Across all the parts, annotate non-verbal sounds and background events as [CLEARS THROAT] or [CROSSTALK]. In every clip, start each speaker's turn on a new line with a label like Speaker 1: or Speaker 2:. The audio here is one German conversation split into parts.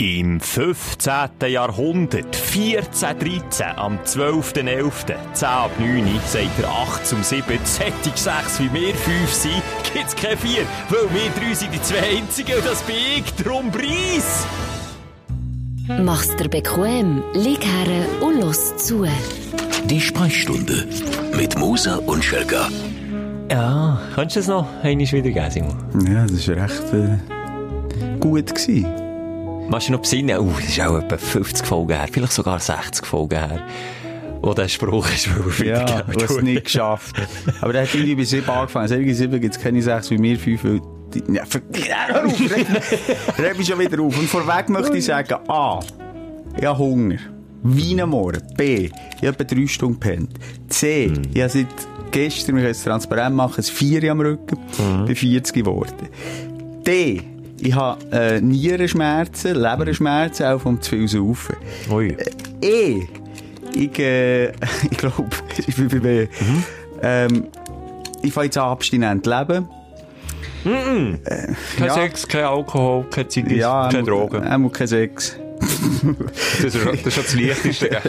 Speaker 1: Im 15. Jahrhundert, 1413, am 12.11., 10 ab 9, sagt er 8 zum 7, sättig 6 wie wir 5 sind, gibt's keine 4, weil wir 3 sind die zwei einzigen und das bin ich, drum Preis!
Speaker 2: Mach's dir bequem, lieg her und los zu.
Speaker 3: Die Sprechstunde mit Musa und Schelga.
Speaker 1: Ja, kannst du das noch einmal wiedergeben, Simon?
Speaker 4: Ja, das war recht äh, gut. Gewesen.
Speaker 1: Machst du noch besinnen? Uh, das ist auch etwa 50 Folgen her, vielleicht sogar 60 Folgen her, wo der Spruch ist, weil
Speaker 4: Ja, du hast es nicht geschafft. Aber der hat irgendwie bei 7 angefangen. Selbige 7 gibt es keine 6 wie mir, 5, weil ja, ver- [LAUGHS] hör auf, red, mich schon wieder auf. Und vorweg möchte ich sagen, A, ich habe Hunger. Am Morgen. B, ich habe etwa 3 Stunden gepennt. C, ich habe seit gestern, wir können es transparent machen, ein 4 am Rücken, bin 40 geworden. D, ich habe äh, Nierenschmerzen, Leberschmerzen, auch vom zu viel Saufen.
Speaker 1: Ui.
Speaker 4: E. Ich, äh, [LAUGHS] ich glaube, [LAUGHS] ich bin bei, ähm, ich fange jetzt an, abstinent leben.
Speaker 1: Kein
Speaker 4: ja.
Speaker 1: Sex, kein Alkohol, keine Zigaretten,
Speaker 4: Ja,
Speaker 1: keine Drogen.
Speaker 4: Einmal kein Sex.
Speaker 1: Das ist, das ist schon das Leichteste, [LAUGHS]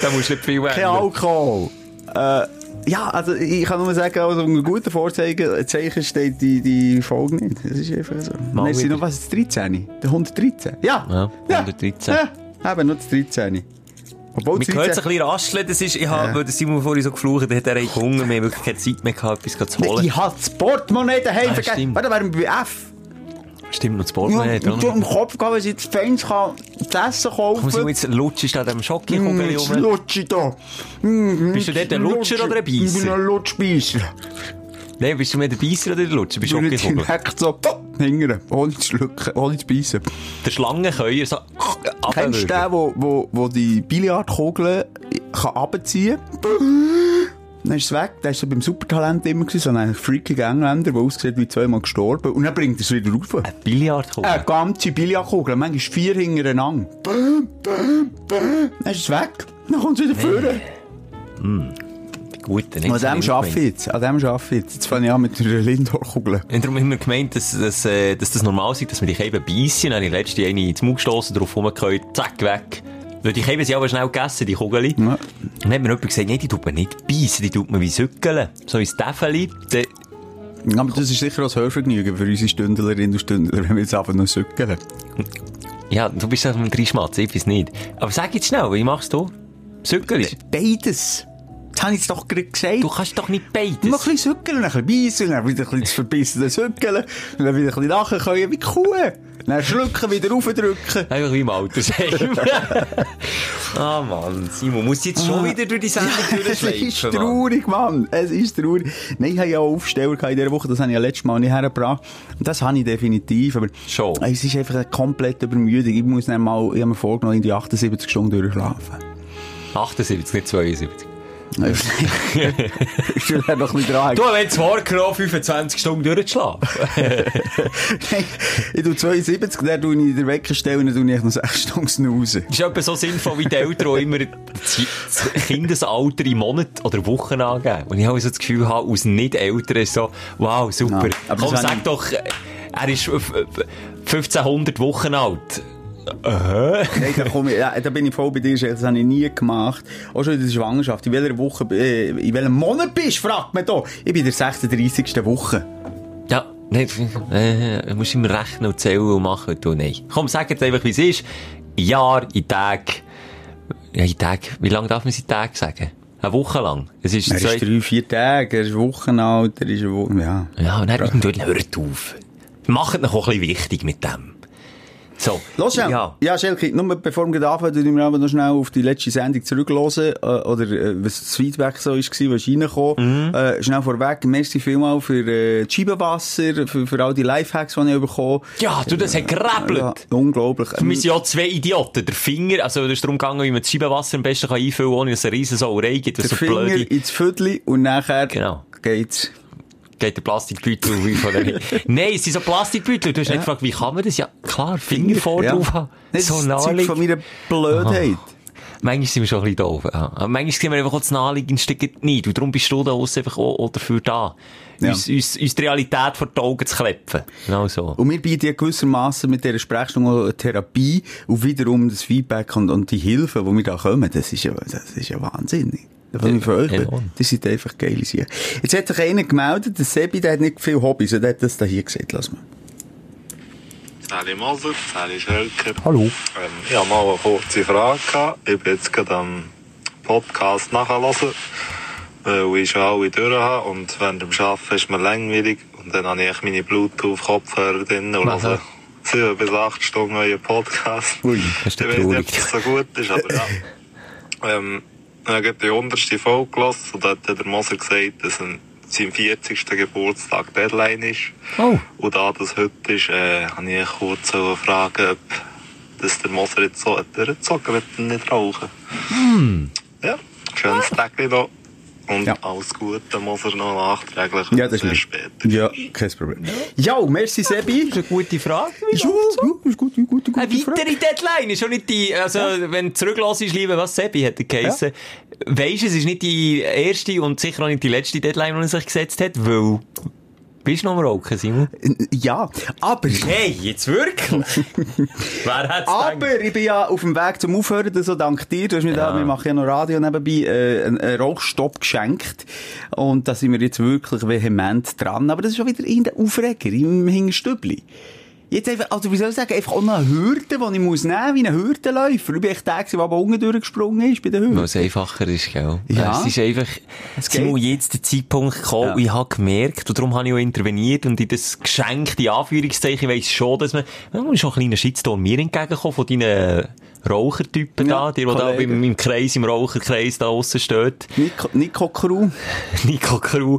Speaker 1: da musst du nicht viel
Speaker 4: Kein Alkohol. Äh, ja, also ich kann nur sagen, also unter guten Vorzeichen Zeichen steht die, die Folge nicht. Das ist einfach so.
Speaker 1: Mal
Speaker 4: Nein, es sind noch was, das 13? Der 113? Ja.
Speaker 1: Ja, 113.
Speaker 4: Ja, eben, noch das 13. Obwohl
Speaker 1: Man hört
Speaker 4: 13
Speaker 1: sich ein bisschen rascheln, das ist, ich habe, Simon vorhin so geflucht hat, er Hunger, wir haben wirklich keine Zeit mehr gehabt, etwas zu holen.
Speaker 4: Ich habe das Portemonnaie daheim
Speaker 1: Ah,
Speaker 4: vergessen. Warte, wären wir bei F.
Speaker 1: Stimmt, noch das
Speaker 4: Ja,
Speaker 1: Portemonnaie.
Speaker 4: ich tu im Kopf gehabt, wenn ich jetzt Fans kann, das Essen kaufen
Speaker 1: Komm, Simon, jetzt lutschst du an diesem Schokokugel
Speaker 4: Jetzt
Speaker 1: rum.
Speaker 4: lutsche ich da. Mm,
Speaker 1: Bist du dort ein Lutscher oder ein
Speaker 4: Ich bin ein Lutschbeisser.
Speaker 1: Nein, bist du mehr der Beisser oder der Lutscher? Bist du
Speaker 4: Ich bin jetzt
Speaker 1: Schokokugel?
Speaker 4: direkt so, pop, hingern, ohne zu schlucken, ohne zu beißen.
Speaker 1: Der Schlangenkäuer, so,
Speaker 4: Kennst du den, wo, wo, wo die Billardkugeln kann runterziehen kann? Dann ist es weg. Der war so beim Supertalent immer, gewesen, so ein freakiger Engländer, der aussieht wie zweimal gestorben. Und dann bringt er es wieder rauf.
Speaker 1: Billardkugel.
Speaker 4: Eine ganze Billardkugel, manchmal vier hintereinander. Bäm, bäm, bäm. Dann ist es weg. Dann kommt es wieder vorne.
Speaker 1: Gut, dann
Speaker 4: An dem arbeite ich jetzt. An dem arbeite ich jetzt. Jetzt fange ich an mit der Lindor-Kugel.
Speaker 1: Und darum haben wir gemeint, dass, dass, äh, dass das normal ist, dass man die Scheiben beißen. Dann habe ich letzte eine ins Mund gestossen, drauf rumgehört, zack, weg. Weil die Scheiben sind aber schnell gegessen, die Kugeli.
Speaker 4: Ja.
Speaker 1: Und dann hat mir jemand gesagt, nee, die tut man nicht beißen, die tut man wie Sückeln. So wie Steffeli.
Speaker 4: Ja, Aber das ist sicher auch das Hörvergnügen für unsere Stündlerinnen und Stündler, wenn wir jetzt einfach nur sückeln.
Speaker 1: Ja, du bist das mit dem Dreischmatz, ich weiß nicht. Aber sag jetzt schnell, wie machst du? Sückeli?
Speaker 4: Beides. Das habe ich jetzt doch gerade gesagt.
Speaker 1: Du kannst doch nicht beides.
Speaker 4: Nur ein bisschen sückeln, ein bisschen beißen, dann wieder ein bisschen zu verbissen sückeln, dann wieder ein bisschen nachher wie Kuh. Dann schlucken, wieder raufdrücken.
Speaker 1: Einfach wie im Altersheim. [LAUGHS] Ah, Mann, Simon, muss jetzt schon wieder durch die Sendung [LAUGHS]
Speaker 4: Es ist traurig, Mann. Es ist traurig. Nein, ich habe ja auch Aufsteller in dieser Woche, das habe ich ja letztes Mal nicht hergebracht. Und das habe ich definitiv, aber
Speaker 1: Schon.
Speaker 4: es ist einfach eine komplette Übermüdung. Ich muss dann mal, ich habe mir vorgenommen, in die 78 Stunden durchschlafen.
Speaker 1: 78, nicht 72.
Speaker 4: ich will ja noch ein bisschen dran.
Speaker 1: Du hast jetzt vorgenommen, 25 Stunden durchzuschlafen. [LAUGHS]
Speaker 4: ich tue 72, dann tue ich den Wecker stellen, dann tue ich noch 6 Stunden snoozen.
Speaker 1: Das ist etwa so sinnvoll wie die Eltern, die immer das das Kindesalter in Monaten oder Wochen angeben. Und ich habe so das Gefühl, habe, aus Nicht-Eltern ist so, wow, super.
Speaker 4: Ja, aber
Speaker 1: Komm,
Speaker 4: das
Speaker 1: sag
Speaker 4: ich-
Speaker 1: doch, er ist äh, f- f- 1500 Wochen alt. Äh?
Speaker 4: Nein, da, komm ich, ja, da bin ich voll bei dir, das habe ich nie gemacht. Auch schon in der Schwangerschaft. In welcher Woche, äh, in welchem Monat bist, fragt man da. Ich bin in der 36. Woche.
Speaker 1: Ja, nein, äh, du musst immer rechnen und zählen und machen. Du, nein. Komm, sag jetzt einfach, wie es ist. In Jahr, in Tag. Ja, in Tag. Wie lange darf man sie Tag sagen? Eine Woche lang. Es ist
Speaker 4: Er
Speaker 1: zwei-
Speaker 4: ist drei, vier Tage, er ist Wochen alt, er ist eine Woche, ja.
Speaker 1: Ja, und dann irgendwann hört auf. Macht noch ein bisschen wichtig mit dem. So.
Speaker 4: Los, ja.
Speaker 1: Ja.
Speaker 4: Ja, Schelke, nur bevor wir anfangen, tun wir aber noch schnell auf die letzte Sendung zurückhören, äh, oder äh, was das Feedback so ist, was reingekommen
Speaker 1: Mhm.
Speaker 4: äh, Schnell vorweg, merci vielmal für äh, Scheibenwasser, für, für all die Lifehacks, die ich bekommen
Speaker 1: Ja, du, das hat geräppelt.
Speaker 4: Ja, unglaublich.
Speaker 1: Wir sind ja zwei Idioten. Der Finger, also, es ist darum gegangen, wie man das Scheibenwasser am besten kann einfüllen kann, ohne dass es eine riesen Sauerei gibt. Das
Speaker 4: der
Speaker 1: so
Speaker 4: Finger
Speaker 1: blöde.
Speaker 4: ins Viertel und nachher
Speaker 1: Genau.
Speaker 4: geht's.
Speaker 1: Geht der Plastikbeutel [LAUGHS] der... Nein, es sind so Plastikbeutel. Du hast nicht gefragt, wie kann man das? Ja, klar, Finger vor
Speaker 4: Ja.
Speaker 1: drauf haben.
Speaker 4: Das
Speaker 1: so
Speaker 4: ist das Zeug von meiner Blödheit.
Speaker 1: manchmal sind wir schon ein bisschen doof. Ja. Aber manchmal sind wir einfach auch das Naheliegendste nicht. Und darum bist du da aussen einfach auch, auch dafür da.
Speaker 4: Ja.
Speaker 1: Uns, uns, uns die Realität vor die Augen zu klepfen. Genau so.
Speaker 4: Und wir bieten ja gewissermaßen mit dieser Sprechstunde auch Therapie und wiederum das Feedback und, und die Hilfe, die wir da kommen, das ist ja, das ist ja wahnsinnig. Freue ich. Das sind einfach geile Sachen. Jetzt hat sich einer gemeldet, der Sebi, der hat nicht viele Hobbys, und der hat das da hier gesagt, lass mal.
Speaker 5: Sally Moser, Sally Schölker.
Speaker 4: Hallo.
Speaker 5: Ähm, ich habe mal eine kurze Frage gehabt. Ich bin jetzt gerade am Podcast nachhören, weil ich schon alle durch habe und während dem Arbeiten ist mir langweilig und dann habe ich meine Bluetooth-Kopfhörer drin und höre sieben bis acht Stunden euren Podcast.
Speaker 4: Ui,
Speaker 1: das ist
Speaker 5: ich weiß nicht, ob das so gut ist, aber ja. [LAUGHS] ähm, dann die unterste Folge gehört und dort hat der Moser gesagt, dass ein, sein 40. Geburtstag Deadline ist.
Speaker 1: Oh.
Speaker 5: Und da das heute ist, äh, habe ich kurz so fragen, ob dass der Moser jetzt so durchgezogen wird und nicht rauchen. Ja, schönes Tag noch. Und
Speaker 4: Ja.
Speaker 5: alles Gute, Moser, noch nachträglich.
Speaker 4: Ja, das ist
Speaker 5: später.
Speaker 4: Ja, kein Problem. Ja, merci Sebi.
Speaker 1: Das ist eine gute Frage.
Speaker 4: Ja, ja, ist gut, eine gute,
Speaker 1: Eine
Speaker 4: gute Frage.
Speaker 1: weitere Deadline ist schon nicht die, also, wenn du zurücklässt, lieber, was Sebi hat geheissen. Weisst du, es ist nicht die erste und sicher auch nicht die letzte Deadline, die er sich gesetzt hat, weil, bist du noch am Rauchen, Simon?
Speaker 4: Ja, aber...
Speaker 1: Hey, jetzt wirklich? [LAUGHS] Wer hat's
Speaker 4: Aber ich bin ja auf dem Weg zum Aufhören, so dank dir. Du hast mir da, wir machen ja noch Radio nebenbei, äh, einen, einen Rauchstopp geschenkt. Und da sind wir jetzt wirklich vehement dran. Aber das ist schon wieder in der Aufreger, im Hinterstübli. Jetzt einfach, also wie soll ich sagen, einfach auch noch eine Hürde, die ich muss nehmen, wie ein Hürdenläufer. Ich bin echt der, der aber unten durchgesprungen ist bei der Hürde.
Speaker 1: Weil es einfacher ist, gell?
Speaker 4: Ja.
Speaker 1: Es ist einfach,
Speaker 4: Es geht.
Speaker 1: jetzt der Zeitpunkt gekommen,
Speaker 4: Ja.
Speaker 1: ich habe gemerkt, und darum habe ich auch interveniert, und in das geschenkte Anführungszeichen weiss schon, dass man, man ist schon ein kleiner Shitstorm mir entgegengekommen von deinen Rauchertypen
Speaker 4: Ja,
Speaker 1: da, die, die da beim, im Kreis, im Raucherkreis da aussen steht.
Speaker 4: Nico, Nico Crew. [LAUGHS]
Speaker 1: Nico Crew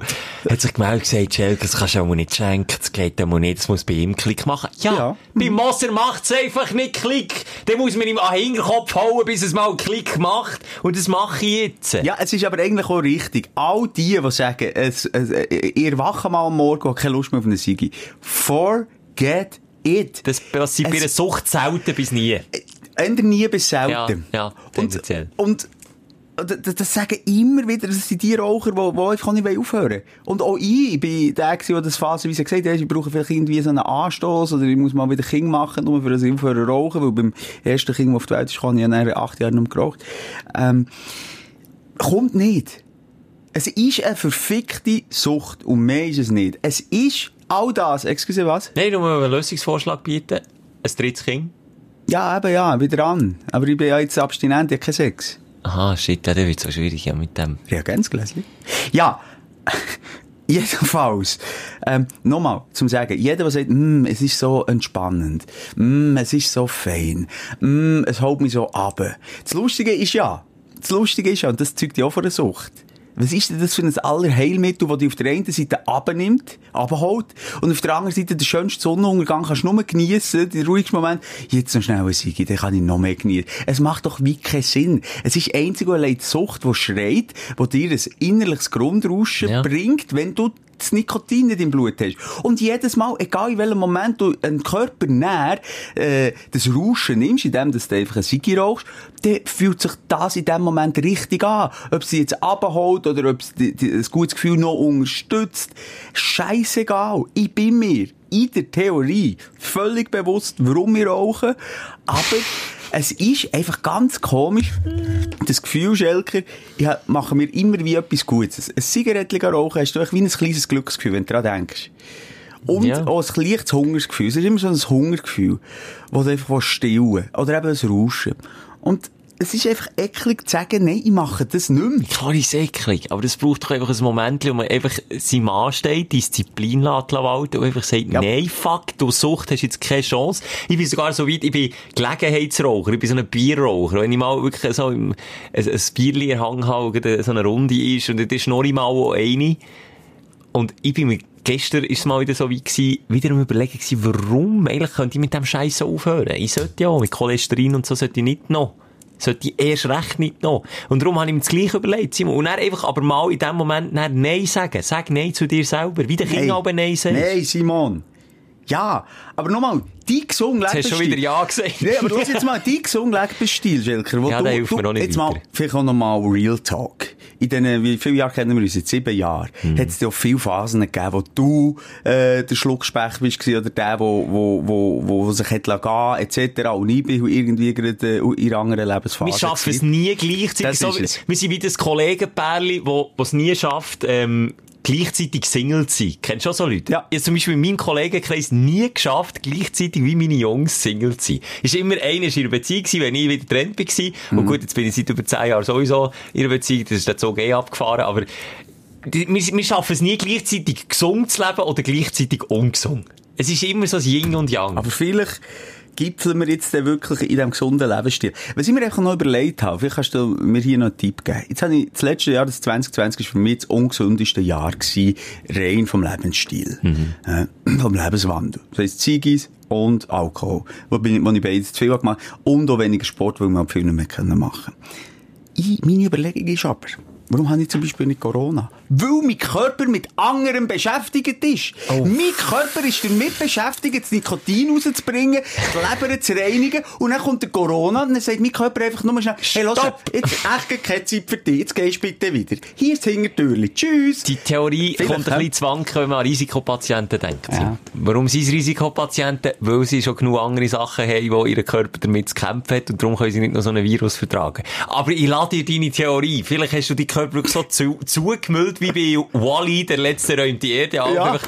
Speaker 1: hat sich gemeldet gesagt, Schelke, das kannst du auch nicht schenken, das geht auch nicht, das muss bei ihm Klick machen. Ja,
Speaker 4: Ja.
Speaker 1: bei Moser macht's einfach nicht Klick. Dann muss man ihm an den Hinterkopf hauen, bis es mal Klick macht. Und das mache ich jetzt.
Speaker 4: Ja, es ist aber eigentlich auch richtig. All die, die sagen, es, es, äh, ihr wachen mal am Morgen und keine Lust mehr auf eine Sigi. Forget it.
Speaker 1: Das passiert bei
Speaker 4: Es-
Speaker 1: einer Sucht selten bis nie.
Speaker 4: Änder nie bis selten.
Speaker 1: Ja, ja, tendenziell.
Speaker 4: Und, und das, sagen immer wieder, das sind die Raucher, die, die einfach nicht aufhören wollen. Und auch ich, ich bin der, der das phasenweise gesagt hat, ich brauche vielleicht irgendwie so einen Anstoß oder ich muss mal wieder Kind machen, nur für das aufhören zu rauchen, weil beim ersten Kind, das auf die Welt ist, habe ich ja nach acht Jahren nicht geraucht. Ähm, kommt nicht. Es ist eine verfickte Sucht und mehr ist es nicht. Es ist all das, excuse was?
Speaker 1: Nein, musst einen Lösungsvorschlag bieten. Ein drittes Kind.
Speaker 4: Ja, eben ja, wieder an. Aber ich bin ja jetzt abstinent, ich habe keinen Sex.
Speaker 1: Aha, shit, ja, das wird so schwierig ja, mit dem.
Speaker 4: Reagenzgläschen? Ja. [LAUGHS] Jedenfalls. Ähm, nochmal, zum sagen, jeder, der sagt, mm, es ist so entspannend, mm, es ist so fein, mm, es holt mich so ab. Das Lustige ist ja, das Lustige ist ja, und das zeugt ja auch von der Sucht. Was ist denn das für ein Allerheilmittel, das dich auf der einen Seite abnimmt, abholt, und auf der anderen Seite den schönsten Sonnenuntergang kannst du nur geniessen, den ruhigsten Moment. Jetzt noch schnell ein Siege, dann kann ich noch mehr genießen. Es macht doch wie keinen Sinn. Es ist einzig und allein die Sucht, die schreit, die dir ein innerliches Grundrauschen
Speaker 1: Ja.
Speaker 4: bringt, wenn du das Nikotin in deinem Blut hast. Und jedes Mal, egal in welchem Moment du einen Körper näher, äh, das Rauschen nimmst, indem du einfach ein Sigi rauchst, dann fühlt sich das in dem Moment richtig an. Ob dich jetzt abholt oder ob die, ein gutes Gefühl noch unterstützt. Scheißegal. Ich bin mir in der Theorie völlig bewusst, warum wir rauchen. Aber es ist einfach ganz komisch, das Gefühl, Schelker, ich mache mir immer wie etwas Gutes. Ein Zigarettchen rauchen hast du echt wie ein kleines Glücksgefühl, wenn du daran denkst. Und
Speaker 1: Ja.
Speaker 4: auch ein leichtes Hungersgefühl. Es ist immer so ein Hungergefühl, das du einfach stillen Oder eben ein Rauschen. Und es ist einfach eklig zu sagen, nein, ich mache das nicht mehr.
Speaker 1: Klar ist eklig, aber das braucht doch einfach ein Moment, wo man einfach sein Mann steht, Disziplin lässt walten und einfach sagt,
Speaker 4: Ja.
Speaker 1: nein, fuck, du Sucht hast jetzt keine Chance. Ich bin sogar so weit, ich bin Gelegenheitsraucher, ich bin so ein Bierraucher. Wenn ich mal wirklich so im, ein, ein Bierli in habe, so eine Runde ist, und dann schnurre ich mal auch eine. Und ich bin mir, gestern ist es mal wieder so weit gewesen, wieder am überlegen gewesen, warum eigentlich könnte ich mit dem Scheiß aufhören? Ich sollte ja, mit Cholesterin und so sollte ich nicht noch. Sollte ich erst recht nicht noch. Und darum habe ich mir das Gleiche überlegt, Simon. Und dann einfach aber mal in dem Moment Nein sagen. Sag Nein zu dir selber. Wie der Kinder aber Nein sagt.
Speaker 4: Nein, Simon. Ja, aber nochmal, die gesungen
Speaker 1: Jetzt hast du schon wieder Ja gesagt.
Speaker 4: Nee, aber los jetzt mal, die gesungen Lebensstil, wo
Speaker 1: Ja,
Speaker 4: du-
Speaker 1: der hilft
Speaker 4: du-
Speaker 1: mir auch nicht
Speaker 4: Jetzt mal,
Speaker 1: weiter.
Speaker 4: vielleicht auch nochmal Real Talk. In den, wie viele Jahre kennen wir uns? Jetzt sieben Jahre.
Speaker 1: Mhm.
Speaker 4: Hat es ja viele Phasen gegeben, wo du, äh, der Schluckspecht bist oder der, wo, wo, wo, wo sich hat gehen, etc. Und ich bin irgendwie gerade äh, in einer anderen Lebensphase.
Speaker 1: Wir schaffen es nie gleichzeitig. So, wir sind wie das Kollegenpärli, wo wo es nie schafft, ähm, gleichzeitig Single zu sein. Kennst du auch so Leute?
Speaker 4: Ja.
Speaker 1: Ich habe zum Beispiel in meinem Kollegenkreis nie geschafft, gleichzeitig wie meine Jungs Single zu sein. Ist immer einer in einer Beziehung gewesen, wenn ich wieder getrennt war.
Speaker 4: Mhm.
Speaker 1: Und gut, jetzt bin ich seit über zehn Jahren sowieso in einer Beziehung, das ist der Zug eh abgefahren, aber wir, wir schaffen es nie gleichzeitig gesund zu leben oder gleichzeitig ungesund. Es ist immer so ein Yin und Yang.
Speaker 4: Aber vielleicht gipfeln wir jetzt dann wirklich in diesem gesunden Lebensstil. Was ich mir einfach noch überlegt habe, vielleicht kannst du mir hier noch einen Tipp geben. Jetzt habe ich, das letzte Jahr, das 2020, war für mich das ungesündeste Jahr gewesen, rein vom Lebensstil. Äh, [CLEARS THROAT] vom Lebenswandel. Das heisst Ziggis und Alkohol. Wo, bin ich, wo ich beides zu viel habe gemacht Und auch weniger Sport, weil man viel nicht mehr machen ich, meine Überlegung ist aber, warum habe ich zum Beispiel nicht Corona? Weil mein Körper mit anderem beschäftigt ist. Mein Körper ist damit beschäftigt, das Nikotin rauszubringen, die Leber zu reinigen, und dann kommt der Corona, und dann sagt mein Körper einfach nur schnell, hey, los, jetzt echt keine Zeit für dich, jetzt gehst du bitte wieder. Hier ist das Hintertürli. Tschüss!
Speaker 1: Die Theorie
Speaker 4: Vielleicht,
Speaker 1: kommt ein bisschen zu wanken, wenn man an Risikopatienten denkt.
Speaker 4: Ja.
Speaker 1: Warum sind es Risikopatienten? Weil sie schon genug andere Sachen haben, wo ihr Körper damit zu kämpfen hat und darum können sie nicht noch so ein Virus vertragen. Aber ich lade dir deine Theorie. Vielleicht hast du deinen Körper so zu, zugemüllt wie bei Wally, der letzte räumt die Erde auf.
Speaker 4: Ja.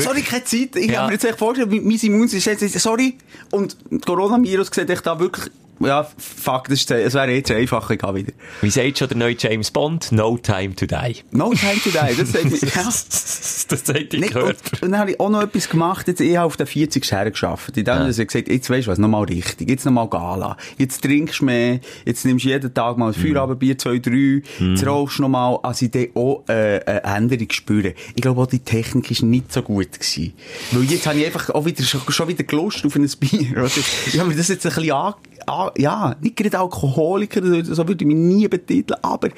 Speaker 4: Sorry, keine Zeit. Ich
Speaker 1: Ja.
Speaker 4: habe mir jetzt echt vorgestellt, mein Immunsystem sagt, sorry. Und Coronavirus sieht echt da wirklich, ja, fuck, das es wäre jetzt einfach, ich wieder.
Speaker 1: Wie sagt schon der neue James Bond? No time to die.
Speaker 4: No time to die, das sagt ja. [LAUGHS]
Speaker 1: das sagt dein
Speaker 4: Nicht,
Speaker 1: Körper.
Speaker 4: und, und dann habe ich auch noch etwas gemacht, jetzt, ich habe auf den 40 hergeschafft. In dem, ja. dass ich gesagt jetzt weisst du was, nochmal richtig, jetzt nochmal Gala. Jetzt trinkst du mehr, jetzt nimmst du jeden Tag mal ein Feierabendbier, zwei, drei, jetzt rauchst du nochmal, also ich dann auch, äh, eine Änderung spüren. Ich glaube auch, die Technik ist nicht so gut gewesen. Weil jetzt habe ich einfach auch wieder, schon, schon wieder gelust auf ein Bier, oder? Ich habe mir das jetzt ein bisschen an, ja, nicht gerade Alkoholiker, so würde ich mich nie betiteln, aber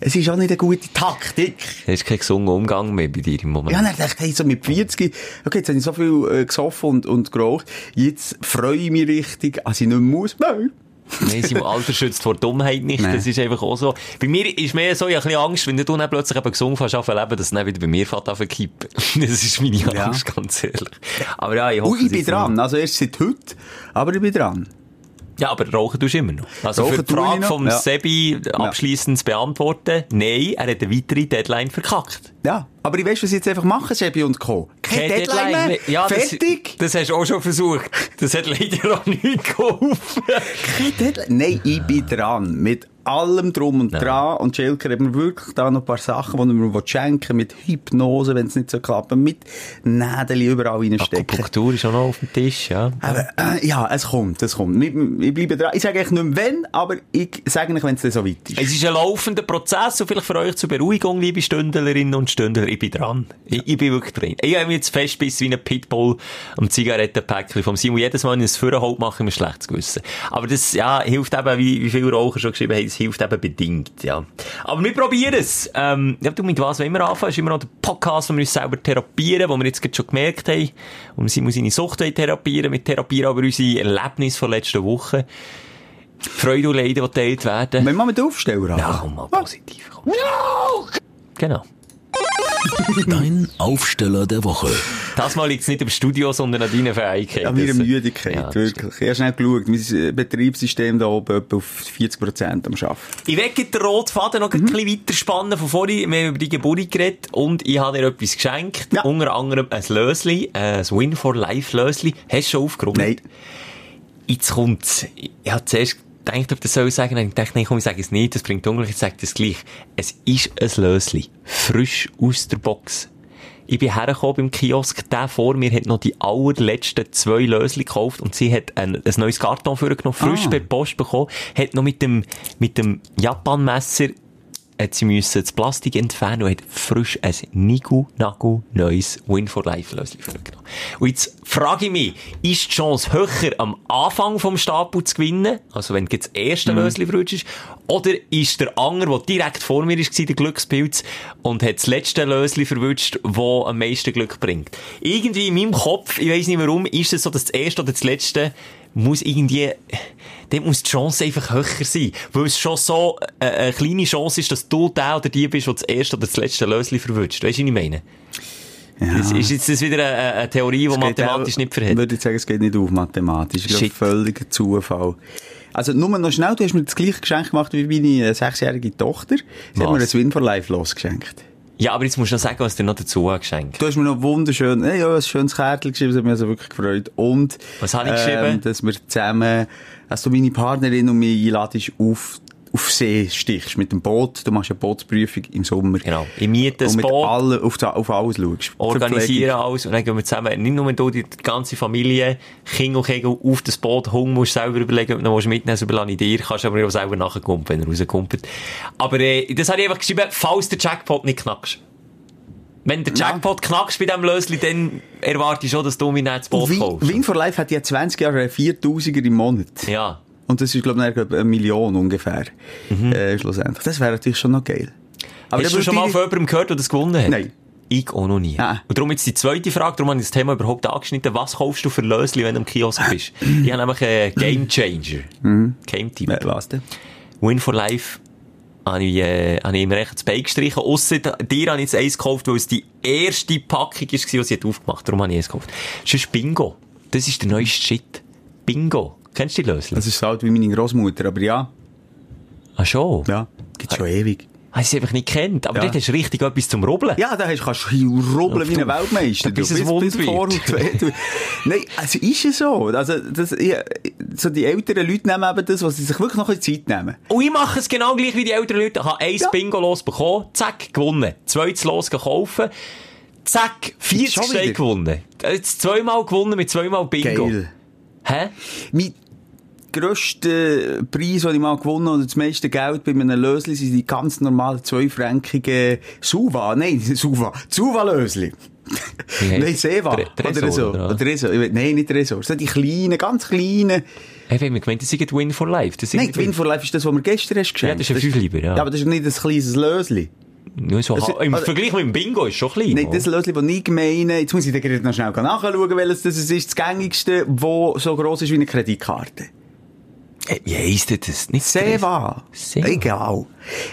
Speaker 4: es ist auch nicht eine gute Taktik.
Speaker 1: Das ist kein gesunder Umgang mehr bei dir im Moment.
Speaker 4: Ja, dann dachte ich, hey, so mit 40, okay, jetzt habe ich so viel äh, gesoffen und, und geraucht, jetzt freue ich mich richtig, als ich nicht mehr muss. Nein.
Speaker 1: Nein, sein Alter schützt vor Dummheit nicht.
Speaker 4: Nein.
Speaker 1: Das ist einfach auch so. Bei mir ist mehr so, ich habe ein bisschen Angst, wenn du dann plötzlich eben gesund fährst, auf leben, dass es dann wieder bei mir fährt, auf kippen. [LAUGHS] Das ist meine
Speaker 4: Ja.
Speaker 1: Angst, ganz ehrlich. Aber ja, ich hoffe,
Speaker 4: Und ich
Speaker 1: es
Speaker 4: bin dran, also erst seit heute, aber ich bin dran.
Speaker 1: Ja, aber rauchen tust du immer noch. Also
Speaker 4: Rauchen
Speaker 1: für die Frage vom
Speaker 4: ja.
Speaker 1: Sebi abschliessend zu beantworten, nein, er hat eine weitere Deadline verkackt.
Speaker 4: Ja, aber ich weiss, was ich jetzt einfach mache, Sebi und Co. Keine Deadline, mehr.
Speaker 1: Ja, das-
Speaker 4: Fertig.
Speaker 1: Das, hast du auch schon versucht. Das hat leider auch nicht [LAUGHS] geholfen.
Speaker 4: Keine Deadline. Nein, ich bin dran. Mit allem drum und dran. Und Schelker hat mir wirklich da noch ein paar Sachen, die mir schenken will, mit Hypnose, wenn es nicht so klappt, mit Nädeli überall reinstecken.
Speaker 1: Akupunktur ist auch noch auf dem Tisch, ja.
Speaker 4: Aber, äh, ja, es kommt, es kommt. Ich, ich bleibe dran. Ich sage eigentlich nicht mehr wenn, aber ich sage nicht, wenn es dann so weit ist.
Speaker 1: Es ist ein laufender Prozess und vielleicht für euch zur Beruhigung, liebe Stündlerinnen und Stündler, ich bin dran. Ich, ich bin wirklich drin. Ich habe mich jetzt festbiss wie ein Pitbull am Zigarettenpäckchen vom Simon. Jedes Mal, wenn ich es vorher mache ich mir ein schlechtes Gewissen. Aber das, ja, hilft eben, wie, wie viele Raucher schon geschrieben haben, es hilft eben bedingt, ja. Aber wir probieren es. Ähm, ja, du, mit was wollen wir anfangen? ist immer noch der Podcast, wo wir uns selber therapieren, wo wir jetzt gerade schon gemerkt haben, wo wir Simon seine Sucht therapieren, mit therapieren aber unsere Erlebnisse von letzter Woche. Freude und Leiden, die geteilt werden.
Speaker 4: Wenn wir mit Aufsteller an.
Speaker 1: Ja, komm mal positiv. Komm. Genau.
Speaker 3: Dein Aufsteller der Woche.
Speaker 1: Das Mal liegt es nicht im Studio, sondern an deinen Fähigkeiten.
Speaker 4: An meiner Müdigkeit,
Speaker 1: Ja, das
Speaker 4: wirklich. Ich habe schnell geschaut. Mein äh, Betriebssystem da oben etwa auf 40% am Arbeiten.
Speaker 1: Ich werde den roten Faden noch ein bisschen weiter spannen von vorhin. Wir haben über die Geburt geredet und ich habe dir etwas geschenkt.
Speaker 4: Ja.
Speaker 1: Unter anderem ein Lösli, äh, ein Win for Life Lösli. Hast du schon aufgeräumt?
Speaker 4: Nein.
Speaker 1: Jetzt kommt's. Ich habe zuerst gedacht, ob das soll ich sagen. Dann dachte ich, nein, komm, ich sage es nicht. Das bringt Unglück. Ich sage das gleich. Es ist ein Lösli. Frisch aus der Box. Ich bin hergekommen beim Kiosk, der vor mir hat noch die allerletzten zwei Lösli gekauft und sie hat ein, ein neues Karton vorgenommen, frisch
Speaker 4: Ah.
Speaker 1: per Post bekommen, hat noch mit dem, mit dem Japan-Messer hat sie müssen das Plastik entfernen und hat frisch ein Nigu-Nagu neues Win for Life Lösli vorgenommen. Und jetzt frage ich mich, ist die Chance höher am Anfang vom Stapel zu gewinnen, also wenn du das erste Lösli verwünschst, oder ist der Anger, der direkt vor mir war, der Glückspilz, und hat das letzte Lösli verwünscht, das am meisten Glück bringt? Irgendwie in meinem Kopf, ich weiss nicht warum, ist es so, dass das erste oder das letzte muss irgendwie, dort muss die Chance einfach höher sein. Weil es schon so äh, eine kleine Chance ist, dass du der oder die bist, der das erste oder das letzte Lösli verwünscht. Weißt du, was ich meine?
Speaker 4: Ja.
Speaker 1: Ist, ist jetzt das wieder eine, eine Theorie, die mathematisch
Speaker 4: auch-
Speaker 1: nicht
Speaker 4: Ich
Speaker 1: verhält?
Speaker 4: würde sagen, es geht nicht auf mathematisch. Ich glaube,
Speaker 1: Shit.
Speaker 4: völliger Zufall. Also, nur noch schnell, du hast mir das gleiche Geschenk gemacht wie meine äh, sechsjährige Tochter. Sie hat
Speaker 1: Was?
Speaker 4: mir ein Win for Life losgeschenkt.
Speaker 1: Ja, aber jetzt musst du noch sagen, was dir noch dazu geschenkt.
Speaker 4: Du hast mir noch wunderschön, äh, ja, ein schönes Kärtchen geschrieben, das hat mich also wirklich gefreut. Und,
Speaker 1: Was habe ich geschrieben?
Speaker 4: dass wir zusammen, dass du meine Partnerin und mich einladest auf, auf See stichst mit dem Boot. Du machst eine Bootsprüfung im Sommer.
Speaker 1: Genau. Ich miete
Speaker 4: Und
Speaker 1: ein
Speaker 4: mit
Speaker 1: Boot,
Speaker 4: allen auf, auf alles schaust.
Speaker 1: organisiere alles und dann gehen wir zusammen, nicht nur du, die ganze Familie, Kind und Kegel auf das Boot, Hunger musst du selber überlegen, ob du noch mitnehmen willst, überlasse ich dir, kannst aber auch selber nachkommen, wenn er rauskommt. Aber äh, das habe ich einfach geschrieben, falls der Jackpot nicht knackst. Wenn der
Speaker 4: Ja.
Speaker 1: Jackpot knackst bei diesem Lösli, dann erwarte ich schon, dass du mir nicht das Boot kaufst.
Speaker 4: Win for Life hat ja 20 Jahre einen 4000er im Monat.
Speaker 1: Ja.
Speaker 4: Und das ist, glaube ich, eine Million ungefähr. Äh, schlussendlich. Das wäre natürlich schon noch geil.
Speaker 1: Aber Hast du schon mal von jemandem gehört, der das gewonnen hat?
Speaker 4: Nein.
Speaker 1: Ich auch noch nie.
Speaker 4: Ah.
Speaker 1: Und darum jetzt die zweite Frage, darum habe ich das Thema überhaupt angeschnitten. Was kaufst du für Lösli, wenn du im Kiosk bist? ich habe nämlich einen [CLEARS THROAT] Game Changer. Game Team.
Speaker 4: Äh, was denn?
Speaker 1: Win for Life habe ich, äh, habe ich ihm recht Bein gestrichen. Ausser dir habe ich jetzt eins gekauft, weil es die erste Packung war, die sie hat aufgemacht Darum habe ich eins gekauft. Das ist Bingo. Das ist der neueste Shit. Bingo. Kennst du die Lösli?
Speaker 4: Das ist so alt wie meine Großmutter, aber ja.
Speaker 1: ah, schon?
Speaker 4: Ja. Gibt's schon ewig.
Speaker 1: Habe ich sie einfach nicht kennt. Aber
Speaker 4: Ja.
Speaker 1: dort hast du richtig etwas zum Rubbeln.
Speaker 4: Ja, da hast, kannst du rubbeln wie ein Weltmeister.
Speaker 1: bis es
Speaker 4: bis, vor und. Du- Nein, also ist es so. Also, das, ich, so die älteren Leute nehmen eben das, was sie sich wirklich noch ein Zeit nehmen.
Speaker 1: Und ich mache es genau gleich wie die älteren Leute. Ich habe eins
Speaker 4: Ja.
Speaker 1: Bingo losbekommen, zack, gewonnen. Zweites Los gekauft, zack, 40
Speaker 4: schon
Speaker 1: Steine gewonnen. Jetzt zweimal gewonnen mit zweimal Bingo.
Speaker 4: Geil.
Speaker 1: Hä?
Speaker 4: Mein grösster Preis, den ich mal gewonnen habe, oder das meiste Geld bei einem Lösli, sind die ganz normalen zweifränkigen Suva. Nein, [LAUGHS] Suva. Suva-Lösli. [LAUGHS] Nein, Seva. Oder
Speaker 1: Tresor,
Speaker 4: so.
Speaker 1: oder
Speaker 4: Tresor. Weiß- Nein, nicht Tresor. So die kleinen, ganz kleinen.
Speaker 1: Hey, wir gemeint, das ein Win for Life. Das
Speaker 4: Nein, Win for Life ist das, was mir gestern hast
Speaker 1: Ja,
Speaker 4: geschenkt.
Speaker 1: das ist ein Fünfliber, ja.
Speaker 4: Ja, aber das ist nicht ein kleines Lösli.
Speaker 1: Ja, so,
Speaker 4: Das-
Speaker 1: Im
Speaker 4: also-
Speaker 1: Vergleich mit dem Bingo ist es schon klein.
Speaker 4: Nein,
Speaker 1: oder?
Speaker 4: das Lösli, das ich meine, jetzt muss ich dann gerade noch schnell nachschauen, welches das ist, das gängigste, das so gross ist wie eine Kreditkarte.
Speaker 1: Äh, Wie heisst das? Nicht
Speaker 4: Seva.
Speaker 1: Seva.
Speaker 4: Egal.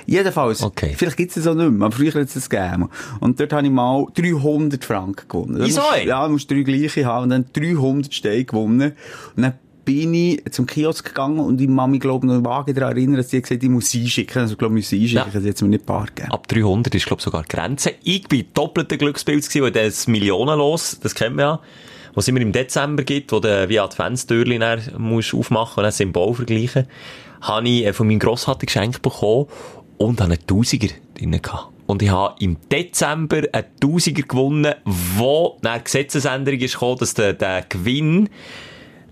Speaker 4: Jedenfalls.
Speaker 1: Okay.
Speaker 4: Vielleicht gibt es das auch nicht mehr, aber früher hat es das gegeben. Und dort habe ich mal 300 Franken gewonnen.
Speaker 1: Wieso?
Speaker 4: Ja, du musst drei gleiche haben und dann 300 Steine gewonnen. Und dann bin ich zum Kiosk gegangen und die Mami, glaube ich, noch vage daran erinnern, dass sie gesagt hat, ich muss sie einschicken. Also, glaube ich, muss sie einschicken.
Speaker 1: Ja.
Speaker 4: Sie hat es mir nicht paar gegeben.
Speaker 1: Ab 300 ist, glaube ich, sogar die Grenze. Ich bin doppelter Glückspilz gewesen, weil das Millionenlos, das kennen wir ja, was immer im Dezember gibt, wo du wie Adventstürchen dann musst aufmachen und ein Symbol vergleichen, habe ich äh, von meinem Grossvater geschenkt bekommen und habe einen Tausiger drin gehabt. Und ich habe im Dezember einen Tausiger gewonnen, wo nach der Gesetzesänderung ist gekommen, dass der, der Gewinn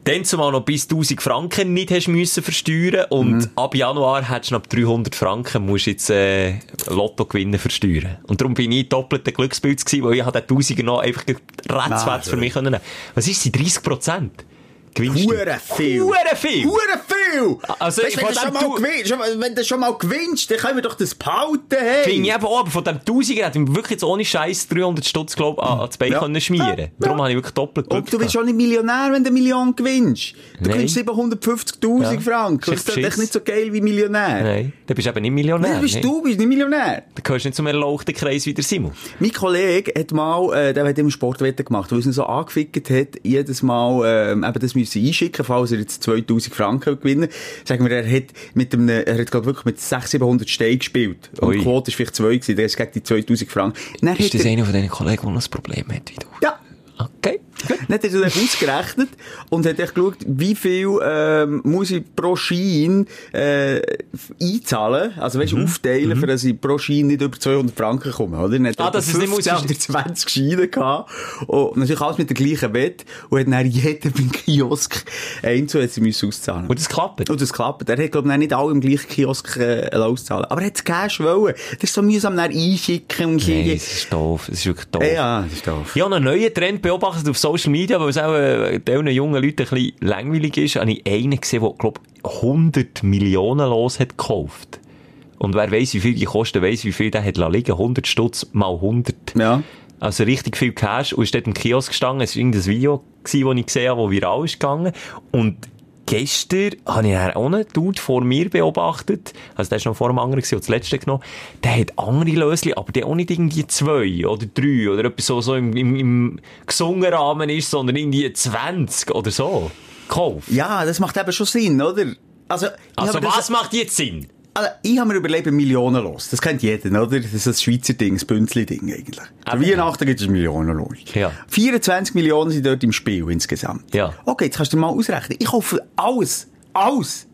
Speaker 1: dann zumal noch bis 1000 Franken nicht hast müssen versteuern und ab Januar hättest du noch ab 300 Franken musst jetzt äh, Lottogewinne versteuern. Und darum bin ich doppelter Glückspilz gewesen, weil ich den 1000er noch einfach ratzfatz für mich können nehmen. Was ist die 30 Prozent? Gewinnst?
Speaker 4: Hure viel.
Speaker 1: Hure viel!
Speaker 4: Hure viel!
Speaker 1: Also,
Speaker 4: Weisst, wenn, du schon mal
Speaker 1: Du-
Speaker 4: wenn du schon mal gewinnst, dann können wir doch das behalten, hey!
Speaker 1: Finde ich eben auch, aber von dem 1000er hätte ich wirklich ohne Scheiß 300 Stutz, glaub, an, an das Bein
Speaker 4: Ja.
Speaker 1: können schmieren.
Speaker 4: Ja.
Speaker 1: Darum
Speaker 4: Ja.
Speaker 1: habe ich wirklich doppelt Glück
Speaker 4: Und du bist schon nicht Millionär, wenn du eine Million gewinnst. Du
Speaker 1: Nein.
Speaker 4: gewinnst 750.000
Speaker 1: Ja.
Speaker 4: Franken.
Speaker 1: Das ist beschiss.
Speaker 4: nicht so geil wie Millionär.
Speaker 1: Nein, dann bist du eben nicht Millionär.
Speaker 4: Nein, bist
Speaker 1: nee.
Speaker 4: du bist nicht Millionär.
Speaker 1: Du gehörst nicht zum erlauchten Kreis wie der Simon.
Speaker 4: Mein Kollege hat mal, äh, der hat immer Sportwetten gemacht, weil es ihn so angefickt hat, jedes Mal, ähm, eben das müssen einschicken, falls er jetzt 2000 Franken gewinnen. Sagen wir, er hat mit einem, er hat, glaub wirklich mit 600, 700 Steinen gespielt. Und
Speaker 1: Ui.
Speaker 4: die Quote ist vielleicht 2 gewesen, der ist gegen die 2000 Franken. Dann
Speaker 1: Ist das
Speaker 4: er,
Speaker 1: einer von diesen Kollegen, der noch ein Problem hat wie du?
Speaker 4: ja.
Speaker 1: Okay.
Speaker 4: Dann hat er sich ausgerechnet und hat echt geschaut, wie viel ähm, muss ich pro Schein äh, einzahlen, also weißt, du, aufteilen, für dass ich pro Schein nicht über 200 Franken komme, oder? Dann hat
Speaker 1: Ah, dass es nicht muss-
Speaker 4: 15 oder 20 Scheine gehabt und natürlich alles mit der gleichen Wette und hat dann jeder beim Kiosk einzeln hat sie müssen auszahlen.
Speaker 1: Und das klappt.
Speaker 4: Und das klappt. Er hat, glaube ich, nicht alle im gleichen Kiosk äh, auszahlen. Aber er hat es Cash wollen. Das ist so mühsam dann einschicken und schicken.
Speaker 1: das ist doof. Das ist wirklich doof.
Speaker 4: Ja, das ist doof.
Speaker 1: Ich habe einen neuen Trend beobachtet auf Social Media, weil es auch äh, diesen jungen Leuten ein bisschen langweilig ist. Habe ich einen gesehen, der, glaube 100 Millionen los hat gekauft. Und wer weiss, wie viel die kosten, weiss, wie viel der hat liegen. 100 Stutz mal 100.
Speaker 4: Ja.
Speaker 1: Also richtig viel Cash. Und ist dort im Kiosk gestanden. Es war irgendein Video, gewesen, das ich gesehen habe, das viral ist gegangen. Und gestern habe ich auch einen Dude vor mir beobachtet. Also der ist noch vor dem anderen gewesen, und das letzte genommen. Der hat andere Lösli, aber der auch nicht irgendwie zwei oder drei oder etwas so, so im, im, im gesungenen Rahmen ist, sondern irgendwie 20 oder so. Gekauft.
Speaker 4: Ja, das macht eben schon Sinn, oder? Also,
Speaker 1: Also was macht jetzt Sinn?
Speaker 4: Also, ich habe mir überlegt, Millionen los. Das kennt jeder, oder? Das ist das Schweizer Ding, das Bünzli-Ding eigentlich. Zu
Speaker 1: Aber-
Speaker 4: Weihnachten gibt es Millionen los.
Speaker 1: Ja.
Speaker 4: 24 Millionen sind dort im Spiel insgesamt.
Speaker 1: Ja.
Speaker 4: Okay, jetzt kannst du mal ausrechnen. Ich kaufe alles. Alles.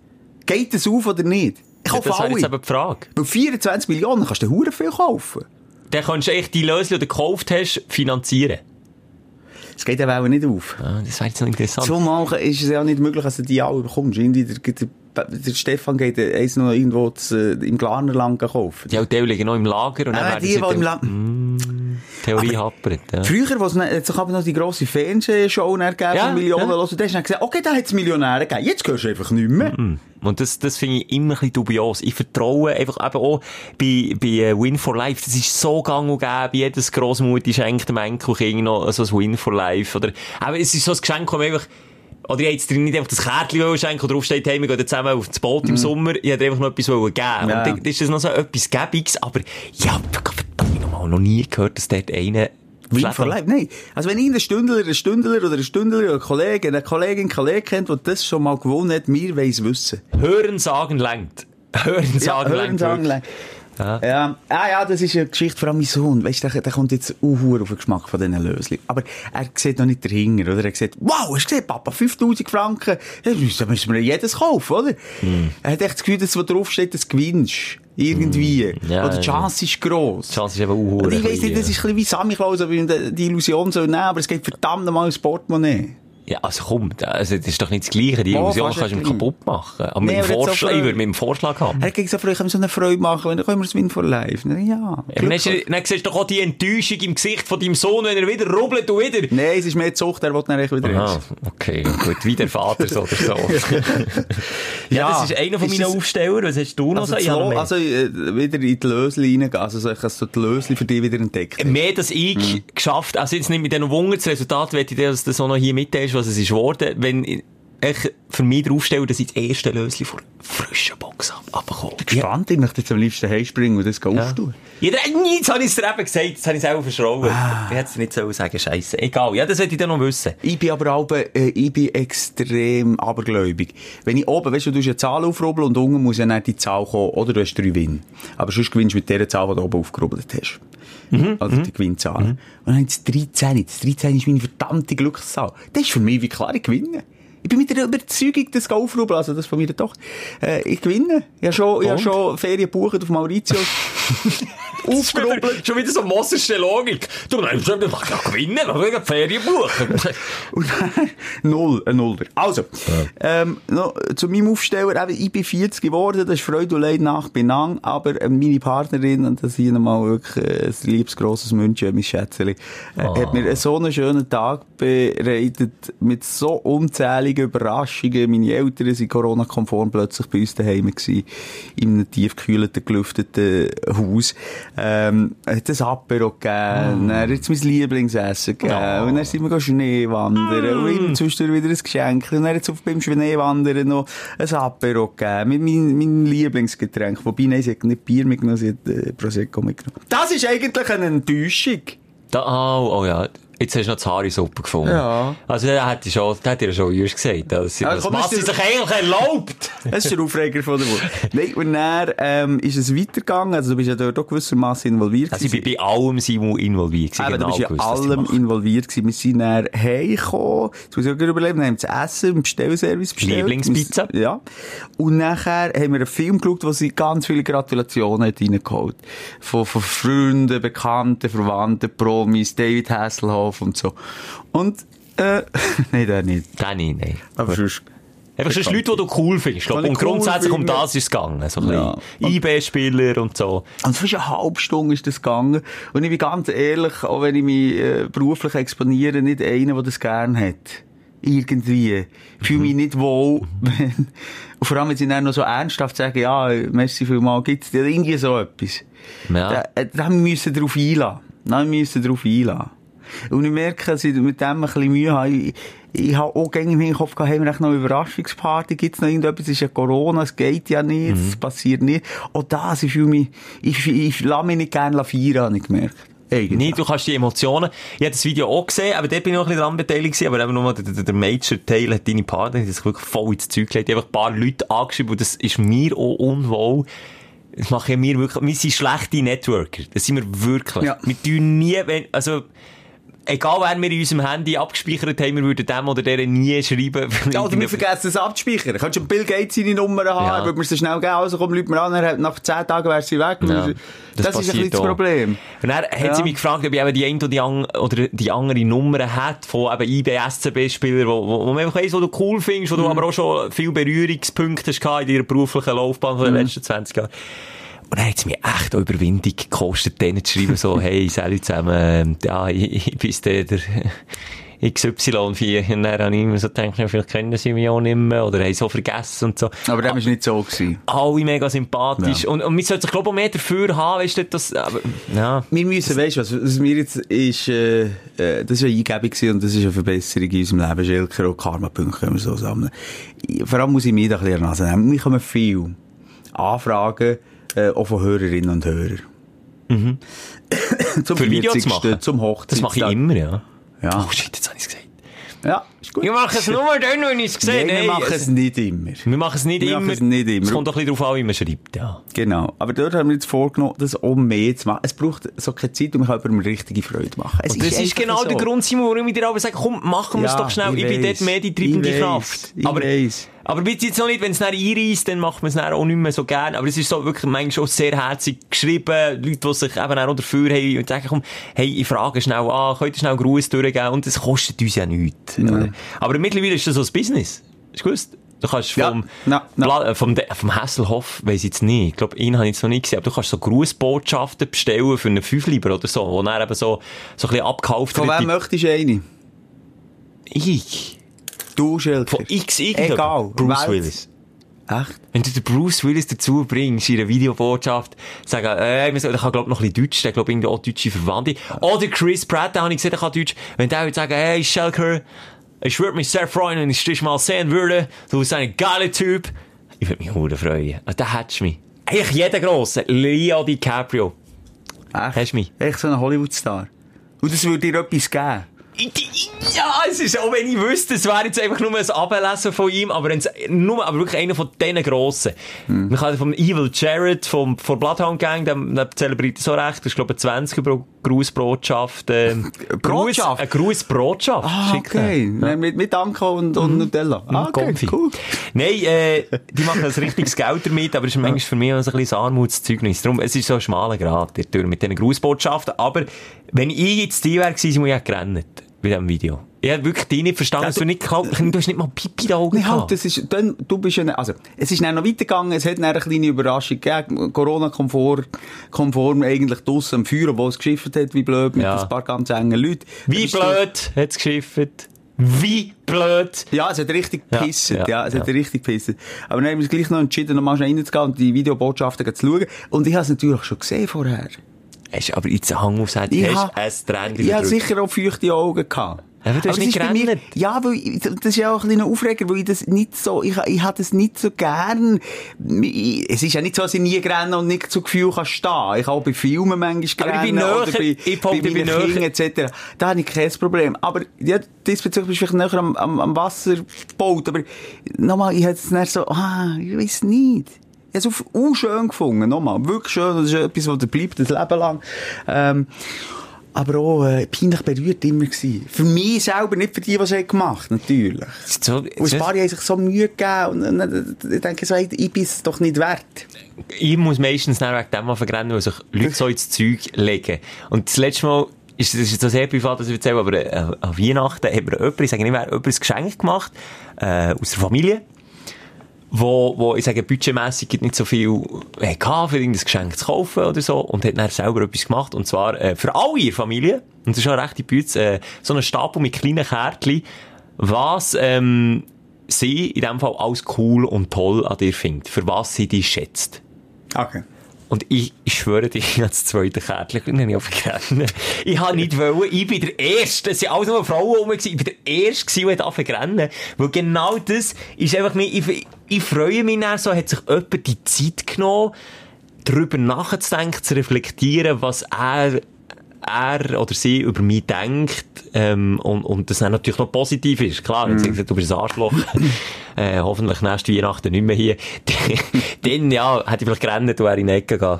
Speaker 4: Geht das auf oder nicht? Ich
Speaker 1: Ja,
Speaker 4: kaufe
Speaker 1: das jetzt
Speaker 4: alle.
Speaker 1: eben die Frage.
Speaker 4: Bei 24 Millionen kannst du hure viel kaufen.
Speaker 1: Dann kannst du echt die Lösli, die du gekauft hast, finanzieren.
Speaker 4: Das geht eben auch nicht auf.
Speaker 1: Ah, das wäre jetzt noch interessant.
Speaker 4: Zumal ist es ja nicht möglich, dass du die alle bekommst. Irgendwie Der, der, der Stefan geht eins noch irgendwo zu, äh, im Glarnerland kaufen.
Speaker 1: Die Teile liegen noch im Lager und dann
Speaker 4: Ah, die, die im
Speaker 1: dann-
Speaker 4: Land...
Speaker 1: Theorie happert. Ja.
Speaker 4: Früher, wo es ne- aber noch die grosse Fernsehshow gegeben
Speaker 1: Ja,
Speaker 4: von Millionen
Speaker 1: ja.
Speaker 4: los, und hast du dann gesagt, okay, da hat es Millionäre gegeben. Jetzt gehörst du einfach nicht mehr.
Speaker 1: Und das, das finde ich immer ein bisschen dubios. Ich vertraue einfach eben auch bei, bei äh, Win for Life. Das ist so gang und gäbe. Jedes Grossmutti schenkt dem Enkelkind noch so ein Win for Life. Oder, aber es ist so ein Geschenk, wo man einfach, oder ich hätte jetzt drin nicht einfach das Kärtchen schenken, oder draufsteht, hey, wir gehen zusammen auf das Boot im Sommer. Ich hätte einfach noch etwas geben.
Speaker 4: Ja.
Speaker 1: Und dann ist das noch so etwas Gäbiges. Aber, ja, verdammt nochmal, noch nie gehört, dass dort einer
Speaker 4: Win for life, nein. Also wenn irgendein Stündler, ein Stündler oder ein Stündler oder ein Kollege, eine Kollegin, einen Kollegen kennt, der das schon mal gewonnen hat, wir wollen es wissen.
Speaker 1: Hören sagen lenkt. Hören sagen
Speaker 4: hören
Speaker 1: lenkt.
Speaker 4: sagen,
Speaker 1: wirklich.
Speaker 4: Ja. Ja. Ah, ja, das ist eine Geschichte von mein Sohn. Weißt du, der, der kommt jetzt auch auf den Geschmack von diesen Lösli. Aber er sieht noch nicht dahinter, oder? Er sieht, wow, hast du gesehen, Papa, 5000 Franken. Ja, müssen, müssen wir jedes kaufen, oder?
Speaker 1: Hm.
Speaker 4: Er hat echt das Gefühl, dass was draufsteht, das gewinnst. Irgendwie.
Speaker 1: Hm. Ja,
Speaker 4: oder die
Speaker 1: ja.
Speaker 4: Chance ist gross.
Speaker 1: Die Chance ist eben auch
Speaker 4: ich weiss nicht, das
Speaker 1: ja.
Speaker 4: ist ein bisschen wie Sammy Klaus, die die Illusion soll nehmen, aber es geht verdammt mal ins Portemonnaie.
Speaker 1: Ja, also komm, also das ist doch nicht das Gleiche. Die Illusion
Speaker 4: fast
Speaker 1: kannst du ihm kaputt machen. Aber
Speaker 4: Nee,
Speaker 1: mit, dem Vorschlag,
Speaker 4: auch
Speaker 1: ich
Speaker 4: für-
Speaker 1: würde mit dem Vorschlag haben.
Speaker 4: Er gesagt, so, vielleicht können wir so eine Freude machen, dann können wir das Win for Life. Na, Ja.
Speaker 1: Ja, dann, hast dann siehst du doch auch die Enttäuschung im Gesicht von deinem Sohn, wenn er wieder rubbelt und wieder...
Speaker 4: Nein, es ist mehr die Zucht, er will dann wieder
Speaker 1: Ah,
Speaker 4: eins.
Speaker 1: okay, gut, wie der Vater so oder so. [LAUGHS] ja,
Speaker 4: Ja,
Speaker 1: das ist einer von meinen Aufsteller. Was hast du noch
Speaker 4: Also,
Speaker 1: so? Ich
Speaker 4: lo- also äh, wieder in die Lösli reingehen, also so, ich habe so die Lösli für dich wieder entdeckt.
Speaker 1: Mehr, dass ich
Speaker 4: Mhm.
Speaker 1: geschafft, also jetzt nicht mit diesen Wunder, das Resultat, möchte ich dir, das noch hier mitteilst, was es ist geworden, wenn ich für mich draufstelle, dass ich das erste Lösli von frischen Box abbekomme.
Speaker 4: Gespannt, ich möchte jetzt am liebsten heimspringen und das ja. auftun.
Speaker 1: Jeder, nee, jetzt habe ich es dir eben gesagt, jetzt habe ich es selber verschrauben.
Speaker 4: Ah.
Speaker 1: Ich hätte es nicht so sagen, scheisse. Egal, ja, das hätte ich dann noch wissen.
Speaker 4: Ich bin aber auch, äh, ich bin extrem abergläubig. Wenn ich oben, weißt du, du hast eine Zahl aufrubbeln und unten muss ja nicht die Zahl kommen, oder du hast drei Win. Aber sonst gewinnst du mit der Zahl, die du oben aufgerubbelt hast.
Speaker 1: Mhm,
Speaker 4: Also die Gewinnzahl. Und dann habe ich das 13. Das 13 ist meine verdammte Glückszahl. Das ist für mich wie klar, ich gewinne. Ich bin mit der Überzeugung, das aufrubbeln, also das von meiner Tochter. Äh, ich gewinne. Ich habe schon, ich
Speaker 1: Und?
Speaker 4: schon Ferien gebucht auf Mauritius. [LAUGHS] aufgerubbelt.
Speaker 1: Schon wieder so mossische Logik. Du, will ja gewinnen, will ich Ferien buchen. [LAUGHS]
Speaker 4: Und dann, null, ein Nuller. Also, ähm, noch, zu meinem Aufsteller, eben, ich bin 40 geworden, das ist Freude und Leid nach Benang, aber äh, meine Partnerin, und das hier nochmal wirklich äh, ein liebes, grosses München, mein Schätzeli, äh, hat mir so einen schönen Tag bereitet, mit so unzähligen Überraschungen. Meine Eltern sind Corona-konform plötzlich bei uns daheim gewesen, in einem tiefgekühlten, gelüfteten Haus. Ähm, hat ein Apero gegeben, dann hat mein Lieblingsessen gegeben,
Speaker 1: Oh.
Speaker 4: und dann sind wir Schnee wandern, und immer zwischendurch wieder ein Geschenk, und dann hat es beim Schneewandern noch ein Apero gegeben, mit meinem, meinem Lieblingsgetränk, wobei, nein, sie hat nicht Bier mitgenommen, sie hat äh, Prosecco mitgenommen. Das ist eigentlich eine Enttäuschung.
Speaker 1: Da, oh, oh ja. Jetzt hast du noch die Haarisuppe gefunden.
Speaker 4: Ja.
Speaker 1: Also, der hätte schon, der hätte ja schon jüngst gesagt. Das,
Speaker 4: Ja,
Speaker 1: das
Speaker 4: komm,
Speaker 1: was sie sich eigentlich erlaubt. [LAUGHS]
Speaker 4: Das ist der Aufreger von der Woche. Nein, und dann, ähm, ist es weitergegangen. Also, du bist ja dort auch gewissermaßen involviert.
Speaker 1: Also ich bin bei allem Simon involviert. gewesen,
Speaker 4: Eben, du
Speaker 1: genau
Speaker 4: bist ja
Speaker 1: gewusst, was die
Speaker 4: allem involviert gewesen. Wir sind dann heimgekommen. Jetzt muss ich auch gerade überlegen. Wir haben das Essen im Bestellservice bestellt.
Speaker 1: Lieblingspizza.
Speaker 4: Ja. Und nachher haben wir einen Film geschaut, wo sie ganz viele Gratulationen hat reingeholt. Von, von Freunden, Bekannten, Verwandten, Promis, David Hasselhoff und so. Und, äh, [LAUGHS] nein, der nicht.
Speaker 1: Den nicht, nein.
Speaker 4: Aber sonst,
Speaker 1: Einfach sonst Leute, die du cool findest. glaub. Und grundsätzlich
Speaker 4: cool
Speaker 1: um
Speaker 4: finde.
Speaker 1: das ist es gegangen. So ein
Speaker 4: Ja.
Speaker 1: IB-Spieler und so.
Speaker 4: Und fast eine halbe Stunde ist das gegangen. Und ich bin ganz ehrlich, auch wenn ich mich äh, beruflich exponiere, nicht einer, der das gern hat. Irgendwie. Ich fühle mich nicht wohl, [LAUGHS] wenn, und vor allem, wenn sie dann noch so ernsthaft sagen, ja, merci vielmal, gibt's dir irgendwie so etwas.
Speaker 1: Ja.
Speaker 4: Da, äh, da müssen wir darauf einladen. Da müssen wir darauf einladen. Und ich merke, dass ich mit dem ein bisschen Mühe habe. Ich, ich habe auch in meinem Kopf gehabt, haben wir noch eine Überraschungsparty? Gibt's noch irgendetwas? Es ist ja Corona, es geht ja nicht, es passiert nicht. Auch das, ich fühle mich, ich, ich, lasse mich nicht gerne feiern, habe ich gemerkt. Eigentlich.
Speaker 1: Nee, du kannst die Emotionen. Ich habe das Video auch gesehen, aber dort bin ich noch ein bisschen dran beteiligt gewesen, aber eben nur der, der, der Major-Teil hat deine Partner, die sich wirklich voll ins Zeug gelegt. Ich habe einfach ein paar Leute angeschrieben und das ist mir auch unwohl. Das mache ich mir wirklich, wir sind schlechte Networker. Das sind wir wirklich.
Speaker 4: Ja.
Speaker 1: Wir tun nie, wenn, also, egal wer wir in unserem Handy abgespeichert haben, wir würden dem oder der nie schreiben. [LAUGHS]
Speaker 4: Ja, oder wir vergessen es abzuspeichern. Könntest du Bill Gates seine Nummer haben,
Speaker 1: Ja.
Speaker 4: würde man sie schnell geben, also komm, Leute mir an, er hat- nach 10 Tagen wäre sie weg.
Speaker 1: Ja,
Speaker 4: das,
Speaker 1: das
Speaker 4: ist ein bisschen das. Problem.
Speaker 1: Und dann hat
Speaker 4: Ja.
Speaker 1: sie mich gefragt, ob ich eben die eine oder die, an oder die andere Nummer hat von eben IB-SCB-Spielern, wo, wo, wo man einfach weiss, wo du cool findest, wo
Speaker 4: Mhm.
Speaker 1: du aber auch schon viele Berührungspunkte hast in deiner beruflichen Laufbahn von den
Speaker 4: Mhm.
Speaker 1: letzten 20 Jahren. Und dann hat es mir echt auch Überwindung gekostet, denen zu schreiben, so, [LAUGHS] hey, salut zusammen, ähm, ja, ich, ich bin der, der [LAUGHS] XY4. Und dann habe ich immer so gedacht, ja, vielleicht kennen sie mich auch nicht mehr, oder haben so vergessen und so.
Speaker 4: Aber das war nicht so. Gewesen.
Speaker 1: Alle mega sympathisch.
Speaker 4: Ja.
Speaker 1: Und, und man sollte sich, glaube ich, mehr dafür haben, weißt du, das, aber, ja.
Speaker 4: Wir müssen, weißt du was, was mir jetzt ist, äh, äh, das war eine Eingebung und das ist eine Verbesserung in unserem Leben. Schelker und Karma-Punkte können wir so sammeln. Vor allem muss ich mich da ein bisschen an Nase nehmen. Wir kommen viel Anfragen, äh, auch von Hörerinnen und Hörern. [COUGHS] zum
Speaker 1: Für Videos
Speaker 4: 40.
Speaker 1: machen?
Speaker 4: Zum
Speaker 1: Das
Speaker 4: Hochzeitstag.
Speaker 1: mache ich immer, ja.
Speaker 4: Ja.
Speaker 1: Oh shit, jetzt habe ich es gesagt.
Speaker 4: Ja, ist gut.
Speaker 1: Ich mache es nur dann, wenn ich es gesehen
Speaker 4: Nein, wir
Speaker 1: habe.
Speaker 4: machen es nicht immer.
Speaker 1: Wir machen es nicht
Speaker 4: Wir
Speaker 1: immer.
Speaker 4: es nicht immer.
Speaker 1: Es kommt doch ein bisschen darauf an, wie man schreibt, ja.
Speaker 4: Genau. Aber dort haben wir jetzt vorgenommen, das auch mehr zu machen. Es braucht so keine Zeit kann jemandem richtige Freude machen. Es
Speaker 1: Und das ist, genau
Speaker 4: so.
Speaker 1: der Grund, Simon, warum ich dir aber sage, komm, machen wir es
Speaker 4: Ja,
Speaker 1: doch schnell. Ich,
Speaker 4: ich
Speaker 1: bin dort mehr die treibende. Kraft.
Speaker 4: Ich
Speaker 1: aber,
Speaker 4: weiss.
Speaker 1: Aber bitte jetzt noch nicht, wenn es dann einreisst, dann macht man es dann auch nicht mehr so gern. Aber es ist so wirklich manchmal auch sehr herzig geschrieben. Leute, die sich eben auch dafür haben und sagen, komm, hey, ich frage schnell an, könnt ihr schnell einen Gruß durchgeben? Und das kostet uns ja nichts. oder? Aber mittlerweile ist das so ein Business. Du gewusst? Du kannst
Speaker 4: Ja.
Speaker 1: vom,
Speaker 4: na.
Speaker 1: Bla- äh, vom, vom Hasselhoff, weiss ich jetzt nicht. Ich glaube, ihn habe ich jetzt noch nicht gesehen. Aber du kannst so Grußbotschaften bestellen für einen Fünfliber oder so, wo dann eben so, so ein bisschen abgekauft
Speaker 4: Von wem möchtest du eine?
Speaker 1: Ich.
Speaker 4: Du, Schelker.
Speaker 1: Von X irgendjemand.
Speaker 4: Egal.
Speaker 1: Bruce
Speaker 4: Welt.
Speaker 1: Willis.
Speaker 4: Echt?
Speaker 1: Wenn du den Bruce Willis dazu bringst, in einer Videobotschaft, sagen, äh, der kann, glaub noch ein bisschen Deutsch, der, glaub irgendwie auch deutsche Verwandte. Oder Chris Pratt, den habe ich gesehen, der kann Deutsch. Wenn der würde sagen, hey, Schelker, ich würde mich sehr freuen, wenn ich dich mal sehen würde. Du bist ein geiler Typ. Ich würde mich hure freuen. Ah, Da hättest du mich. Eigentlich jeder Grosse. Leo DiCaprio.
Speaker 4: Echt?
Speaker 1: Hast du mich?
Speaker 4: Echt so ein Hollywood-Star. Und das würde dir etwas geben.
Speaker 1: Ja, es ist, auch wenn ich wüsste, es wäre jetzt einfach nur ein Ablesen von ihm, aber, wenn's, nur, aber wirklich einer von diesen Grossen.
Speaker 4: Hm.
Speaker 1: Man kann vom Evil Jared, vom, von Bloodhound Gang, der, der zelebriert so recht, das ist, glaube ich, eine 20er Bro- Grußbotschaft.
Speaker 4: Brotschaft? [LAUGHS]
Speaker 1: Gruß- Eine Grußbotschaft.
Speaker 4: Ah, okay. Nein, Mit, mit Anko und, und Nutella. Ah, okay,
Speaker 1: Konfi.
Speaker 4: cool.
Speaker 1: Nein, äh, die machen ein richtiges Geld damit, aber es ist [LAUGHS] manchmal für mich auch so ein bisschen Armutszeugnis. Darum, es ist so ein schmaler Grad, der Tür mit diesen Grußbotschaften. Aber, wenn ich jetzt die wäre gewesen, muss ich gerannt. Bei diesem Video. Ich habe wirklich die nicht verstanden, dass du nicht, du hast nicht mal Pipi den Augen
Speaker 4: Nee, halt,
Speaker 1: gehabt.
Speaker 4: das ist, dann, du bist ja, also, es ist dann noch weitergegangen, es hat dann eine kleine Überraschung gegeben, Corona-konform, konform eigentlich draussen am Feuer, obwohl es geschifft hat, wie blöd, mit
Speaker 1: Ja.
Speaker 4: ein paar ganz engen Leuten.
Speaker 1: Wie blöd hat es geschifft. Wie blöd.
Speaker 4: Ja, es hat richtig
Speaker 1: Ja,
Speaker 4: gepisst,
Speaker 1: ja,
Speaker 4: ja, es hat
Speaker 1: ja.
Speaker 4: richtig gepisst. Aber dann haben wir uns gleich noch entschieden, nochmal reinzugehen und die Videobotschaften zu schauen. Und ich habe es natürlich schon gesehen vorher.
Speaker 1: Hast aber jetzt einen Hang aufs Handy, hast
Speaker 4: ha-
Speaker 1: ein Tränchen
Speaker 4: Ich habe sicher auch feuchte Augen gehabt.
Speaker 1: Aber du hast
Speaker 4: das
Speaker 1: nicht
Speaker 4: bei mir,
Speaker 1: gerannt.
Speaker 4: Ja, weil das ist ja auch ein kleiner Aufreger, weil ich das nicht so, ich, ich habe das nicht so gern. Ich, es ist ja nicht so, dass ich nie renne und nicht zu Gefühl kann stehen. Ich kann auch bei Filmen manchmal
Speaker 1: Aber ich bin näher-
Speaker 4: bei,
Speaker 1: ich
Speaker 4: bei
Speaker 1: bin
Speaker 4: meinen Kindern etc. Da habe ich kein Problem. Aber ja, diesbezüglich bist du vielleicht näher am, am, am Wasserboot. Aber nochmal, ich hätte es nicht so, ah, ich weiß nicht. Ich habe es auch schön gefunden, nochmal. Wirklich schön. Das ist etwas, was bleibt, das Leben lang. Ähm, aber auch äh, peinlich berührt immer gewesen. Für mich selber, nicht für die, es haben gemacht natürlich.
Speaker 1: So,
Speaker 4: Und ein paar haben sich so Mühe gegeben und, und, ich denke so, ich bin es doch nicht wert.
Speaker 1: ich muss meistens dann wegen dem anfangen rennen, weil sich Leute so ins Zeug legen. Und das letzte Mal, ist, das ist so sehr privat, was ich erzähle, aber äh, an Weihnachten hat mir jemand, ich sage nicht mehr, jemand ein Geschenk gemacht, äh, aus der Familie, wo, wo, ich sage, budgetmässig nicht so viel äh, hatte, für irgendein Geschenk zu kaufen oder so, und hat dann selber etwas gemacht, und zwar äh, für alle der Familie, und das ist auch recht Bütze, äh, so einen Stapel mit kleinen Kärtchen, was ähm, sie in dem Fall alles cool und toll an dir findet, für was sie dich schätzt.
Speaker 4: Okay.
Speaker 1: Und ich, ich schwöre dir, [LAUGHS] ich habe das zweite Kärtchen nicht aufgerannt. Ich habe nicht wollen, ich bin der Erste, es sind alles nur Frauen rum, ich bin der Erste gewesen, der aufgerannt Weil genau das ist einfach mir, ich, ich freue mich dann so, hat sich jemand die Zeit genommen, darüber nachzudenken, zu reflektieren, was er er oder sie über mich denkt ähm, und, und das dann natürlich noch positiv ist. Klar, wenn sie gesagt, du bist ein Arschloch, [LAUGHS] äh, hoffentlich nächste Weihnachten nicht mehr hier, [LAUGHS] dann ja, hätte ich vielleicht gerannt und wäre in die Ecke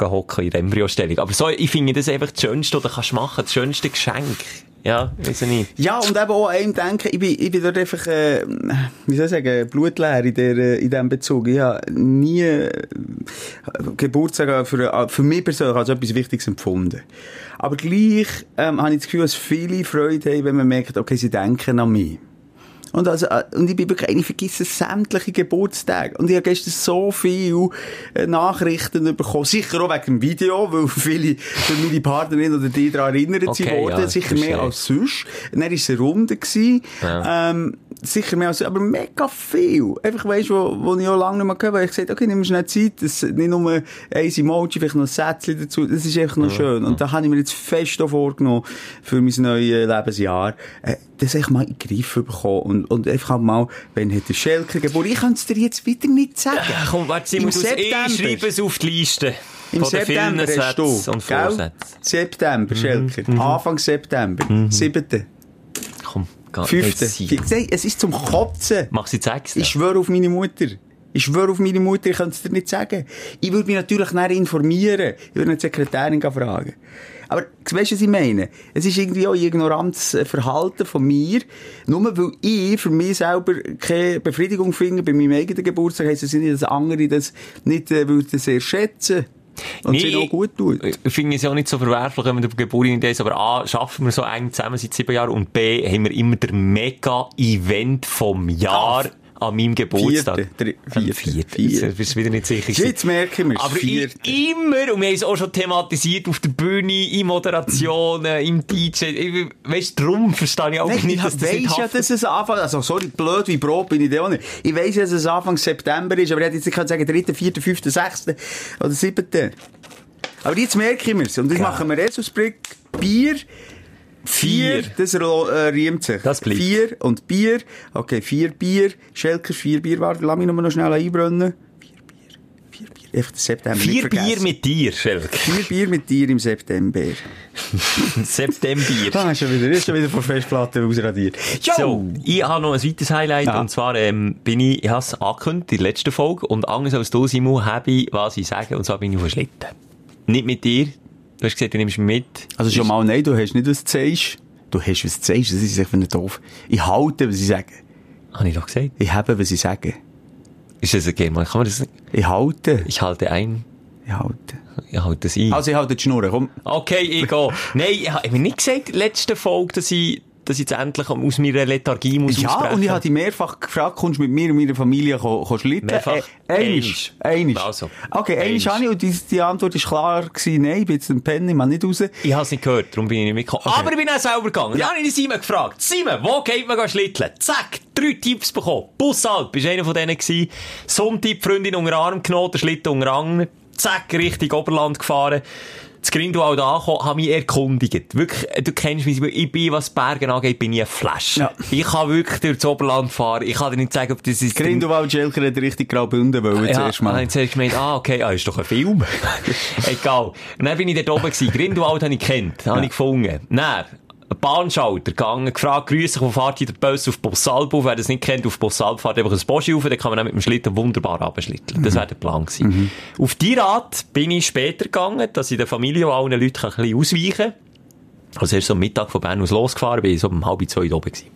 Speaker 1: hocken in der Embryostellung. Aber so, ich finde das einfach das Schönste, du kannst machen, das schönste Geschenk. Ja, ich nicht.
Speaker 4: Ja, und eben auch einem denken, ich bin, ich dort einfach, äh, wie soll ich sagen, blutleer in, der, äh, in diesem Bezug. Ich habe nie äh, Geburtstag für, für mich persönlich als etwas Wichtiges empfunden. Aber gleich ähm, habe ich das Gefühl, dass viele Freude haben, wenn man merkt, okay, sie denken an mich. Und, also, äh, und ich bin wirklich, ich vergesse sämtliche Geburtstage. Und ich habe gestern so viele äh, Nachrichten bekommen. Sicher auch wegen dem Video, weil viele für meine Partnerin oder die daran erinnert
Speaker 1: Okay,
Speaker 4: sind worden.
Speaker 1: ja,
Speaker 4: sicher mehr als sonst. Und dann war es eine Runde. Gewesen.
Speaker 1: Ja.
Speaker 4: Ähm, sicher mehr als, aber mega viel. Einfach, weisst wo, wo ich auch lange nicht mehr gehört habe, weil ich gesagt okay, nimm mir schnell Zeit, das, nicht nur ein Emoji, vielleicht noch ein Sätzchen dazu, das ist einfach noch schön. Und da habe ich mir jetzt fest auch vorgenommen, für mein neues Lebensjahr, äh, das echt mal in den Griff bekommen und, und einfach halt mal, wenn hat der Schelker Geburt, ich kann es dir jetzt wieder nicht sagen.
Speaker 1: Ach, komm, warte, Simon, du ich
Speaker 4: September.
Speaker 1: schreibe es auf die Liste.
Speaker 4: Im September hast du,
Speaker 1: und
Speaker 4: gell?
Speaker 1: Vorsätzen.
Speaker 4: September, Schelker. Anfang September. Siebte.
Speaker 1: Komm, geh
Speaker 4: Fünfte. Es ist zum Kotzen.
Speaker 1: Mach sie sechste.
Speaker 4: Ich schwöre auf meine Mutter. Ich schwöre auf meine Mutter, ich könnte es dir nicht sagen. Ich würde mich natürlich nachher informieren. Ich würde eine Sekretärin fragen. Aber, weißt du, was ich meine? Es ist irgendwie auch ignorantes äh, Verhalten von mir. Nur weil ich für mich selber keine Befriedigung finde bei meinem eigenen Geburtstag, heisst das nicht, dass andere das nicht äh, würden sehr schätzen. Und sie auch gut tut.
Speaker 1: Ich finde es ja auch nicht so verwerflich, wenn man über Geburtstag ist, aber A, schaffen wir so eng zusammen seit sieben Jahren und B, haben wir immer der Mega-Event vom Jahr an meinem Geburtstag.
Speaker 4: Vierte, vierte, vierte.
Speaker 1: Jetzt bist du wieder nicht sicher.
Speaker 4: Jetzt merken wir es,
Speaker 1: Aber ich,
Speaker 4: vierte.
Speaker 1: immer, und wir haben es auch schon thematisiert auf der Bühne, in Moderationen, im DJ, ich, weißt du, darum verstehe ich auch
Speaker 4: Nein,
Speaker 1: nicht,
Speaker 4: ich
Speaker 1: dass das nicht
Speaker 4: ja, dass es Anfang, also sorry, blöd wie Brot bin ich da auch nicht. Ich weiss ja, dass es Anfang September ist, aber ich hätte jetzt nicht sagen, 3., 4., 5., 6. oder 7. Aber jetzt merke ich mir's. Und jetzt machen wir Esusbrick, Bier, Vier, das äh, riemt sich.
Speaker 1: Das bleibt.
Speaker 4: Vier und Bier. Okay, vier Bier. Schelker, vier Bier. Warte, lass mich noch mal schnell einbrennen. Vier Bier. Vier Bier. Den September
Speaker 1: Vier Bier mit dir, Schelk.
Speaker 4: Vier Bier mit dir im September. [LAUGHS]
Speaker 1: September.
Speaker 4: Ah, ist schon wieder, ist schon wieder von Festplatte ausradiert. Jo!
Speaker 1: So, ich habe noch ein weiteres Highlight,
Speaker 4: Ja.
Speaker 1: und zwar, ähm, bin ich, ich habe es angekündigt in der letzten Folge, und anders als du, Simon, habe ich, was ich sage, und zwar bin ich auf dem Schlitten. Nicht mit dir. Du hast gesagt, du nimmst mit.
Speaker 4: Also schon mal, nein, du hast nicht, was du sagst. Du hast, was du sagst. Das ist einfach nicht doof. Ich halte, was ich sage.
Speaker 1: Habe ich doch gesagt.
Speaker 4: Ich habe, was ich sage.
Speaker 1: Ist das okay, man? Kann man das,
Speaker 4: Ich halte.
Speaker 1: ich halte ein,
Speaker 4: Ich halte.
Speaker 1: ich halte das ein.
Speaker 4: Also ich halte die Schnur, komm.
Speaker 1: Okay, ich gehe. Nein, ich habe nicht gesagt, in der letzten Folge, dass ich, dass ich jetzt endlich aus meiner Lethargie muss
Speaker 4: Ja,
Speaker 1: ausbrechen.
Speaker 4: und ich habe dich mehrfach gefragt, kommst du mit mir und meiner Familie ko, ko schlitten?
Speaker 1: Mehrfach?
Speaker 4: Äh, einisch. Einisch.
Speaker 1: Also.
Speaker 4: Okay, einisch
Speaker 1: Einisch.
Speaker 4: habe ich und die, die Antwort ist klar gewesen, nein, ich bin jetzt ein Pen, ich mal nicht raus.
Speaker 1: Ich habe es nicht gehört, darum bin ich nicht mitgekommen. Aber ich bin auch selber gegangen. Dann habe ich Simon gefragt. Simon, wo geht man schlitteln? Zack, drei Tipps bekommen. Bussalp, bist einer von denen gewesen. Sonntag, Freundin unter Arm genommen, der Schlitten unter Arm. Zack, Richtung Oberland gefahren. Das Grindelwald angekommen, habe mich erkundigt. Wirklich, äh, du kennst mich, ich bin, was Bergen angeht, bin ich ein Flash.
Speaker 4: Ja.
Speaker 1: Ich kann wirklich durch das Oberland fahren. Ich kann dir nicht sagen, ob das ist...
Speaker 4: Grindelwald Schelker hat richtig Graubünden wollen,
Speaker 1: Ja,
Speaker 4: zuerst mal.
Speaker 1: ich zuerst gemeint, ah, okay, ah, ist doch ein Film. [LAUGHS] Egal. Und dann bin ich dort oben gewesen. Grindelwald habe ich kennt, habe ich gefunden. Dann, Bahnschalter gegangen, gefragt, grüß dich, wo fahrt ihr der Bus auf Bossalb auf? Wer das nicht kennt, auf Bossalb fahrt einfach ein Boschi auf, dann kann man dann mit dem Schlitten wunderbar abschlitteln. Das wäre der Plan gewesen. Auf die Rat bin ich später gegangen, dass ich der Familie und allen Leuten ein bisschen ausweichen kann. Also erst so am Mittag von Bern aus losgefahren bin, so um halb zwei oben gewesen.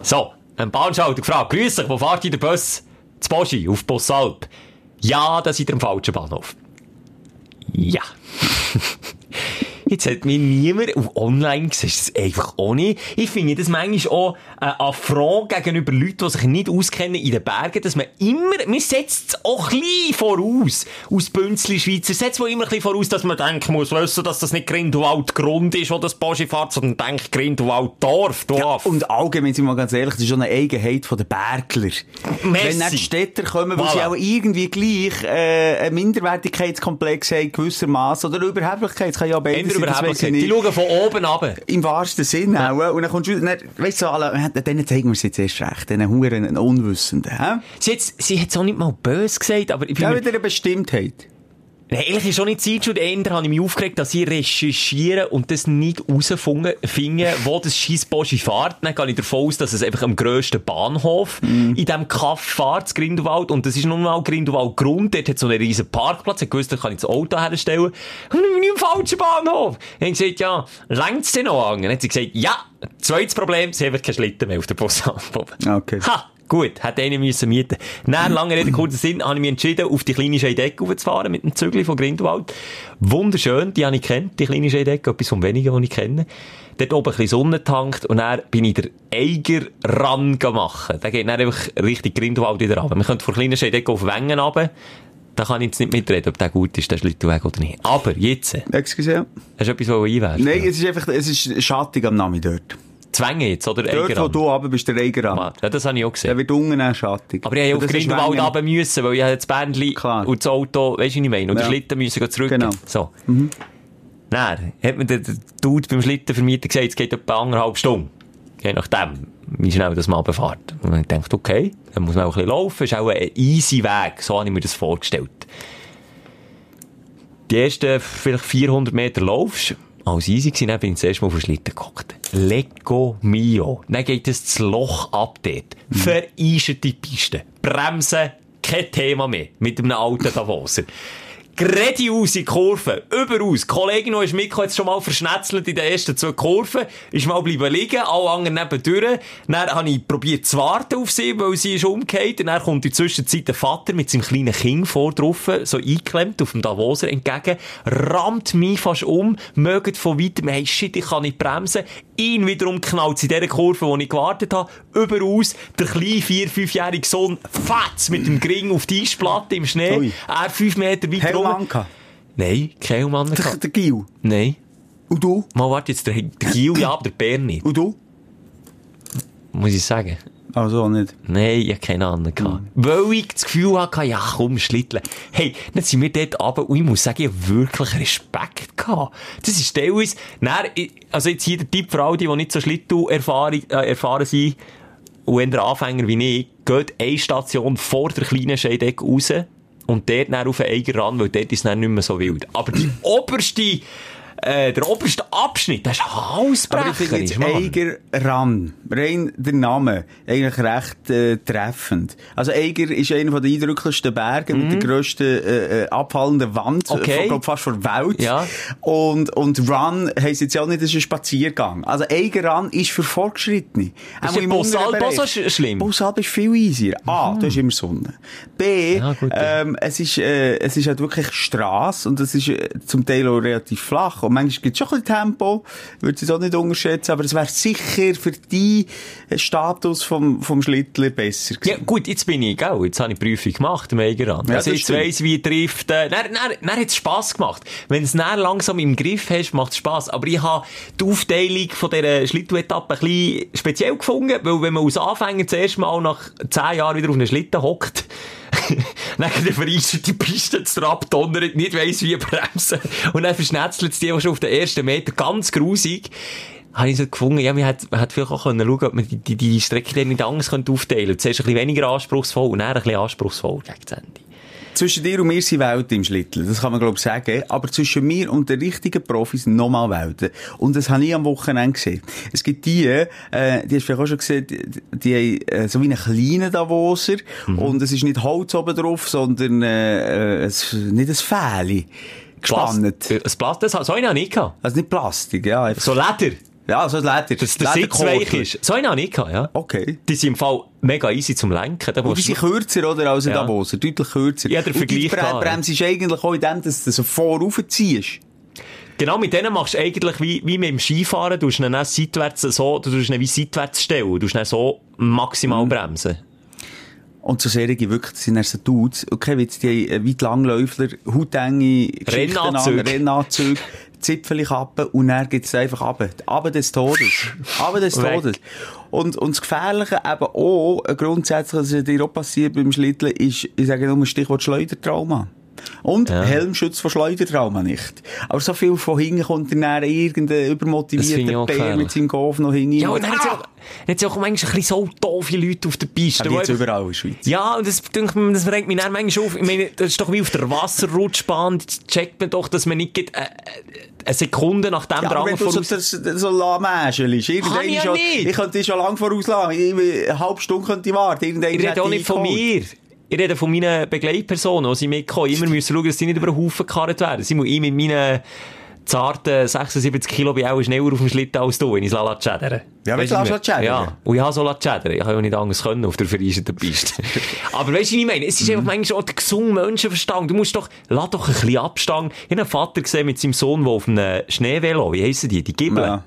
Speaker 1: So, ein Bahnschalter gefragt, grüß dich, wo fahrt ihr der Bus? Z Boschi, auf Bossalb. Ja, das ist am falschen Bahnhof. Ja. [LAUGHS] Jetzt hat mir niemand auf online gesehen, das einfach auch nicht. Ich finde das manchmal auch ein Affront gegenüber Leuten, die sich nicht auskennen in den Bergen, dass man immer, man setzt es auch ein bisschen voraus, aus Bünzli Schweizer, setzt man immer ein bisschen voraus, dass man denken muss, wissen, dass das nicht Grindelwald Grund ist, wo das Boschi fährt, sondern denkt Grindelwald Dorf, Dorf.
Speaker 4: Und allgemein, sind wir mal ganz ehrlich, das ist schon eine Eigenheit den Bergler.
Speaker 1: Messi.
Speaker 4: Wenn nicht die Städter kommen, weil
Speaker 1: Voilà.
Speaker 4: sie auch irgendwie gleich äh, einen Minderwertigkeitskomplex haben, gewissermaßen, oder Überheblichkeit, es kann ja beides Sein, das.
Speaker 1: Die schauen von oben runter.
Speaker 4: Im wahrsten Sinn auch. Und dann kommst du, dann, weißt du, alle, denen zeigen wir es jetzt erst recht, diesen Huren Unwissenden. Hä?
Speaker 1: Sie, hat, sie hat es auch nicht mal böse gesagt, aber ich bin
Speaker 4: Ja, wieder eine Bestimmtheit.
Speaker 1: Nein, eigentlich ist schon nicht Zeit schon. Eher habe ich mich aufgeregt, dass ich recherchiere und das nicht herausfinden, finde, wo das scheiß Boschi fährt. Dann gehe ich davon aus, dass es einfach am grössten Bahnhof in diesem Kaff fährt, das Grindelwald. Und das ist nun mal Grindelwald Grund. Dort hat so einen riesen Parkplatz. Ich wusste, da kann ich das Auto herstellen. Und dann bin ich am falschen Bahnhof. Dann habe ich gesagt, ja, längt's denn noch an? Dann hat sie gesagt, ja, zweites Problem, sie haben keinen Schlitten mehr auf der Bushaltestelle.
Speaker 4: Okay.
Speaker 1: Ha! Gut, hätte einen müssen mieten. Dann, [CLEARS THROAT] lange Rede, kurzer Sinn, habe ich mich entschieden, auf die kleine Scheidecke raufzufahren mit dem Zügel von Grindelwald. Wunderschön, die habe ich kennt, die kleine Scheidecke, etwas von wenigen, die ich kenne. Dort oben ein bisschen Sonne getankt und dann bin ich der Eiger ran machen. Der geht dann einfach Richtung Grindelwald wieder runter. Man könnte von kleinen Scheidecke auf Wengen runter. Da kann ich jetzt nicht mitreden, ob der gut ist, der Schlittenweg oder nicht. Aber jetzt, hast
Speaker 4: Excuse?
Speaker 1: du etwas einwerfen?
Speaker 4: Nein, es ist einfach, es ist schattig am Nami dort.
Speaker 1: Zwänge jetzt, oder?
Speaker 4: Dort,
Speaker 1: Eiger
Speaker 4: wo du runter bist, der Eiger an.
Speaker 1: Ja, das habe ich auch gesehen.
Speaker 4: Der wird unten auch schattig.
Speaker 1: Aber ich
Speaker 4: Und
Speaker 1: auf Grindelwald runter müssen, weil ich das Bändchen
Speaker 4: Klar.
Speaker 1: und das Auto, weisst du, was ich meine? Und
Speaker 4: Ja.
Speaker 1: den Schlitten müssen zurück.
Speaker 4: Genau.
Speaker 1: So. Dann hat mir der, der Dude beim Schlittenvermieter gesagt, es geht etwa anderthalb Stunden. Je nachdem, wie schnell das mal befahrt. Und ich dachte, okay, dann muss man auch ein bisschen laufen, ist auch ein easy Weg, so habe ich mir das vorgestellt. Die ersten vielleicht 400 Meter laufst, alles easy gewesen, dann bin ich zuerst mal auf den Schlitten geguckt. Lego mio. Dann geht es das Loch ab dort. Vereischerte Piste. Bremsen, kein Thema mehr. Mit einem alten Davoser. Gerade aus in die Kurve. Überaus. Die Kollegin, die ist mitgekommen, hat schon mal verschnetzelt in den ersten zwei Kurven. Ist mal bleiben liegen, alle anderen nebendurch. Dann habe ich probiert zu warten auf sie, weil sie ist umgekehrt. Und dann kommt in der Zwischenzeit der Vater mit seinem kleinen Kind vor so eingeklemmt auf dem Davoser entgegen, rammt mich fast um, mögt von weitem, hey shit, ich kann nicht bremsen. Ihn wiederum knallt in dieser Kurve, wo ich gewartet habe, überaus. Der kleine vier-, fünfjährige Sohn, fatz mit dem Gring auf die Eisplatte im Schnee.
Speaker 4: Ui.
Speaker 1: Er fünf Meter weiter rum.
Speaker 4: Helm gehabt.
Speaker 1: Nein, kein Helm
Speaker 4: Der, der Gil.
Speaker 1: Nein.
Speaker 4: Und du?
Speaker 1: Mal warte jetzt, der, der Gil ja, aber der Bär nicht.
Speaker 4: Und du?
Speaker 1: Muss ich sagen.
Speaker 4: Also auch nicht.
Speaker 1: Nein, ich hatte keine Ahnung. gehabt. Weil ich das Gefühl hatte, ja komm, schlitteln. Hey, dann sind wir dort runter und ich muss sagen, ich habe wirklich Respekt gehabt. Das ist teilweise, dann, also jetzt hier der Tipp für all die, nicht so Schlittel erfahren, äh, erfahren sind, und eher Anfänger wie ich, geht eine Station vor der kleinen Scheidecke raus und dort dann auf den Eiger ran, weil dort ist es dann nicht mehr so wild. Aber die [CLEARS THROAT] oberste, äh, der oberste Abschnitt, das ist
Speaker 4: jetzt Eiger ran, rein der Name, eigentlich recht äh, treffend. Also Eiger ist einer der eindrücklichsten Berge mit der grössten äh, äh, abfallenden Wand,
Speaker 1: Mhm. Okay.
Speaker 4: von, fast vor Welt.
Speaker 1: Ja.
Speaker 4: Und, und Run heisst jetzt ja auch nicht, das ist ein Spaziergang. Also Eiger Run ist für Fortgeschrittene.
Speaker 1: Ist
Speaker 4: unteren
Speaker 1: auch so schlimm?
Speaker 4: Bussalp ist viel easier. A, da ist immer Sonne. B,
Speaker 1: Ja, gut, ja.
Speaker 4: ähm, es ist, äh, es ist halt wirklich Strasse und es ist äh, zum Teil auch relativ flach. Und manchmal gibt es schon ein bisschen Tempo, würde ich es auch nicht unterschätzen, aber es wäre sicher für die Status vom, vom Schlittler besser
Speaker 1: Ja,
Speaker 4: gewesen.
Speaker 1: gut, jetzt bin ich, gell? Jetzt habe ich die Prüfung gemacht, im Eigeran.
Speaker 4: Ja,
Speaker 1: also jetzt
Speaker 4: stimmt.
Speaker 1: weiss, wie trifft, äh, dann, dann, dann hat es Spass gemacht. Wenn es dann langsam im Griff hast, macht es Spass. Aber ich habe die Aufteilung von dieser Schlittenetappe ein bisschen speziell gefunden, weil wenn man als Anfänger zuerst mal nach zehn Jahren wieder auf einen Schlitten hockt, [LAUGHS] dann verreist die Piste zu Trab, donnert, nicht weiss wie bremsen. Und dann verschnetzelt es die, die schon auf den ersten Meter ganz grusig. Habe ich so gefunden, ja, man hätte, man hätte vielleicht auch können schauen, ob man die, die, die Strecke dann nicht anders aufteilen könnte. Zuerst ein bisschen weniger anspruchsvoll und dann ein bisschen anspruchsvoll gegen das Ende.
Speaker 4: Zwischen dir und mir sind Welten im Schlittel. Das kann man, glaube ich, sagen. Aber zwischen mir und den richtigen Profis nochmal Welten. Und das habe ich am Wochenende gesehen. Es gibt die, äh, die hast du vielleicht auch schon gesehen, die, die haben äh, so wie einen kleinen Davoser. Und es ist nicht Holz oben drauf, sondern äh, äh, es, nicht ein Fähli. Gespannt.
Speaker 1: Plast- äh, Das Plast, das, so einen habe ich nicht gehabt.
Speaker 4: Also nicht Plastik, ja.
Speaker 1: So Leder.
Speaker 4: Ja, so ein Leder.
Speaker 1: Dass der Sitz weich ist. So einen habe ich nicht gehabt, ja.
Speaker 4: Okay.
Speaker 1: Die sind im Fall mega easy zum Lenken. Da
Speaker 4: Und die sind kürzer, oder, als ein
Speaker 1: Ja.
Speaker 4: Davoser. Deutlich kürzer.
Speaker 1: Ja, der
Speaker 4: Und die
Speaker 1: Vergleich da,
Speaker 4: Bre- Bremse ist eigentlich auch in dem, dass du so voraufziehst.
Speaker 1: Genau, mit denen machst du eigentlich wie, wie mit dem Skifahren, du tust ihn seitwärts so, du tust ihn wie seitwärts stellen, du tust ihn so maximal bremsen.
Speaker 4: Und so Serien wirklich, sind erst so Dudes. Okay, wie die äh, weit Langläufler, hautenge Geschichten an,
Speaker 1: Rennanzüge. [LAUGHS]
Speaker 4: Zipfelkappen und dann geht's einfach runter. Runter des Todes. Runter des. [LAUGHS] Todes. Und, und das Gefährliche eben auch, äh, grundsätzlich, was dir auch passiert beim Schlitteln, ist, ich sage nur ein Stichwort Schleudertrauma. Und Helmschutz vor Schleudertrauma nicht. Aber so viel von hinten kommt dann irgendein
Speaker 1: ich
Speaker 4: übermotivierter Bär mit seinem Golf noch hinten.
Speaker 1: Ja, und dann hat es auch, manchmal ein bisschen so doofe Leute auf der Piste.
Speaker 4: Ja,
Speaker 1: die
Speaker 4: jetzt
Speaker 1: einfach-
Speaker 4: überall in der Schweiz.
Speaker 1: Ja, und das, denke ich, das regt mich dann manchmal auf. Ich meine, das ist doch wie auf der Wasserrutschbahn. Jetzt checkt man doch, dass man nicht geht, äh, äh, eine Sekunde nach dem
Speaker 4: Ja, aber wenn
Speaker 1: Drang
Speaker 4: du so,
Speaker 1: voraus...
Speaker 4: so, so irgendwann
Speaker 1: Kann ich ja
Speaker 4: schon,
Speaker 1: nicht.
Speaker 4: ich könnte schon lange vorauslassen, ich, eine halbe Stunde könnte ich warten, irgendwann
Speaker 1: Ich rede auch nicht von mir. Ich rede von meinen Begleitpersonen, die sie mitkommen. Immer müssen schauen, dass sie nicht über den Haufen gekarrt werden. Sie muss ich mit meinen zarten 76 Kilo bin auch schneller auf dem Schlitten als du, wenn ich es schädern.
Speaker 4: Ja, wenn du schädern.
Speaker 1: Ja, und ich habe so schädern. Ich kann ja nicht anders können auf der verreisten Piste. [LAUGHS] Aber weißt du, wie ich meine? Es ist
Speaker 4: Mhm.
Speaker 1: einfach manchmal auch der gesunde Menschenverstand. Du musst doch, lass doch ein bisschen Abstand. Ich habe einen Vater gesehen mit seinem Sohn, der auf einem Schneevelo, wie heissen die? Die Gibbeln.
Speaker 4: Ja.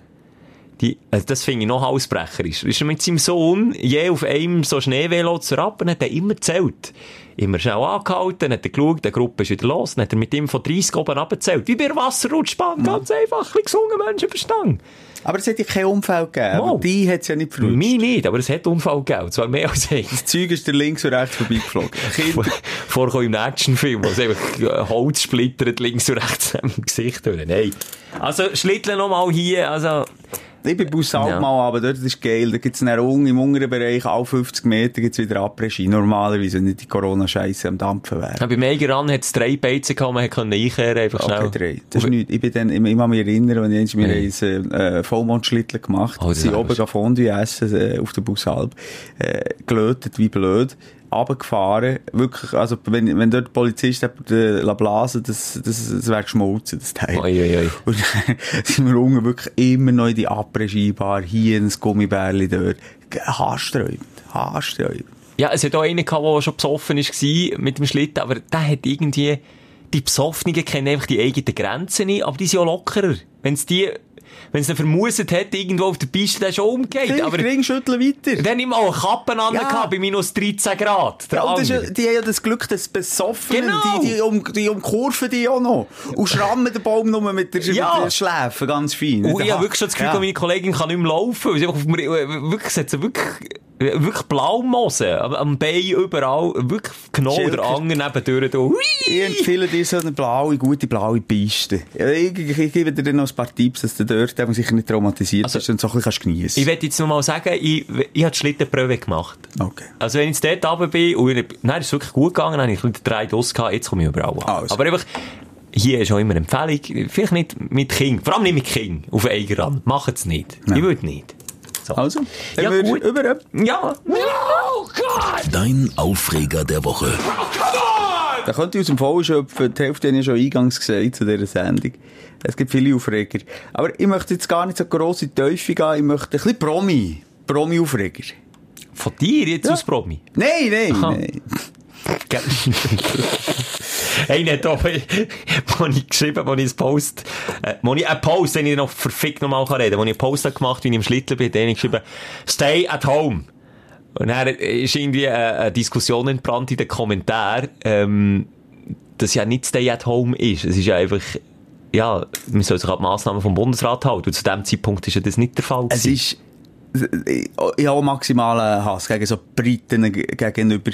Speaker 1: Die, also das finde ich noch halsbrecherisch. Ist er mit seinem Sohn je auf einem so Schneevelo zu rappen, hat er immer zählt. Immer schnell angehalten, hat er geschaut, die Gruppe ist wieder los, dann hat er mit ihm von 30 oben abgezählt. Wie bei der Wasserrutschbahn, ganz einfach, ein bisschen gesunden Menschenverstand.
Speaker 4: Aber es hätte ja keinen Unfall gegeben,
Speaker 1: Mal.
Speaker 4: die hat es ja nicht verrutscht.
Speaker 1: Mir nicht, aber es hat Unfall gegeben, zwar mehr als [LAUGHS] eins.
Speaker 4: Das Zeug ist der links und rechts vorbeigeflogen. [LAUGHS]
Speaker 1: Vorkommen im Actionfilm, wo es einfach äh, Holz splittert links und rechts im Gesicht. Nein. Also, Schlitteln nochmal hier, also,
Speaker 4: ich bin Bussard
Speaker 1: Ja.
Speaker 4: mal aber dort, das ist geil, da gibt's dann unten im unteren Bereich, alle 50 Meter gibt's wieder Abregie. Normalerweise, wenn nicht die Corona-Scheiße am Dampfen wäre.
Speaker 1: beim Eigeran hat es drei Beizen gehabt, man konnte einkehren, einfach schnell.
Speaker 4: Okay, drei. Das ist nichts. Ich bin dann, ich, ich kann mich erinnern, wenn ich mir ein, äh, Vollmondschlittel gemacht
Speaker 1: Oh, das
Speaker 4: sind
Speaker 1: ist
Speaker 4: oben Fondue essen, äh, auf der Busalb, äh, gelötet wie blöd, runtergefahren, wirklich, also, wenn, wenn dort der Polizist äh, la blasen, das, das, das wäre geschmolzen, das Teil.
Speaker 1: Oi, oi, oi.
Speaker 4: Und dann [LAUGHS] sind wir unten wirklich immer noch in die Après-Ski-Bar, hier ein Gummibärli dort. Haarsträubend, haarsträubend.
Speaker 1: Ja, es hat auch einen gehabt, der schon besoffen war mit dem Schlitten, aber der hat irgendwie, die Besoffenen kennen einfach die eigenen Grenzen nicht, aber die sind auch lockerer. Wenn's die, wenn's einen vermuset hat, irgendwo auf der Piste, der schon umgeht.
Speaker 4: Ring,
Speaker 1: aber
Speaker 4: Ring schütteln weiter.
Speaker 1: dann immer auch Kappen an
Speaker 4: Ja.
Speaker 1: gehabt, bei minus 13 Grad. Der
Speaker 4: Ja, ist, die haben ja das Glück, dass Besoffenen,
Speaker 1: Genau.
Speaker 4: die, die, um, die umkurven die auch noch. Und schrammen den Baum nur mit der,
Speaker 1: Ja.
Speaker 4: mit der Schläfe, ganz fein.
Speaker 1: Und ich habe wirklich schon das Gefühl,
Speaker 4: Ja.
Speaker 1: meine Kollegin kann nicht mehr laufen. weil sie einfach auf mir, wirklich, sie hat so wirklich, wirklich Blaumosen. Am, Bein überall. Wirklich genau der andere nebendurch.
Speaker 4: Ich empfehle dir so eine blaue, gute blaue Piste. Ich, ich, ich gebe dir noch ein paar Tipps, dass du dort eben sicher nicht traumatisiert
Speaker 1: Also,
Speaker 4: bist und so ein bisschen geniessen
Speaker 1: Ich
Speaker 4: kannst.
Speaker 1: werde jetzt noch mal sagen, ich, ich habe die Schlittenprobe gemacht.
Speaker 4: Okay.
Speaker 1: Also wenn ich jetzt dort runter bin, und ich- ist es wirklich gut gegangen, dann habe ich ein bisschen den Drei Doss gehabt, jetzt komme ich überall an.
Speaker 4: Also.
Speaker 1: Aber einfach, hier ist auch immer eine Empfehlung, vielleicht nicht mit Kind, vor allem nicht mit Kind, auf eigenen Rand. Macht es nicht. Ich würde nicht. So.
Speaker 4: Also,
Speaker 1: Ja, gut.
Speaker 4: über
Speaker 1: Ja.
Speaker 3: Dein Aufreger der Woche.
Speaker 4: Da könnte ich aus dem Vollen schöpfen. Die Hälfte habe ich schon eingangs gesagt zu dieser Sendung. Es gibt viele Aufreger. Aber ich möchte jetzt gar nicht so gross in die Teufel gehen. Ich möchte ein bisschen Promi. Promi-Aufreger.
Speaker 1: Von dir jetzt aus Promi?
Speaker 4: Nein, nein,
Speaker 1: Aha.
Speaker 4: nein. [LAUGHS]
Speaker 1: Einer auch, [LAUGHS] wo ich geschrieben, wo ich ein Post, äh, wo ich einen Post, den ich noch verfickt nochmal reden kann, wo ich einen Post habe gemacht, wie ich im Schlittel bin, den habe ich geschrieben, stay at home. Und dann ist irgendwie eine, eine Diskussion entbrannt in den Kommentaren, ähm, dass ja nicht stay at home ist. Es ist ja einfach, ja, man soll sich an die Massnahmen vom Bundesrat halten. Und zu dem Zeitpunkt ist ja das nicht der Fall.
Speaker 4: Es
Speaker 1: gewesen.
Speaker 4: ist, habe auch maximalen Hass gegen so Briten ge- gegenüber.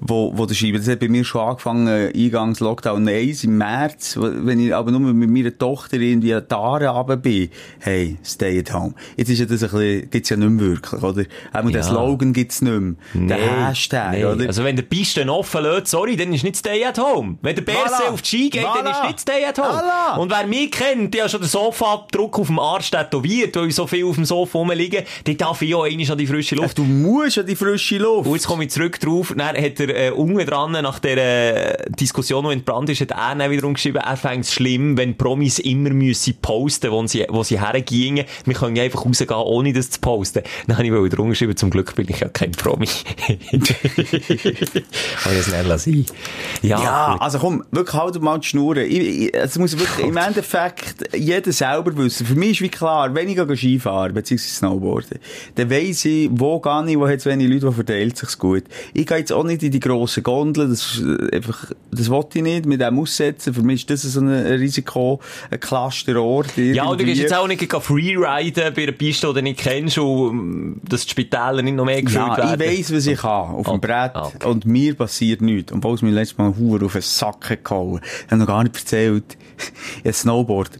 Speaker 4: Wo, wo der Schreiber, das hat bei mir schon angefangen, Eingangs Lockdown 1 im März, wenn ich aber nur mit meiner Tochter irgendwie an die Aare runter bin, hey, stay at home. Jetzt ist ja das ein bisschen, gibt's ja nicht mehr wirklich, oder? Auch den
Speaker 1: Ja.
Speaker 4: Slogan gibt's nicht mehr.
Speaker 1: Nee,
Speaker 4: Den Hashtag,
Speaker 1: nee.
Speaker 4: oder?
Speaker 1: Also wenn der Piste offen lässt, sorry, dann ist nicht Stay at Home. Wenn der BRC auf die Ski geht, dann
Speaker 4: Voilà.
Speaker 1: ist nicht Stay at Home.
Speaker 4: Voilà.
Speaker 1: Und wer mich kennt, der hat schon den Sofa-Druck auf dem Arsch tätowiert, weil ich so viel auf dem Sofa rumliege, der darf ich auch einmal an die frische Luft.
Speaker 4: du musst an die frische Luft.
Speaker 1: Und jetzt komme ich zurück drauf. Dann hat er äh, unten dran, nach der äh, Diskussion, die entbrannt ist, hat er dann wiederum geschrieben, er fängt es schlimm, wenn Promis immer müssen posten, wo sie, wo sie hergingen. Wir können ja einfach rausgehen, ohne das zu posten. Dann habe ich wieder geschrieben, zum Glück bin ich ja kein Promi. [LAUGHS] Kann ich schnell sein. Ja,
Speaker 4: Ja, also komm, wirklich halt mal die Schnur. Es muss wirklich im Endeffekt jeder selber wissen. Für mich ist wie klar, wenn ich gehe Skifahren, beziehungsweise Snowboarden, dann weiss ich, wo gehe ich, wo hat es wenig Leute, wo verteilt sich's gut. Ich gehe jetzt auch nicht in die grossen Gondeln, das ist äh, einfach, das wollte ich nicht, mit dem aussetzen. Für mich ist das so ein Risiko, ein Clusterort.
Speaker 1: Ja, und du gehst
Speaker 4: irgendwie.
Speaker 1: jetzt auch nicht freeriden bei einer Piste, die du nicht kennst, und ähm, dass die Spitäler nicht noch mehr gefüllt
Speaker 4: Ja,
Speaker 1: werden.
Speaker 4: ich weiss, was ich kann, auf
Speaker 1: Oh,
Speaker 4: dem Brett.
Speaker 1: okay.
Speaker 4: Und mir passiert nichts. Und weil es mir letztes Mal Huber auf den Sack gehauen. Ich habe noch gar nicht erzählt. [LAUGHS] Ich habe Snowboard.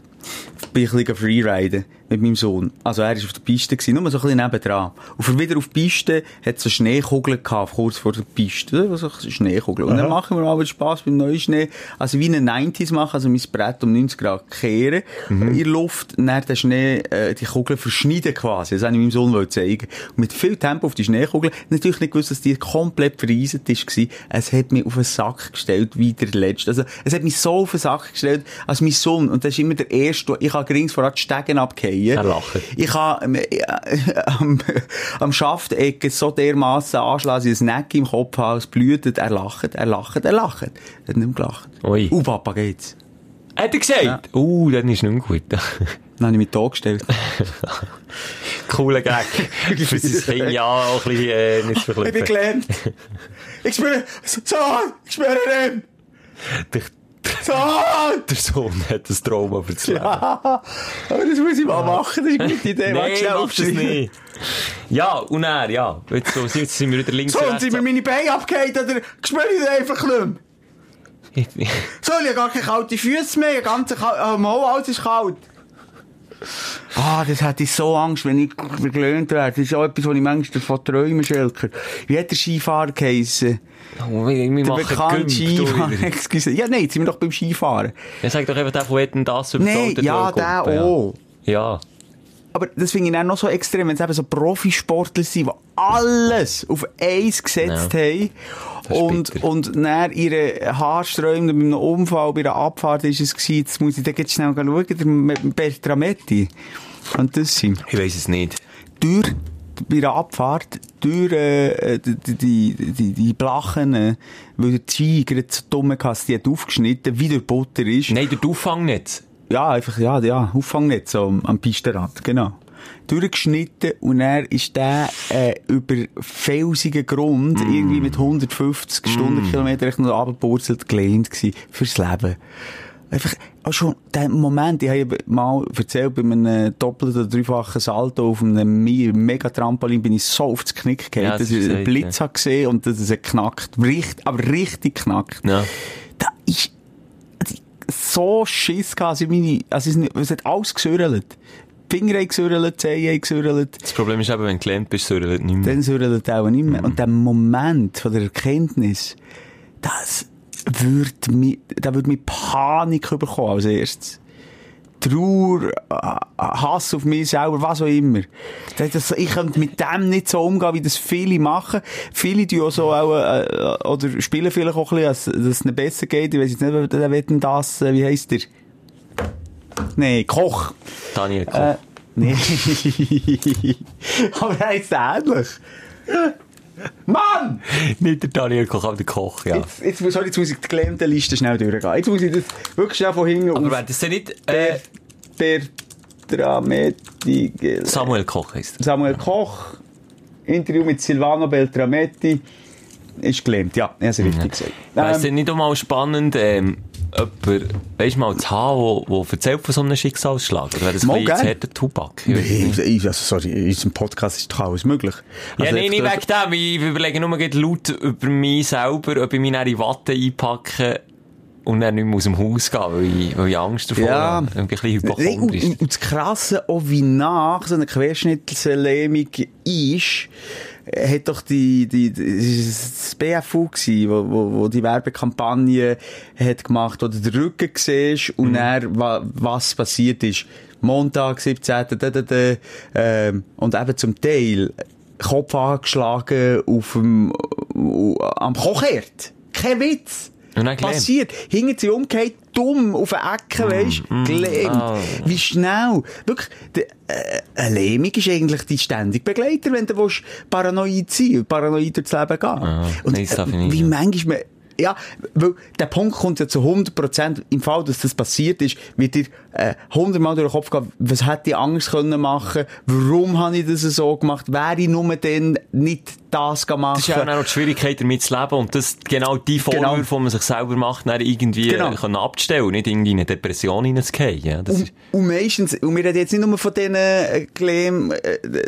Speaker 4: Bin ich ein bisschen freeriden mit meinem Sohn. Also er war auf der Piste, gewesen, nur so ein bisschen nebendran. Und für wieder auf die Piste hat es so Schneekugeln gehabt, kurz vor der Piste. So eine Schneekugel. Und dann machen wir mal wieder Spass beim neuen Schnee. Also wie eine 90s machen, also mein Brett um 90 Grad kehren. In der Luft, dann den Schnee, äh, die Kugel verschneiden quasi. Das wollte ich meinem Sohn zeigen. Und mit viel Tempo auf die Schneekugel. Natürlich nicht gewusst, dass die komplett vereiset ist. Es hat mich auf den Sack gestellt, wie der letzte. Also, es hat mich so auf den Sack gestellt, als mein Sohn. Und das ist immer der erste, ich habe gerings vorher die Stegen abgehen.
Speaker 1: Er lacht.
Speaker 4: Ich habe ähm, äh, am, am Schaftecken so dermassen anschlagen, dass ich ein Neck im Kopf habe, es blutet. Er lacht, er lacht, er lacht. Er hat nicht mehr gelacht.
Speaker 1: Ui.
Speaker 4: Uh, Papa, geht's?
Speaker 1: Hat er gesagt? Uh, dann ist nicht gut.
Speaker 4: Dann habe ich mich da gestellt. [LAUGHS]
Speaker 1: Cooler Gag. [LAUGHS] Für sein Kind ja auch ein bisschen, äh, nicht zu
Speaker 4: Ich bin gelähmt. Ich spüre, so, ich spüre ihn.
Speaker 1: Der,
Speaker 4: So.
Speaker 1: der Sohn hat ein Trauma für das Leben.
Speaker 4: Aber das muss ich mal machen, das ist eine gute Idee.
Speaker 1: Nein,
Speaker 4: schnell
Speaker 1: mach das nicht. Ja, und er, ja. Jetzt, so, jetzt sind wir wieder links
Speaker 4: So,
Speaker 1: und
Speaker 4: sind mir meine Beine abgehakt, oder spüre ich einfach nicht mehr? So, ich habe gar keine kalten Füße mehr, ganz kalt, oh, alles ist kalt. Ah, das hätte ich so Angst, wenn ich verglöhnt werde. Das ist auch etwas, was ich manchmal davon träume, Schelker. Wie hat der Skifahrer geheissen?
Speaker 1: Oh, wir, wir
Speaker 4: Der bekannte Skifahrer. Excuse. Ja, nein, jetzt sind wir doch beim Skifahren.
Speaker 1: Ja, sag doch einfach, der von Etten das über
Speaker 4: Nein, ja, der auch.
Speaker 1: Ja.
Speaker 4: Aber das finde ich dann noch so extrem, wenn es eben so Profisportler sind, die alles auf eins gesetzt
Speaker 1: Ja.
Speaker 4: haben. Und,
Speaker 1: bitter.
Speaker 4: und dann ihre Haarsträume bei einem Unfall, bei einer Abfahrt ist es gewesen, jetzt muss ich dann jetzt schnell schauen, der Me- Bertrametti. Und das sind
Speaker 1: Ich weiss es nicht.
Speaker 4: durch, bei einer Abfahrt, durch, äh, die, die, die, die Blachen, äh, weil der gerade so dumm dass die hat aufgeschnitten, wie der Butter ist.
Speaker 1: Nein, der Auffangnetz.
Speaker 4: Ja, einfach, ja, ja, Auffangnetz so am, am Pistenrad, genau. Durchgeschnitten und er ist der äh, über felsigen Grund irgendwie mit 150 Stundenkilometer echt noch runtergepurzelt gelehnt gsi fürs Leben. Einfach, auch schon der Moment, ich habe mal erzählt, bei einem doppelten oder dreifachen Salto auf einem Me- Mega-Trampolin bin ich so aufs Knick gegangen,
Speaker 1: Ja, das
Speaker 4: dass ich
Speaker 1: ist
Speaker 4: einen Blitz habe gesehen und dass es hat knackt. Richt, aber richtig knackt.
Speaker 1: Ja.
Speaker 4: Da ist so Schiss gehabt, also meine, also es, es hat alles gesürrelt. Die Finger haben gesürrelt, Zehen haben gesürrelt,
Speaker 1: Das Problem ist eben, wenn du gelähmt bist, er nicht mehr.
Speaker 4: dann sürrelt auch nicht mehr. Und der Moment von der Erkenntnis, das würde mich, da würde mich Panik bekommen als erstes. Trauer, äh, Hass auf mich selber, was auch immer. Das, ich könnte mit dem nicht so umgehen, wie das viele machen. Viele tun auch so auch, äh, oder spielen vielleicht auch ein bisschen, dass, es ihnen besser geht. Ich weiss jetzt nicht, wer wetten das, äh, wie heisst der? Nee, Koch.
Speaker 1: Daniel, komm.
Speaker 4: Äh, [LAUGHS] nee. [LAUGHS] Aber er ist ähnlich. Mann!
Speaker 1: Nicht der Daniel Koch, aber der Koch, ja.
Speaker 4: Jetzt, jetzt, muss- sorry, jetzt muss ich die gelähmte Liste schnell durchgehen. Jetzt muss ich das wirklich schnell von hinten
Speaker 1: Aber wäre das denn nicht äh,
Speaker 4: Beltrametti.
Speaker 1: Samuel Koch heisst er?
Speaker 4: Samuel Koch. Interview mit Silvano Beltrametti. Ist gelähmt, ja. Er hat es richtig gesagt.
Speaker 1: Wäre es
Speaker 4: Ähm,
Speaker 1: denn nicht auch mal spannend, ähm, jemand, weisst du mal, zu haben, wo erzählt von so einem Schicksalsschlag? Oder wäre das ein
Speaker 4: Mal
Speaker 1: bisschen zu
Speaker 4: gern.
Speaker 1: harter Tubak?
Speaker 4: Nee,
Speaker 1: nicht.
Speaker 4: also, sorry, in unserem Podcast ist doch alles möglich.
Speaker 1: Ja,
Speaker 4: Also,
Speaker 1: nee, nicht
Speaker 4: einfach
Speaker 1: wegen dem. Ich überlege nur laut über mich selber, ob ich mich in Watte einpacke und dann nicht mehr aus dem Haus gehen, weil ich, weil ich Angst davor
Speaker 4: Ja.
Speaker 1: habe. Ein bisschen hypochondrisch.
Speaker 4: und, und das Krasse, auch wie nach so einer Querschnittslähmung ist, hat doch die, die, das BFU gsi, wo, wo, wo die Werbekampagne hat gemacht, wo du den Rücken siehst und dann, wa, was passiert ist. Montag, 17. Da, da, da, ähm, und eben zum Teil Kopf angeschlagen auf dem, äh, am Kochherd. Kein Witz.
Speaker 1: Und.
Speaker 4: Passiert. Hinten sie umgekehrt, dumm, auf eine Ecke, weisst du, gelähmt.
Speaker 1: ah.
Speaker 4: Wie schnell. Wirklich, de, äh, eine Lähmung ist eigentlich dein ständige Begleiter, wenn du willst, paranoid sein und paranoid durchs Leben gehen. und
Speaker 1: darf ich nicht.
Speaker 4: wie manchmal, ja, weil der Punkt kommt ja zu 100% im Fall, dass das passiert ist, wird dir äh, 100 Mal durch den Kopf gehen, was hätte ich anders können machen, warum habe ich das so gemacht, wäre ich nur dann nicht das gemacht.
Speaker 1: Das ist ja auch noch die Schwierigkeit, damit zu leben und das genau die
Speaker 4: Genau.
Speaker 1: Vorwürfe, die man sich selber macht, dann irgendwie
Speaker 4: Genau.
Speaker 1: äh, können abstellen nicht irgendwie in eine Depression hineinzugehen. Ja, das
Speaker 4: Und,
Speaker 1: ist,
Speaker 4: und meistens, und wir reden jetzt nicht nur von diesen äh, äh,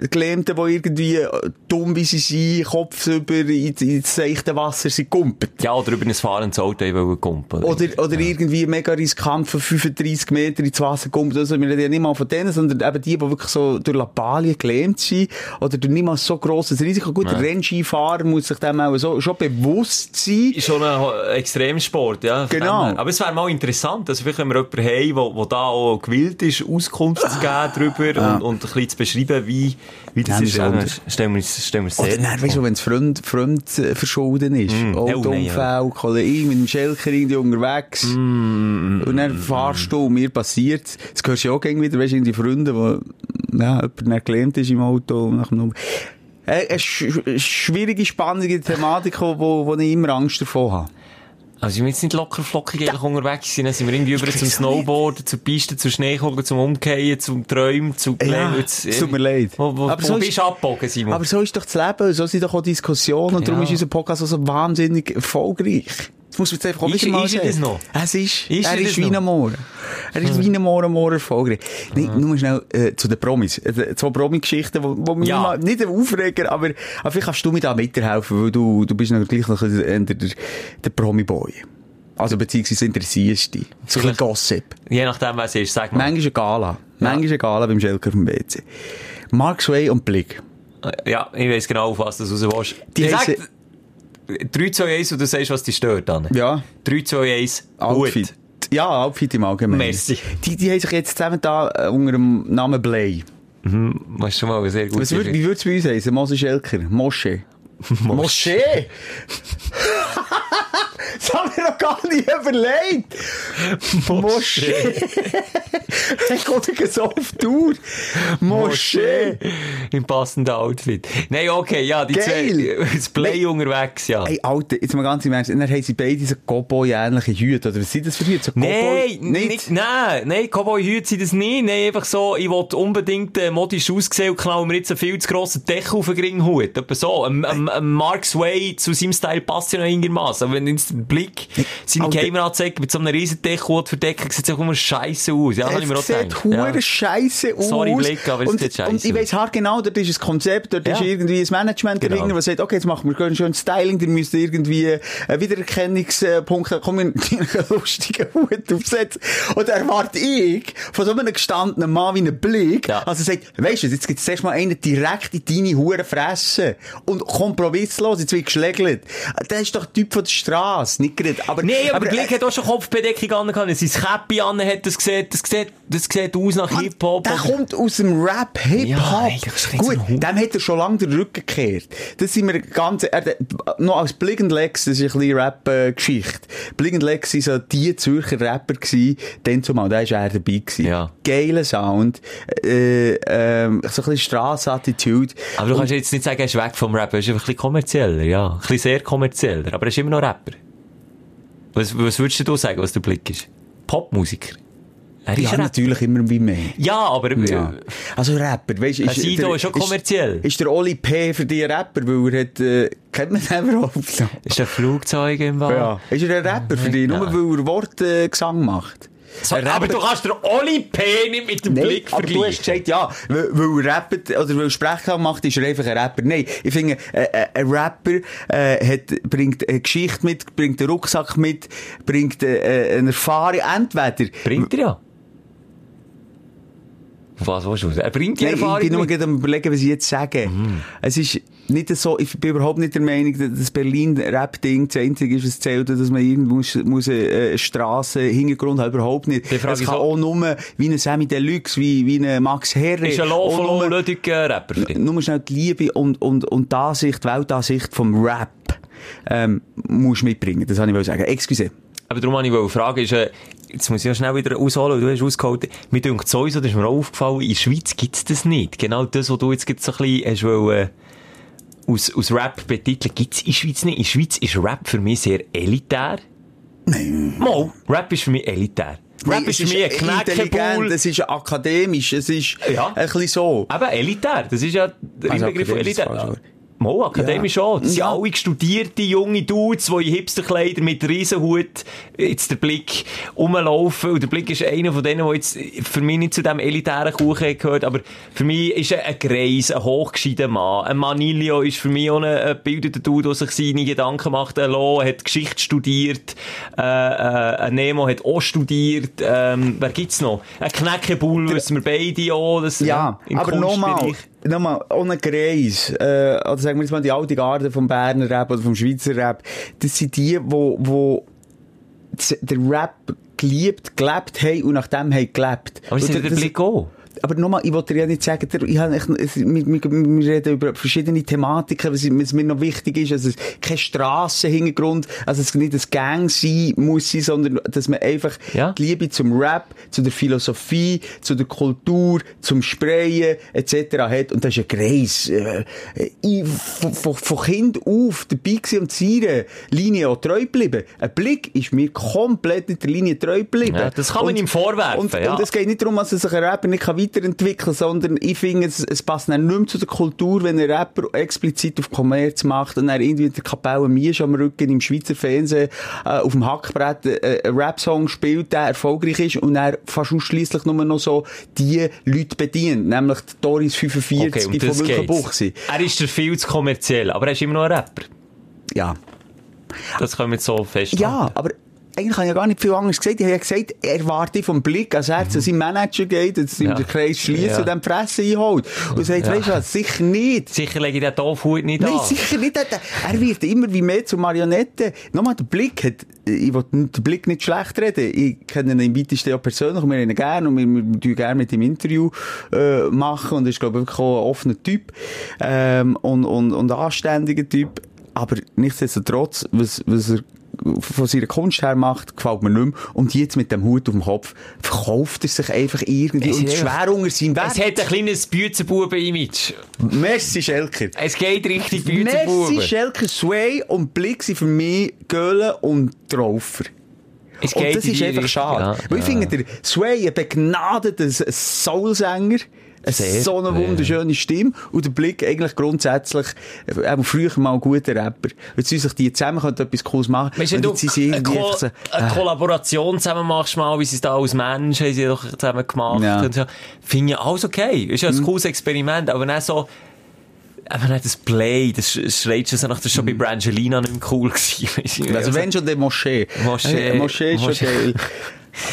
Speaker 4: Gelähmten, die irgendwie dumm wie sie sind, Kopf über ins, ins seichte Wasser sind gumpet.
Speaker 1: ja, oder über ein fahrendes Auto wollen kumpen.
Speaker 4: Oder, oder irgendwie mega riskant von 35 Meter ins Wasser kommt. Also, wir reden ja nicht mal von denen, sondern eben die, die wirklich so durch Lappalien gelähmt sind. Oder durch nicht mal so grosses Risiko. Gut, der Rennskifahrer muss sich dem auch so, schon bewusst sein.
Speaker 1: ist schon ein Extremsport, ja.
Speaker 4: Genau.
Speaker 1: Aber es wäre mal interessant, also vielleicht, wenn wir jemanden haben, der, da auch gewillt ist, Auskunft zu geben darüber und, und ein bisschen zu beschreiben, wie, wie das
Speaker 4: Ja,
Speaker 1: ist. Ja,
Speaker 4: sind-
Speaker 1: stellen wir uns, stellen wir uns
Speaker 4: Oder dann, weißt du, wenn es fremd, fremd äh, verschulden ist.
Speaker 1: Mm.
Speaker 4: Autounfall, Kollege mit dem Schelker irgendwie unterwegs.
Speaker 1: Mm,
Speaker 4: Und dann fahrst du mir passiert Das hörst du ja auch wieder, weißt du, die Freunde, die, ja, jemand gelähmt ist im Auto nach dem Äh, Eine sch schwierige, spannende Thematik, wo, wo, wo ich immer Angst davor habe.
Speaker 1: Also, sind wir jetzt nicht locker flockig eigentlich unterwegs sind, dann sind wir irgendwie über zum Snowboarden, zur Piste, zum Schneekochen, zum Umkehren, zum Träumen, zu
Speaker 4: Ja,
Speaker 1: Jetzt,
Speaker 4: es tut mir leid.
Speaker 1: Wo, wo,
Speaker 4: Aber
Speaker 1: wo
Speaker 4: so
Speaker 1: bist
Speaker 4: ist-
Speaker 1: du abgebogen, Simon?
Speaker 4: Aber so ist doch das Leben, so sind doch auch Diskussionen und darum
Speaker 1: Ja.
Speaker 4: ist unser Podcast so wahnsinnig erfolgreich. Das muss man jetzt einfach auch
Speaker 1: Ist-
Speaker 4: wieder mal
Speaker 1: ist er das noch?
Speaker 4: Es ist,
Speaker 1: Ist
Speaker 4: er ist wie ein Moor. Er ist wie ein Moor, ein Moor erfolgreich. Nee, nur schnell äh, zu den Promis. Äh, zwei Promi-Geschichten, wo, wo
Speaker 1: Ja.
Speaker 4: mal, nicht ein Aufreger, aber, aber vielleicht kannst du mir da mithelfen, weil du, du bist natürlich noch der, der, der Promi-Boy. Also beziehungsweise interessierst dich. So ein Gossip.
Speaker 1: Je nachdem, was es ist, sag mal.
Speaker 4: Manchmal eine Gala. Manchmal eine Gala beim Schelker vom WC. Mark Sway und Blick.
Speaker 1: Ja, ich weiss genau, auf was du raus willst.
Speaker 4: Die
Speaker 1: ich
Speaker 4: heissen-
Speaker 1: 3, 2, 1 und du sagst, was dich stört, dann.
Speaker 4: Ja.
Speaker 1: 3, 2, 1,
Speaker 4: Outfit.
Speaker 1: gut.
Speaker 4: Ja, Outfit im Allgemeinen.
Speaker 1: Merci.
Speaker 4: Die, die haben sich jetzt zusammen da äh, unter dem Namen Blay.
Speaker 1: Das ist schon mal sehr gut.
Speaker 4: Was würd, wie würde es bei uns heißen? Mose Schelker? Moschee? Moschee? [LAUGHS] [LAUGHS] das haben wir noch gar nicht überlegt. Moschee. [LAUGHS] Ich komme so auf Tour. Moschee.
Speaker 1: Im passenden Outfit. Nein, okay, ja, die
Speaker 4: Geil.
Speaker 1: zwei, [LAUGHS] das Play unterwegs, ja.
Speaker 4: Ey, Alter, jetzt mal ganz im Ernst. Dann haben sie beide so Cowboy-ähnliche Hüte. Oder was sind das für Hüte? So
Speaker 1: Nein, nicht, nein, nein, Cowboy-Hüte sind das nicht. Nein, einfach so, ich will unbedingt äh, modisch aussehen und knallen mir jetzt einen viel zu grossen Deckel auf den Ringhut. Etwa so. Ein, ein, ein Mark Sway zu seinem Style passt ja noch einigermaßen. Aber wenn Blick seine
Speaker 4: Alter.
Speaker 1: Kamera zeigt, mit so einem riesen Deckel verdecken, sieht auch immer scheiße aus. Ja, das ich mir auch
Speaker 4: Es sieht hure
Speaker 1: Ja.
Speaker 4: scheisse aus.
Speaker 1: Sorry, Blick, aber es
Speaker 4: und,
Speaker 1: sieht scheisse
Speaker 4: Und ich weiss halt genau, dort ist ein Konzept, dort ist
Speaker 1: Ja.
Speaker 4: irgendwie ein Management
Speaker 1: Genau.
Speaker 4: dahinter, was sagt, okay, jetzt machen wir schön Styling, ihr müsst irgendwie einen Wiedererkennungspunkt haben, komm, wir [LAUGHS] einen lustigen Hut aufsetzen. Und erwarte ich von so einem gestandenen Mann wie einem Blick,
Speaker 1: Ja.
Speaker 4: also sagt, weisst du, jetzt gibt es erst mal einen direkt in deine Hure Fresse und kompromisslos, jetzt wird geschlägelt. Der ist doch der Typ von der Straße, nicht gerade. Aber,
Speaker 1: Nee, aber, der
Speaker 4: äh,
Speaker 1: Blick hat auch schon Kopfbedeckung angehabt. Sein Käppi an hat, das sieht, das sieht, das sieht aus nach Hip-Hop.
Speaker 4: Der
Speaker 1: oder-
Speaker 4: kommt aus dem Rap,
Speaker 1: Ja,
Speaker 4: Hip-Hop.
Speaker 1: er
Speaker 4: Gut, dem hat er schon lange den Rücken gekehrt. Das sind wir ganz, er, noch als Blig and Lex, das ist ein bisschen Rap-Geschichte. Blig and Lex waren so die Zürcher Rapper gewesen, dann zumal, da war er dabei gewesen.
Speaker 1: Ja.
Speaker 4: Geiler Sound, äh, ähm, so ein bisschen Strassattitude.
Speaker 1: Aber du kannst jetzt nicht sagen, er ist weg vom Rap, er ist einfach ein bisschen kommerzieller, ja. Ein bisschen sehr kommerzieller, aber er ist immer noch Rapper. Was, was würdest du sagen, was der Blick ist? Popmusiker? Er
Speaker 4: ja, natürlich immer wie mehr.
Speaker 1: Ja, aber...
Speaker 4: Ja. Also Rapper, weißt du,
Speaker 1: Sido ist schon kommerziell.
Speaker 4: Ist, ist der Oli P. für dich ein Rapper, weil er hat, äh, kennt man den überhaupt noch?
Speaker 1: Ist ein Flugzeug im Wald?
Speaker 4: Ja. Ist er ein Rapper für dich, nur weil er Wortgesang äh, Gesang macht?
Speaker 1: So, aber
Speaker 4: Rapper-
Speaker 1: du kannst den Oli P. nicht mit dem
Speaker 4: Nein,
Speaker 1: Blick
Speaker 4: aber du hast gesagt, ja, weil, weil er rappt, oder weil Sprechklang macht, ist er einfach ein Rapper. Nein, ich finde, äh, äh, ein Rapper äh, hat, bringt eine Geschichte mit, bringt einen Rucksack mit, bringt äh, äh, eine Erfahrung, entweder...
Speaker 1: Bringt er ja. Was willst du? Er bringt die
Speaker 4: Nein, ich
Speaker 1: Erfahrung
Speaker 4: bin nur
Speaker 1: mit.
Speaker 4: gerade am überlegen, was ich jetzt sage. Es ist nicht so, ich bin überhaupt nicht der Meinung, dass das Berlin-Rap-Ding das einzige ist, was zählt, dass man irgendwo muss, muss äh, eine Strasse, Hintergrund haben, überhaupt nicht. Es kann
Speaker 1: so-
Speaker 4: auch nur wie ein Sammy Deluxe, wie, wie ein Max Herre.
Speaker 1: Ist ein äh, Rapper
Speaker 4: nur schnell die Liebe und, und, und die Ansicht, die Weltansicht vom Rap, ähm, musst mitbringen. Das wollte ich sagen. Excuse.
Speaker 1: Aber darum wollte ich fragen, ist, äh, jetzt muss ich ja schnell wieder ausholen, du hast ausgeholt, mir denkt sowieso, das ist mir auch aufgefallen, in der Schweiz gibt's das nicht. Genau das, was du jetzt gerade so ein bisschen hast wollen, aus, aus Rap betiteln, gibt's in der Schweiz nicht. In der Schweiz ist Rap für mich sehr elitär. Nein. Mal, Rap ist für mich elitär. Rap
Speaker 4: Nee,
Speaker 1: ist für mich ein Knäckebull.
Speaker 4: es ist akademisch, es ist
Speaker 1: Ja.
Speaker 4: ein bisschen so.
Speaker 1: Eben, elitär. Das ist ja der
Speaker 4: Also
Speaker 1: Inbegriff von elitär. Mal, akademisch schon. Das sind
Speaker 4: Ja.
Speaker 1: alle studierte junge Dudes, die in Hipsterkleider mit Riesenhut jetzt der Blick rumlaufen. Und der Blick ist einer von denen, der jetzt für mich nicht zu dem elitären Kuchen gehört, aber für mich ist er ein Greis, ein hochgescheider Mann. Ein Manilio ist für mich auch ein, ein Dude, der sich seine Gedanken macht. Ein Lo hat Geschichte studiert. Äh, äh, ein Nemo hat auch studiert. Ähm, wer gibt's noch? Ein Knäckebull, wissen wir beide auch. Das,
Speaker 4: Ja,
Speaker 1: im
Speaker 4: aber nochmal. Nochmal, ohne Greis, äh, oder sagen wir jetzt mal die alte Garde vom Berner Rap oder vom Schweizer Rap, das sind die, wo, wo den Rap geliebt, gelebt haben und nach dem haben gelebt.
Speaker 1: Aber sie der
Speaker 4: das-
Speaker 1: Blick auch.
Speaker 4: Aber nochmal, ich wollte dir ja nicht sagen, ich habe, wir, wir, wir reden über verschiedene Thematiken, was, was mir noch wichtig ist, also es kein Strassenhintergrund, also es nicht ein Gang sein muss sein, sondern dass man einfach
Speaker 1: Ja.
Speaker 4: die Liebe zum Rap, zu der Philosophie, zu der Kultur, zum Sprayen etc. hat und das ist ein Kreis. Äh, ich von, von, von Kind auf dabei gewesen und seiner Linie auch treu geblieben. Ein Blick ist mir komplett nicht der Linie treu geblieben.
Speaker 1: Ja, das kann man ihm vorwerfen,
Speaker 4: Und,
Speaker 1: ja.
Speaker 4: und es geht nicht darum, dass er sich ein Rapper nicht weiterentwickeln sondern ich finde, es, es passt dann nicht mehr zu der Kultur, wenn ein Rapper explizit auf Kommerz macht und dann irgendwie in der Kapelle Miesch am Rücken im Schweizer Fernsehen äh, auf dem Hackbrett äh, einen Rap-Song spielt, der erfolgreich ist und er fast ausschliesslich nur noch so die Leute bedient, nämlich die Doris 45
Speaker 1: Okay,
Speaker 4: von
Speaker 1: geht's. Er ist der viel zu kommerziell, aber er ist immer noch ein Rapper.
Speaker 4: Ja.
Speaker 1: Das können wir jetzt so festhalten.
Speaker 4: Ja, aber eigentlich habe ich ja gar nicht viel anderes gesagt. Ich habe ja gesagt, er warte vom Blick, als er zu seinem Manager geht, dass ihm
Speaker 1: Ja.
Speaker 4: der Kreis schließt
Speaker 1: Ja.
Speaker 4: und dann die Fresse einholt. Und sagt,
Speaker 1: Ja.
Speaker 4: weißt du was, sicher nicht.
Speaker 1: Sicher lege ich den Doofhut nicht
Speaker 4: Nein,
Speaker 1: an.
Speaker 4: sicher nicht. Er- Er wird immer wie mehr zur Marionette. Nochmal, der Blick hat, ich will den Blick nicht schlecht reden. Ich kenne ihn im weitesten ja persönlich und wir ihn gerne und wir, wir tun gerne mit ihm Interview, äh, machen und er ist, glaube ich, wirklich auch ein offener Typ, ähm, und, und, und anständiger Typ. Aber nichtsdestotrotz, was, was er von seiner Kunst her macht, gefällt mir nicht mehr. Und jetzt mit dem Hut auf dem Kopf verkauft er sich einfach irgendwie
Speaker 1: Es
Speaker 4: und schwer unter seinem
Speaker 1: Es
Speaker 4: Wert.
Speaker 1: hat ein kleines Büzenbuben-Image.
Speaker 4: Messi Schelker.
Speaker 1: Es geht richtig
Speaker 4: Messi,
Speaker 1: Büzenbuben.
Speaker 4: Schelker, Sway und Blick sind für mich Göhlen und Traufer.
Speaker 1: Es
Speaker 4: Und das ist einfach schade.
Speaker 1: ja.
Speaker 4: Weil ich
Speaker 1: Ja.
Speaker 4: finde, der Sway ein begnadeter Soulsänger,
Speaker 1: Sehr,
Speaker 4: so eine wunderschöne Stimme und der Blick eigentlich grundsätzlich, äh, auch früher mal ein guter Rapper. Jetzt sie sich die zusammen könnten etwas Cooles machen.
Speaker 1: Weißt du, wenn du
Speaker 4: sind
Speaker 1: eine,
Speaker 4: irgendwie
Speaker 1: Ko
Speaker 4: so,
Speaker 1: eine
Speaker 4: äh,
Speaker 1: Kollaboration zusammen machst, mal, wie sie es da als Mensch haben sie doch zusammen gemacht.
Speaker 4: Ja.
Speaker 1: Und so. Finde ich alles okay. Ist ja ein cooles Experiment, aber dann so, aber nicht das Play, das sch- schreit schon so nach, das schon bei Brangelina nicht mehr cool gewesen. [LAUGHS] du.
Speaker 4: Also wenn schon der Moschee.
Speaker 1: Moschee.
Speaker 4: Äh, Moschee ist schon geil. [LAUGHS]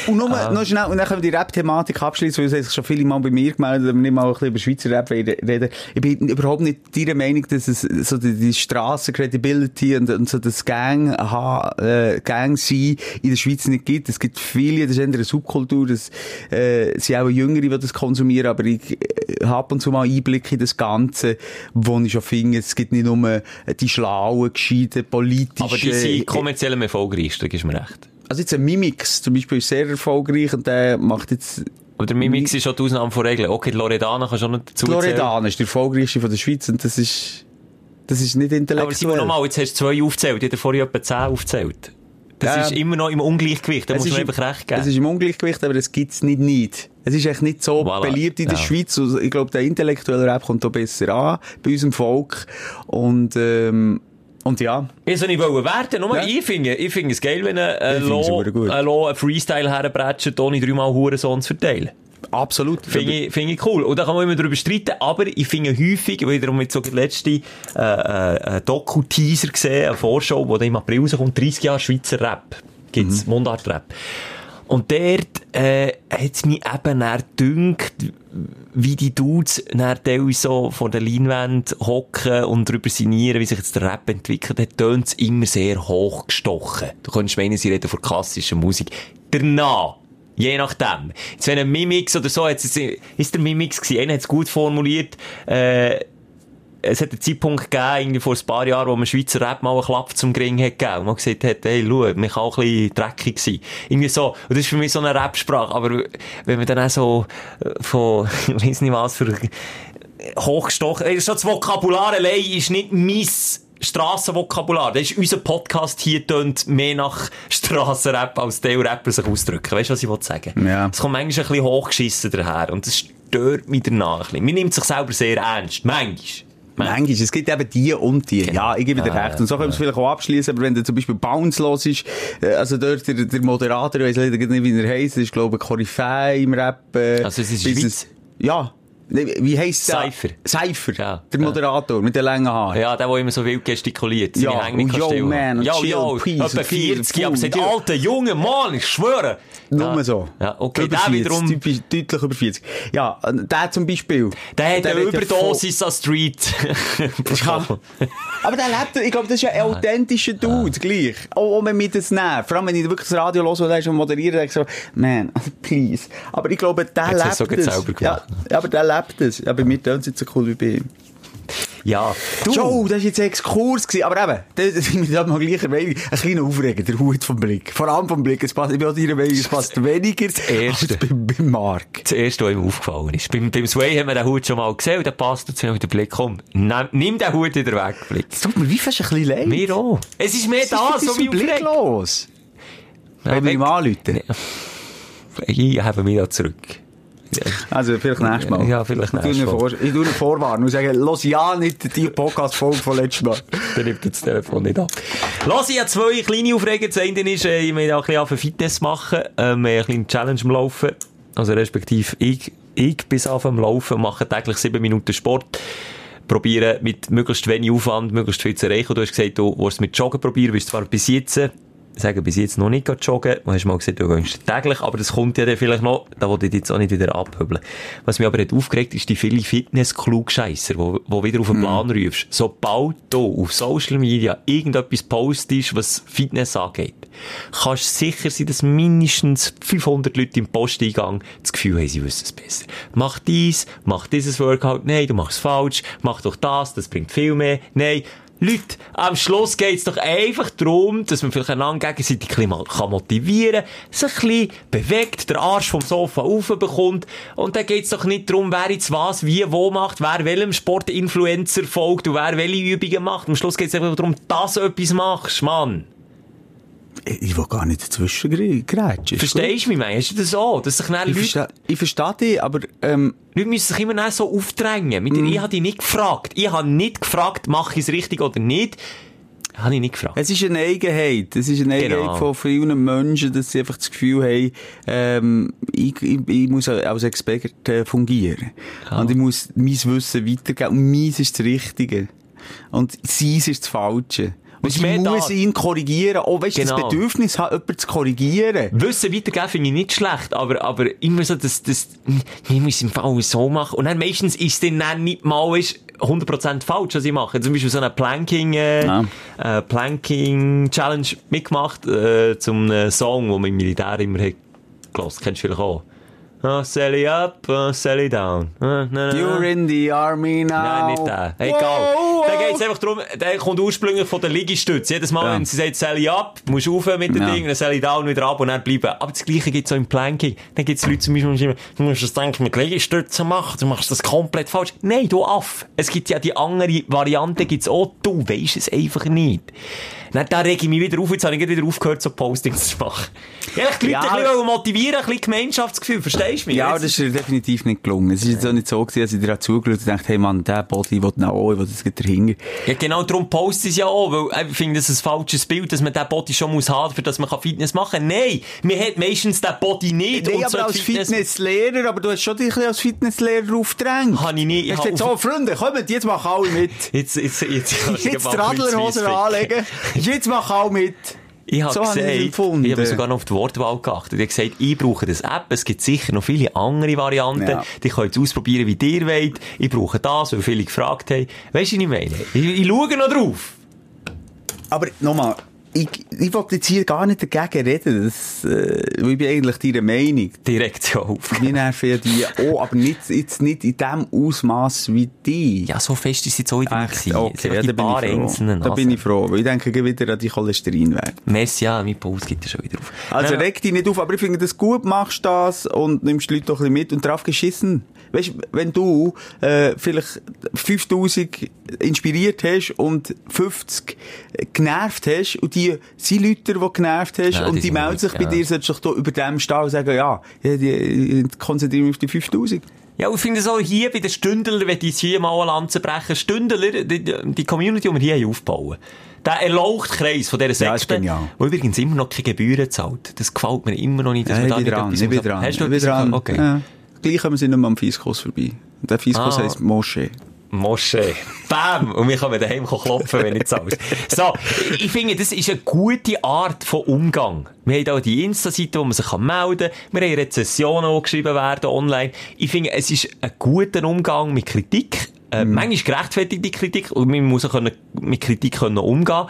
Speaker 4: Und nur, noch schnell, und dann können wir die Rap-Thematik abschließen, weil es haben sich schon viele Mal bei mir gemeldet, dass wir nicht mal ein bisschen über Schweizer Rap reden. Ich bin überhaupt nicht deiner Meinung, dass es so die, die Strassen-Credibility und, und so das Gang, aha, äh, Gang sein in der Schweiz nicht gibt. Es gibt viele, das ist eine Subkultur, das, äh, sind auch Jüngere, die das konsumieren, aber ich äh, habe ab und zu mal Einblick in das Ganze, wo ich schon finde, es gibt nicht nur äh, die schlauen, gescheiten, politischen...
Speaker 1: Aber die sind kommerziell am erfolgreichsten, gibst mir recht.
Speaker 4: Also jetzt ein Mimix zum Beispiel ist sehr erfolgreich und der macht jetzt...
Speaker 1: Aber der Mimix ist schon die Ausnahme von Regeln. Okay, die Loredana kannst du auch noch dazu
Speaker 4: Die Loredana ist der erfolgreichste von der Schweiz und das ist... Das ist nicht intellektuell.
Speaker 1: Aber Simon, nochmal, jetzt hast du zwei aufgezählt. Ich habe vorhin etwa zehn aufgezählt. Das
Speaker 4: Ja.
Speaker 1: ist immer noch im Ungleichgewicht, da
Speaker 4: Es
Speaker 1: muss man einfach recht geben.
Speaker 4: Es ist im Ungleichgewicht, aber es gibt's nicht nicht. Es ist echt nicht so
Speaker 1: Voilà.
Speaker 4: beliebt in der
Speaker 1: Ja.
Speaker 4: Schweiz. Also, Ich glaube, der intellektuelle Rap kommt da besser an, bei unserem Volk. Und, ähm, und ja.
Speaker 1: Ich soll nicht werden, nur
Speaker 4: Ja.
Speaker 1: ich finde, ich finde es geil, wenn ein,
Speaker 4: Ich es
Speaker 1: Lo, ein, Freestyle herbretscht, ohne dreimal Hurensohn zu verteilen.
Speaker 4: Absolut.
Speaker 1: Finde ich, finde ich cool. Und da kann man immer darüber streiten, aber ich finde häufig, wiederum mit so der letzte, äh, äh, Doku-Teaser gesehen, eine Vorschau, wo dann im April rauskommt, 30 Jahre Schweizer Rap. Gibt's, Mundart-Rap. Und dort, äh, hat's mich eben dann wie die Dudes dann teilweise so vor der Leinwand hocken und darüber sinnieren, wie sich jetzt der Rap entwickelt hat, tönt's immer sehr hochgestochen. Du könntest meinen, sie reden von klassischer Musik. Danach, Je nachdem. Jetzt, wenn ein Mimix oder so, jetzt, ist der Mimix gewesen, einer hat es gut formuliert, äh, es hat einen Zeitpunkt gegeben, irgendwie vor ein paar Jahren, wo man Schweizer Rap mal einen Klapp zum Gring hat gegeben. Und man gesagt hat, hey, schau, man kann auch ein bisschen dreckig sein. Irgendwie so. Und das ist für mich so eine Rap-Sprache. Aber wenn man dann auch so, äh, von, [LAUGHS] ich weiss nicht was für, hochgestochen, schon das Vokabular allein ist nicht mein Strassenvokabular. Das ist unser Podcast hier tönt mehr nach Strassenrap als der Rapper sich ausdrücken. Weißt du, was ich will sagen?
Speaker 4: Ja.
Speaker 1: Es kommt manchmal ein bisschen hochgeschissen daher. Und das stört mich danach ein bisschen. Man nimmt sich selber sehr ernst. Manchmal.
Speaker 4: Manchmal, es gibt eben die und die.
Speaker 1: Genau.
Speaker 4: Ja, ich gebe dir
Speaker 1: Ja,
Speaker 4: recht. Und so können wir es vielleicht auch abschließen, aber wenn der zum Beispiel Bounce los ist, äh, also dort der, der Moderator, ich weiss leider nicht, wie er heisst, ist, glaube ich, Koryphäe im Rap. Äh,
Speaker 1: Also es ist Schweiz?
Speaker 4: Ja. Wie heisst der?
Speaker 1: Cypher.
Speaker 4: Cypher.
Speaker 1: Ja.
Speaker 4: Der Moderator mit den langen Haaren.
Speaker 1: Ja, der, der immer so wild gestikuliert. seine
Speaker 4: Ja, und
Speaker 1: kann
Speaker 4: yo,
Speaker 1: stillhalten.
Speaker 4: man, und
Speaker 1: Ja,
Speaker 4: chill,
Speaker 1: ja,
Speaker 4: peace,
Speaker 1: etwa
Speaker 4: und viel,
Speaker 1: 40, aber
Speaker 4: ja.
Speaker 1: alter, junger Mann, ich schwöre.
Speaker 4: Nur
Speaker 1: ja.
Speaker 4: so.
Speaker 1: Ja, okay,
Speaker 4: über
Speaker 1: der
Speaker 4: 40,
Speaker 1: wiederum,
Speaker 4: Typisch, deutlich über 40. Ja, der zum Beispiel.
Speaker 1: der hat eine
Speaker 4: ja
Speaker 1: Überdosis an Street. [LAUGHS]
Speaker 4: Ja. [LAUGHS] Aber der lebt, ich glaube, das ist ein authentischer Dude, gleich. Auch, auch wenn mich das nervt. Vor allem, wenn ich wirklich das Radio höre und er ist am moderieren, denke ich so, man, [LAUGHS] please. Aber ich glaube, der lebt
Speaker 1: sogar
Speaker 4: das. Ja, ja, aber der lebt das. Ja, bei mir tönt es nicht so cool wie bei ihm.
Speaker 1: ja, du.
Speaker 4: Joe, das war jetzt ein Exkurs. Gewesen. Aber eben, das [LAUGHS] das sind wir da mal gleicher Meinung. Ein kleiner Aufreger, der Hut vom Blick. Vor allem vom Blick. Es passt, ich bin auch deiner Meinung, es passt weniger
Speaker 1: Erste.
Speaker 4: als beim, beim Mark.
Speaker 1: Das erste, was ihm aufgefallen ist. Beim, beim Sway haben wir den Hut schon mal gesehen und der passt dazu mit dem Blick. Komm, nimm, nimm den Hut wieder weg, Blick.
Speaker 4: Es tut mir wie fast ein bisschen leid.
Speaker 1: Mir auch. Es ist mehr
Speaker 4: Was
Speaker 1: da,
Speaker 4: ist
Speaker 1: so wie
Speaker 4: Blick los? Wenn wir ihm anrufen.
Speaker 1: Ich habe mich da zurück.
Speaker 4: Also, vielleicht nächstes Mal.
Speaker 1: Ja, vielleicht nächstes Mal.
Speaker 4: vor- Ich tue ihn vorwarnen und sage, los ja nicht die Podcast-Folge von letztes Mal. [LAUGHS]
Speaker 1: Dann nimmt das Telefon nicht ab. Lass ich ja zwei kleine Aufreger. Das eine ist, äh, ich möchte auch ein bisschen Fitness machen, ähm, eine kleine Challenge am Laufen. Also respektive ich, ich bis auf am Laufen mache täglich sieben Minuten Sport. Probieren mit möglichst wenig Aufwand, möglichst viel zu erreichen. Du hast gesagt, du willst mit Joggen probieren, willst zwar bis jetzt, ich sage bis jetzt noch nicht joggen. Du hast mal gesagt, du gehst täglich, aber das kommt ja dann vielleicht noch, da wollte ich jetzt auch nicht wieder abhöbeln. Was mich aber hat aufgeregt, ist die viele Fitness-Klugscheisser, wo, wo wieder auf den Plan rufst. Sobald du auf Social Media irgendetwas postest, was Fitness angeht, kannst du sicher sein, dass mindestens 500 Leute im Posteingang das Gefühl haben, sie wissen es besser. Mach dies, mach dieses Workout, nein, du machst es falsch, mach doch das, das bringt viel mehr, nein. Leute, am Schluss geht's doch einfach darum, dass man vielleicht einander gegenseitig ein bisschen motivieren kann, sich ein bisschen bewegt, der Arsch vom Sofa aufbekommt. Und dann geht's doch nicht darum, wer jetzt was, wie, wo macht, wer welchem Sportinfluencer folgt und wer welche Übungen macht. Am Schluss geht's einfach darum, dass du etwas machst, Mann.
Speaker 4: Ich ich will gar nicht dazwischen gr- grätschen. Ist
Speaker 1: Verstehst du mich, mein? Hast du das so? Dass sich dann
Speaker 4: gut.
Speaker 1: Leute,
Speaker 4: Ich verstehe, ich verstehe dich, aber, ähm,
Speaker 1: Leute müssen sich immer so aufdrängen. Mit
Speaker 4: Mhm.
Speaker 1: Ich habe dich nicht gefragt. Ich habe nicht gefragt, mache ich es richtig oder nicht. Habe ich nicht gefragt.
Speaker 4: es ist eine Eigenheit. Es ist eine Eigenheit
Speaker 1: Genau.
Speaker 4: von vielen Menschen, dass sie einfach das Gefühl haben, ähm, ich, ich, ich muss als Experte fungieren. Und ich muss mein Wissen weitergeben. Und meins ist das Richtige. Und seins ist das Falsche. Und ich muss ihn korrigieren. Oh, weißt du,
Speaker 1: Genau.
Speaker 4: das Bedürfnis haben, jemanden zu korrigieren.
Speaker 1: Wissen weitergeben finde ich nicht schlecht, aber, aber immer so, dass, das, wir müssen im Fall so machen. Und dann meistens ist es dann, nicht mal ist 100% falsch, was ich mache. Zum Beispiel so eine Planking, äh,
Speaker 4: Ja.
Speaker 1: äh, Planking Challenge mitgemacht, äh, zum äh, Song, den man im Militär immer hat gehört. Kennst du vielleicht auch. Oh, Sally up, oh, Sally down. Oh, na, na, na.
Speaker 4: You're in the army now.
Speaker 1: Nein, nicht der. Egal.
Speaker 4: Wow.
Speaker 1: Da geht es einfach darum, der kommt ursprünglich von der Liegestütze. Jedes Mal,
Speaker 4: Ja.
Speaker 1: wenn sie sagt, Sally up, musst du aufhören mit dem
Speaker 4: Ja.
Speaker 1: Ding, dann Sally down, wieder ab und dann bleiben. Aber das Gleiche gibt es auch im Planking. Dann gibt es Leute zum Beispiel, die schreiben, du musst das denken mit Liegestützen machen, du machst das komplett falsch. Nein, du Aff. Es gibt ja die andere Variante, gibt's auch. Du weisst es einfach nicht. Dann, da rege ich mich wieder auf, jetzt habe ich wieder aufgehört, so Postings zu machen. Ja, ich die Leute
Speaker 4: Ja.
Speaker 1: ein bisschen motivieren, ein bisschen Gemeinschaftsgefühl, verstehst du mich?
Speaker 4: Ja,
Speaker 1: Jetzt-
Speaker 4: das ist dir definitiv nicht gelungen. Es ist jetzt auch nicht so gewesen, dass ich dir zugeschaut und dachte, hey Mann, der Body will noch auch, ich will das dahinter.
Speaker 1: Ja, genau darum poste ich es ja auch, weil ich finde, das ist ein falsches Bild, dass man diesen Body schon muss haben, für dass man Fitness machen kann. Nein, man hat meistens den Body nicht.
Speaker 4: Nee,
Speaker 1: und
Speaker 4: aber
Speaker 1: sollte
Speaker 4: als Fitnesslehrer, aber du hast schon dich als Fitnesslehrer aufgedrängt.
Speaker 1: Habe ich nicht. Ich habe
Speaker 4: so, Freunde, kommt, jetzt machen alle mit.
Speaker 1: Jetzt, jetzt, jetzt,
Speaker 4: Jetzt die Radlerhosen
Speaker 1: Kreuzweise
Speaker 4: anlegen. [LAUGHS] Jetzt machen alle mit.
Speaker 1: Ich habe
Speaker 4: So
Speaker 1: gesagt,
Speaker 4: ich
Speaker 1: ich, habe sogar noch auf die Wortwahl geachtet. Ich habe gesagt, ich brauche das App. Es gibt sicher noch viele andere Varianten.
Speaker 4: Ja.
Speaker 1: Die könnt ihr ausprobieren, wie ihr wollt. Ich brauche das, weil viele gefragt haben. Weißt du, was ich meine? Ich, ich schaue noch drauf.
Speaker 4: Aber nochmal, ich, ich wollte jetzt hier gar nicht dagegen reden. Das, äh, ich bin eigentlich deiner Meinung.
Speaker 1: Direkt so auf.
Speaker 4: Mir nerven ja die auch, aber nicht, jetzt nicht in dem Ausmaß wie die.
Speaker 1: Ja, so fest ist es jetzt auch wieder
Speaker 4: Echt?
Speaker 1: gewesen.
Speaker 4: Okay, ja, da bin ich froh.
Speaker 1: einzelnen.
Speaker 4: Da bin ich froh, weil ich denke wieder an die Cholesterinwerte.
Speaker 1: Messi, ja, mein Puls geht ja schon wieder auf.
Speaker 4: Also reg dich nicht auf, aber ich finde das gut, machst das und nimmst die Leute doch ein bisschen mit und drauf geschissen. Weißt, wenn du äh, vielleicht 5000 inspiriert hast und 50 genervt hast und die sind Leute, die genervt hast
Speaker 1: Ja, die
Speaker 4: und die
Speaker 1: sind
Speaker 4: melden sich bei
Speaker 1: ja.
Speaker 4: dir, solltest du doch über dem stehen und sagen, ja, ja die, ich konzentriere mich auf die 5000.
Speaker 1: Ja, ich finde es auch hier bei den Stündler, wenn die hier mal eine Lanze brechen, Stündler, die, die Community, die wir hier aufbauen. Der erlauchte Kreis von dieser
Speaker 4: Ja,
Speaker 1: Sekte,
Speaker 4: genial.
Speaker 1: wo übrigens immer noch keine Gebühren zahlt. Das gefällt mir immer noch nicht, dass
Speaker 4: Ja, ich
Speaker 1: da
Speaker 4: bin
Speaker 1: nicht
Speaker 4: dran,
Speaker 1: etwas
Speaker 4: ich bin
Speaker 1: muss-
Speaker 4: dran.
Speaker 1: Hast du
Speaker 4: ich bin dran.
Speaker 1: Okay.
Speaker 4: Ja. Gleich kommen sie nicht mehr am Fiskus vorbei. Und der Fiskus
Speaker 1: Ah.
Speaker 4: heisst Moschee.
Speaker 1: Moschee. Bam! Und wir können daheim klopfen, wenn nicht zahlst. So, ich finde, das ist eine gute Art von Umgang. Wir haben auch die Insta-Seite, wo man sich melden kann. Wir haben Rezessionen, die geschrieben werden online. Ich finde, es ist ein guter Umgang mit Kritik. Äh, Manchmal gerechtfertigte Kritik. Und man muss auch können, mit Kritik können umgehen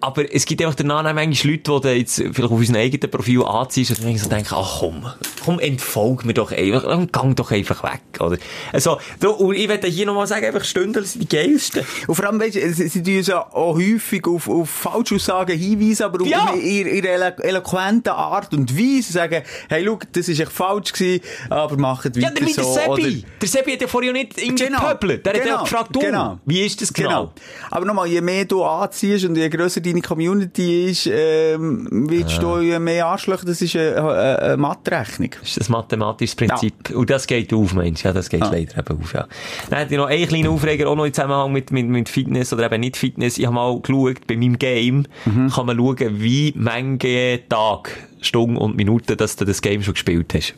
Speaker 1: aber es gibt einfach danach manchmal Leute, die jetzt vielleicht auf unserem eigenen Profil anziehen und dann denken, ach komm, komm, entfolg mir doch einfach, gang doch einfach weg, oder? Also, und ich werde hier nochmal sagen, einfach Stündel sind die geilsten.
Speaker 4: Und vor allem, weißt du, sie, tun uns ja auch häufig auf, auf Falschaussagen hinweisen, aber auf
Speaker 1: Ja.
Speaker 4: ihrer elo eloquenten Art und Weise sagen, hey, schau, das ist echt falsch gewesen, aber macht weiter
Speaker 1: Ja,
Speaker 4: so.
Speaker 1: der Seppi. Der Seppi hat ja vorher nicht irgendwie
Speaker 4: Genau,
Speaker 1: gepöbelt. Der hat
Speaker 4: genau,
Speaker 1: ja gefragt, du,
Speaker 4: genau.
Speaker 1: wie ist das genau?
Speaker 4: Aber nochmal, je mehr du anziehst und je grösser deine Community ist, ähm, willst du je mehr Arschlöcher, das ist eine, eine, eine Matherechnung.
Speaker 1: Das ist das mathematische Prinzip. Und das geht auf, Mensch. Ja, das geht
Speaker 4: Ja.
Speaker 1: leider eben auf, ja. Dann hätte ich noch einen kleinen Aufreger, auch noch im Zusammenhang mit, mit, mit Fitness oder eben nicht Fitness. Ich habe mal geschaut, bei meinem Game
Speaker 4: Mhm.
Speaker 1: kann man schauen, wie mange Tag, Stunden und Minuten, dass du das Game schon gespielt hast.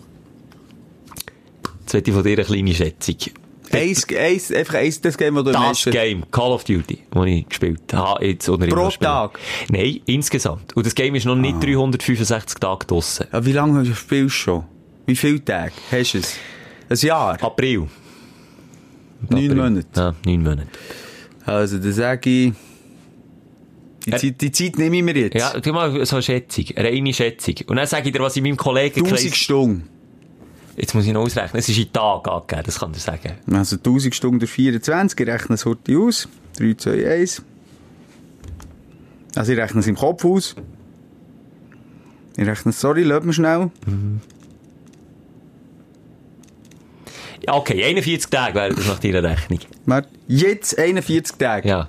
Speaker 1: Jetzt möchte ich von dir eine kleine Schätzung.
Speaker 4: Eins, eins, einfach eins, das Game, das du
Speaker 1: Das Game, Call of Duty, das ich gespielt habe, jetzt unter
Speaker 4: Pro. Tag?
Speaker 1: Nein, insgesamt. Und das Game ist noch
Speaker 4: Ah.
Speaker 1: nicht 365 Tage draussen.
Speaker 4: Ja, wie lange spielst du schon? Wie viele Tage hast du es? Ein Jahr?
Speaker 1: April.
Speaker 4: Neun. Monate?
Speaker 1: Ja, neun Monate.
Speaker 4: Also, dann sage ich, die,
Speaker 1: Äh,
Speaker 4: Zeit, die Zeit nehme ich mir jetzt.
Speaker 1: Ja, tu mal so eine Schätzung, eine reine Schätzung. Und dann sage ich dir, was ich meinem Kollegen
Speaker 4: 1000 Stunden.
Speaker 1: Jetzt muss ich noch ausrechnen. Es ist in Tag angegeben, das kann ich sagen.
Speaker 4: Also 1000 Stunden durch 24, ich rechne es heute aus. 3, 2, 1. Also ich rechne es im Kopf aus. Ich rechne es, sorry, lass mir schnell.
Speaker 1: Ja, okay, 41 Tage wäre das nach deiner Rechnung.
Speaker 4: Warte, Jetzt 41 Tage.
Speaker 1: Ja.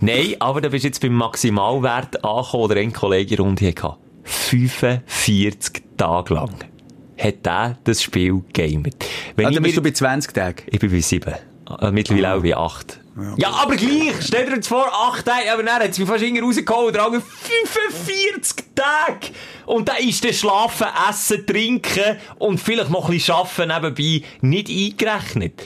Speaker 1: Nein, aber da bist du jetzt beim Maximalwert angekommen, oder ein Kollege Runde hatte. 45 Tage lang hat er das Spiel gegamet. Wenn
Speaker 4: Also
Speaker 1: ich
Speaker 4: bist
Speaker 1: mir-
Speaker 4: du bei 20 Tagen.
Speaker 1: Ich bin bei 7. Äh, mittlerweile auch bei 8. Ja, aber gleich! Stell dir jetzt vor, 8 Tage, aber dann hat es mich fast irgendwie rausgeholt, der andere 45 Tage! Und da ist das Schlafen, Essen, Trinken und vielleicht noch ein bisschen Arbeiten nebenbei nicht eingerechnet.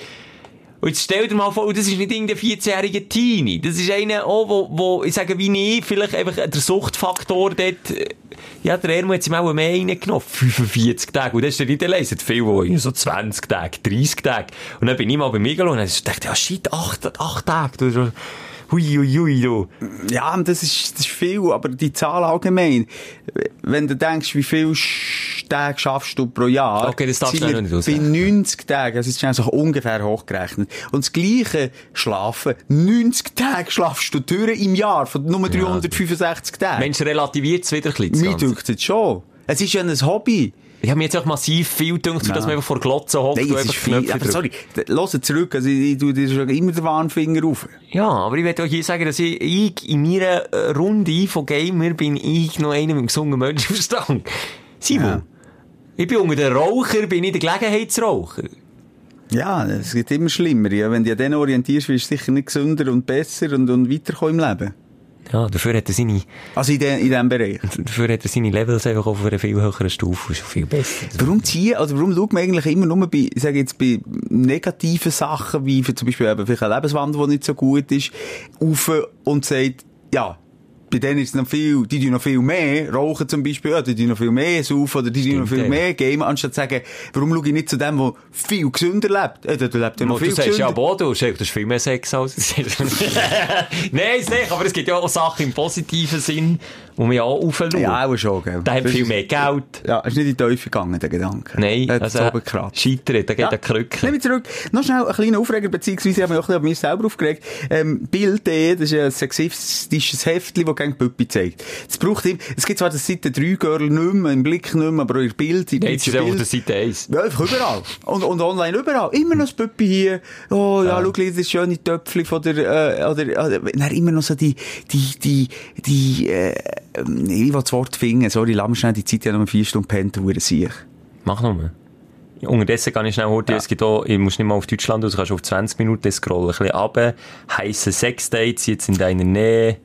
Speaker 1: Und jetzt stell dir mal vor, das ist nicht irgendein 14-jähriger Teenie. Das ist einer, auch, wo, wo, ich sage, wie ich, vielleicht einfach der Suchtfaktor dort, äh, ja, der Ermo hat sich auch mehr reingenommen. 45 Tage. Und das ist der nicht allein. Es hat viel, wo so 20 Tage, 30 Tage. Und dann bin ich mal bei mir gelungen und dachte ja, shit, 8, 8 Tage. Du, so, hui, hui, hui, du.
Speaker 4: Ja, das ist, das ist viel, aber die Zahl allgemein. Wenn du denkst, wie viele Tage schaffst du pro Jahr?
Speaker 1: Okay, das darfst
Speaker 4: sind
Speaker 1: du nicht
Speaker 4: Bei
Speaker 1: ausrechnen.
Speaker 4: 90 Tagen, das ist schnell so ungefähr hochgerechnet. Und das Gleiche schlafen, 90 Tage schlafst du durch im Jahr, von nur 365 Tagen.
Speaker 1: Mensch, relativiert es wieder ein bisschen.
Speaker 4: Mir dünkt es schon. Es ist ja ein Hobby.
Speaker 1: Ich habe mir jetzt auch massiv viel gedacht, dass man einfach vor Glotze hockt
Speaker 4: Nein,
Speaker 1: und
Speaker 4: es
Speaker 1: einfach Knöpfe
Speaker 4: aber sorry, los zurück, also ich, tue dir schon immer den Warnfinger rauf.
Speaker 1: Ja, aber ich möchte auch hier sagen, dass ich, ich in meiner äh, Runde von Gamer bin ich noch einer mit einem gesunden Menschenverstand. [LAUGHS] Simon,
Speaker 4: Ja.
Speaker 1: ich bin unter den Raucher, bin ich der Gelegenheitsraucher.
Speaker 4: Ja, es geht immer schlimmer. Ja. Wenn du an denen orientierst, wirst du sicher nicht gesünder und besser und, und weiterkommen im Leben.
Speaker 1: Ja, dafür hat er seine,
Speaker 4: Also in, de, in diesem Bereich.
Speaker 1: dafür hat er seine Levels einfach auf einer viel höheren Stufe, ist viel besser.
Speaker 4: Warum ziehen, also warum schaut man eigentlich immer nur bei, ich sage jetzt, bei negativen Sachen, wie für zum Beispiel eben vielleicht eine Lebenswandel, die nicht so gut ist, auf und sagt, ja, bei denen ist es noch viel, die tun noch viel mehr, rauchen zum Beispiel, ja, die tun noch viel mehr saufen oder die tun noch viel
Speaker 1: ja.
Speaker 4: mehr gamen, anstatt zu sagen, warum schaue ich nicht zu dem, der viel gesünder lebt? Äh, der der lebt ja noch
Speaker 1: Du
Speaker 4: viel
Speaker 1: sagst ja,
Speaker 4: gesünder.
Speaker 1: boah, du ist viel mehr Sex als... [LAUGHS] Nein, ist nicht, aber es gibt ja auch Sachen im positiven Sinn, wo man ja auch aufschaut.
Speaker 4: Ja, auch schon, gell.
Speaker 1: Der hat viel mehr Geld.
Speaker 4: Ja, ist nicht in die Teufel gegangen, der Gedanke.
Speaker 1: Nein,
Speaker 4: Er hat
Speaker 1: also, scheitert, da geht der Krücke.
Speaker 4: Nehmen wir zurück. Noch schnell ein kleiner Aufreger, beziehungsweise haben wir auch ein bisschen auf mich selber aufgeregt. Ähm, Bild.de, das ist ein sexistisches Heftchen, das gegen Püppi zeigt. Es braucht eben, es gibt zwar das Seite 3 Girl nicht mehr, im Blick nicht mehr, aber euer Bild,
Speaker 1: Ja, jetzt ist es auf der Seite 1.
Speaker 4: ja, einfach überall. Und, und online überall. Immer noch das Püppi hier. Oh, ja, schau, das schöne Töpfchen von der, äh, oder, oder, dann immer noch so die, die, die, die, äh, ich will das Wort finden. Sorry, lass mir schnell die Zeit, ja noch vier Stunden pennt, wo sich.
Speaker 1: Mach nochmal. Unterdessen kann ich schnell heute,
Speaker 4: Ja.
Speaker 1: es gibt auch, ich muss nicht mal auf Deutschland aus, kannst auf 20 Minuten scrollen, ein bisschen runter. Heisse Sexdates jetzt in deiner Nähe.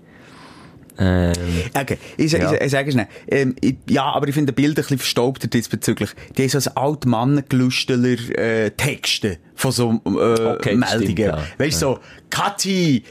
Speaker 1: Ähm,
Speaker 4: Okay, ich,
Speaker 1: Ja.
Speaker 4: ich, ich sage schnell. Ähm, ich, ja, aber ich finde, die Bilder ein bisschen verstaubter diesbezüglich. Die haben so ein alt Mannengelüsteler äh, Texte von so äh,
Speaker 1: Okay,
Speaker 4: Meldungen.
Speaker 1: stimmt, ja.
Speaker 4: Weißt du, so, Kathi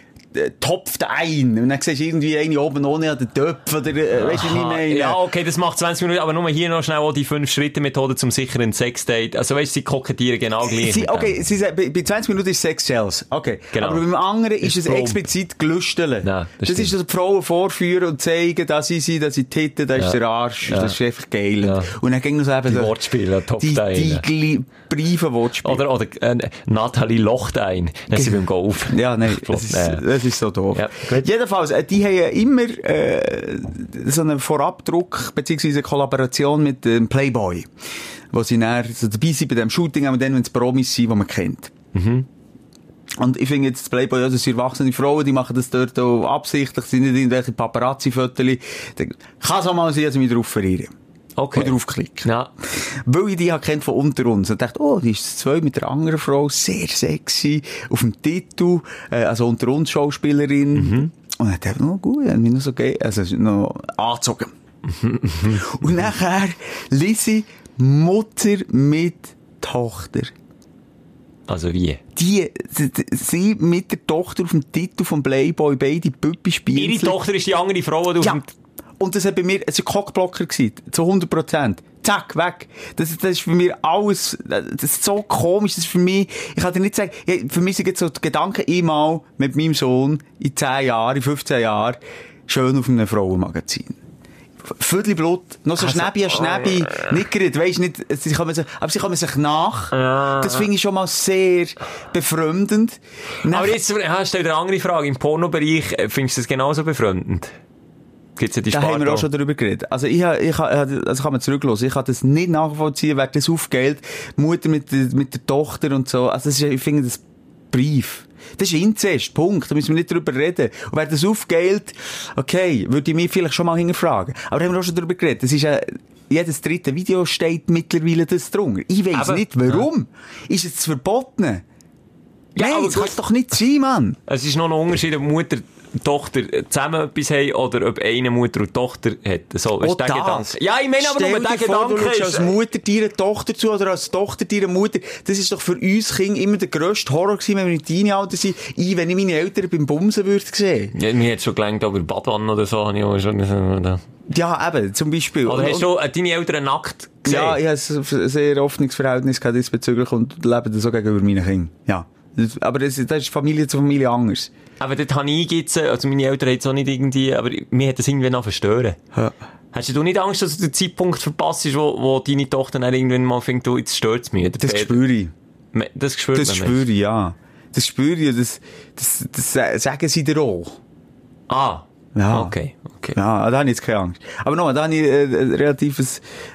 Speaker 4: topft ein. Und dann siehst du irgendwie eine oben ohne an den Töpfen. Oder, äh, weißt du, wie ich meine?
Speaker 1: ja, okay, das macht 20 Minuten, aber nur hier noch schnell auch die 5-Schritte-Methode zum sicheren Sexdate. Also weißt du, sie kokettieren genau gleich.
Speaker 4: Sie, okay, sie bei, bei 20 Minuten ist Sex Sales. Okay.
Speaker 1: Genau.
Speaker 4: Aber beim anderen ist,
Speaker 1: Ist
Speaker 4: es explizit gelüsteln.
Speaker 1: Ja, das
Speaker 4: das ist die Frauen vorführen und zeigen, dass sie sind, dass sie titten, das ist
Speaker 1: Ja.
Speaker 4: der Arsch,
Speaker 1: Ja.
Speaker 4: das ist einfach geil.
Speaker 1: Ja.
Speaker 4: Und dann ging es eben
Speaker 1: Die
Speaker 4: so-
Speaker 1: Wortspiele, top
Speaker 4: die, die
Speaker 1: rein.
Speaker 4: gli- Briefe Wortspiele.
Speaker 1: Oder, oder, äh, Nathalie locht ein. Dann sind wir beim Golf.
Speaker 4: Ja, nein, [LAUGHS] das ist. Das ist so doof.
Speaker 1: Ja.
Speaker 4: Jedenfalls, äh, die haben ja immer äh, so einen Vorabdruck beziehungsweise eine Kollaboration mit dem Playboy, wo sie dann so dabei sind bei dem Shooting, aber dann, wenn es Promis sind, die man kennt.
Speaker 1: Mhm.
Speaker 4: Und ich finde jetzt, das Playboy, also das sind erwachsene Frauen, die machen das dort auch absichtlich, sind nicht irgendwelche Paparazzi-Fotos. Kann es auch mal sein, dass ich mich darauf verirre.
Speaker 1: Okay.
Speaker 4: Oder draufklicken.
Speaker 1: Ja.
Speaker 4: Weil ich die kennt von unter uns. Und dachte, oh, die ist zwei mit einer anderen Frau, sehr sexy, auf dem Titel, äh, also unter uns Schauspielerin. Und dann dachte ich, oh gut, ich noch so geil, also noch angezogen. [LAUGHS] Und nachher ich Mutter mit Tochter.
Speaker 1: Also wie?
Speaker 4: Die, sie, sie mit der Tochter auf dem Titel vom Playboy, beide Püppi spielen.
Speaker 1: Ihre Tochter ist die andere Frau, die du auf
Speaker 4: Ja.
Speaker 1: dem
Speaker 4: Und das hat bei mir, es war ein Cockblocker gewesen, zu 100 Prozent. Zack, weg. Das, das ist für mich alles, das ist so komisch, das ist für mich, ich kann dir nicht sagen, ja, für mich sind jetzt so die Gedanken einmal mit meinem Sohn in 10 Jahren, in 15 Jahren, schön auf einem Frauenmagazin. Viertel Blut, noch so
Speaker 1: Also,
Speaker 4: Schnäbi an Schnäbi, nicht gerade, weisst nicht, sie kommen sich, aber sie kommen sich nach. Das finde ich schon mal sehr befremdend.
Speaker 1: Aber jetzt ja, stell dir eine andere Frage. Im Pornobereich äh, findest du das genauso befremdend? Gibt's ja die
Speaker 4: Da haben wir auch schon darüber geredet. Also ich, ich, ha- also kann man zurücklassen. Ich kann das nicht nachvollziehen, wer das aufgeilt. Mutter mit, der- mit der Tochter und so. Also das ist, ich finde das Brief. Das ist Inzest, Punkt. Da müssen wir nicht drüber reden. Und wer das aufgeilt, okay, würde ich mich vielleicht schon mal hinterfragen. Aber da haben wir auch schon darüber geredet. Das ist ja, jedes dritte Video steht mittlerweile das drunter. Ich
Speaker 1: Aber-
Speaker 4: nicht, warum. Ist es verboten?
Speaker 1: Ja,
Speaker 4: Nein,
Speaker 1: aber
Speaker 4: das kann doch nicht sein, Mann.
Speaker 1: Es ist noch ein Unterschied, ob Mutter Tochter zusammen etwas haben oder ob eine Mutter und Tochter hat. So, ist der
Speaker 4: das.
Speaker 1: Gedanke. Ja, ich meine aber
Speaker 4: Stell
Speaker 1: nur, der Gedanke ist...
Speaker 4: als Mutter deiner Tochter zu oder als Tochter deiner Mutter. Das ist doch für uns Kinder immer der grösste Horror gewesen, wenn wir in Teenie-Alter sind. Ich, wenn ich meine Eltern beim Bumsen würde sehen.
Speaker 1: Ja, mir hat schon gelangt, aber Badwanne oder so, habe ich auch schon...
Speaker 4: Ja, eben, zum Beispiel.
Speaker 1: oder hast du äh, deine Eltern nackt gesehen?
Speaker 4: ja, ich habe ein sehr offenes Verhältnis gehabt diesbezüglich und lebe das so gegenüber meinen Kindern. Ja. Aber das, das ist Familie zu Familie anders.
Speaker 1: Aber dort habe ich jetzt, also meine Eltern es auch nicht irgendwie, aber mir hat das irgendwie noch verstören.
Speaker 4: Ja.
Speaker 1: Hast du nicht Angst, dass du den Zeitpunkt verpasst, wo, wo deine Tochter dann irgendwann mal findet, du, jetzt stört es mich?
Speaker 4: Das spüre ich.
Speaker 1: Das
Speaker 4: Das
Speaker 1: man.
Speaker 4: spüre ich, ja. Das spüre ich, das, das, das, sa- sagen sie dir auch.
Speaker 1: Ah.
Speaker 4: Ja.
Speaker 1: Okay, okay.
Speaker 4: Ja, da habe ich jetzt keine Angst. Aber nochmal, da habe ich äh, ein relativ ein,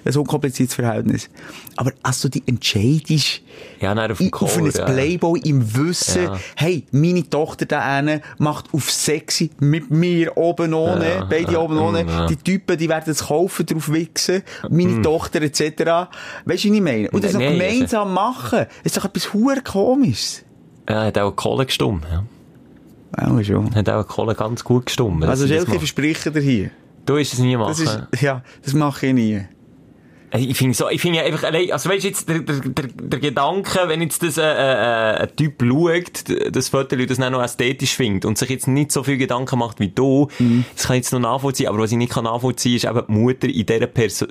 Speaker 4: ein unkompliziertes Verhältnis. Aber als du dich entscheidest,
Speaker 1: Ja, nein, auf
Speaker 4: in- auf ein
Speaker 1: ja.
Speaker 4: Playboy im Wissen,
Speaker 1: Ja.
Speaker 4: hey, meine Tochter da hinten macht auf sexy mit mir oben ohne,
Speaker 1: Ja,
Speaker 4: beide oben ohne,
Speaker 1: ja.
Speaker 4: die Typen, die werden es kaufen, drauf wichsen, meine Tochter etc. Weißt du, was ich meine? Und das noch
Speaker 1: Nein,
Speaker 4: gemeinsam machen, ist doch etwas hure komisches.
Speaker 1: Ja, hat auch Kohle gestummt. Ja.
Speaker 4: Ja, schon.
Speaker 1: Hat auch Kohle ganz gut gestummt.
Speaker 4: Also, Schelke,
Speaker 1: macht.
Speaker 4: verspreche dir hier.
Speaker 1: Du wirst es nie machen.
Speaker 4: Das ist, ja, das mache ich nie.
Speaker 1: Ich finde so, ich finde ja einfach also weißt du jetzt, der, der, der, Gedanke, wenn jetzt das, äh, äh, ein Typ schaut, das Foto, das dann noch ästhetisch findet und sich jetzt nicht so viel Gedanken macht wie du, das kann ich jetzt noch nachvollziehen, aber was ich nicht kann nachvollziehen, ist eben die Mutter in dieser Perso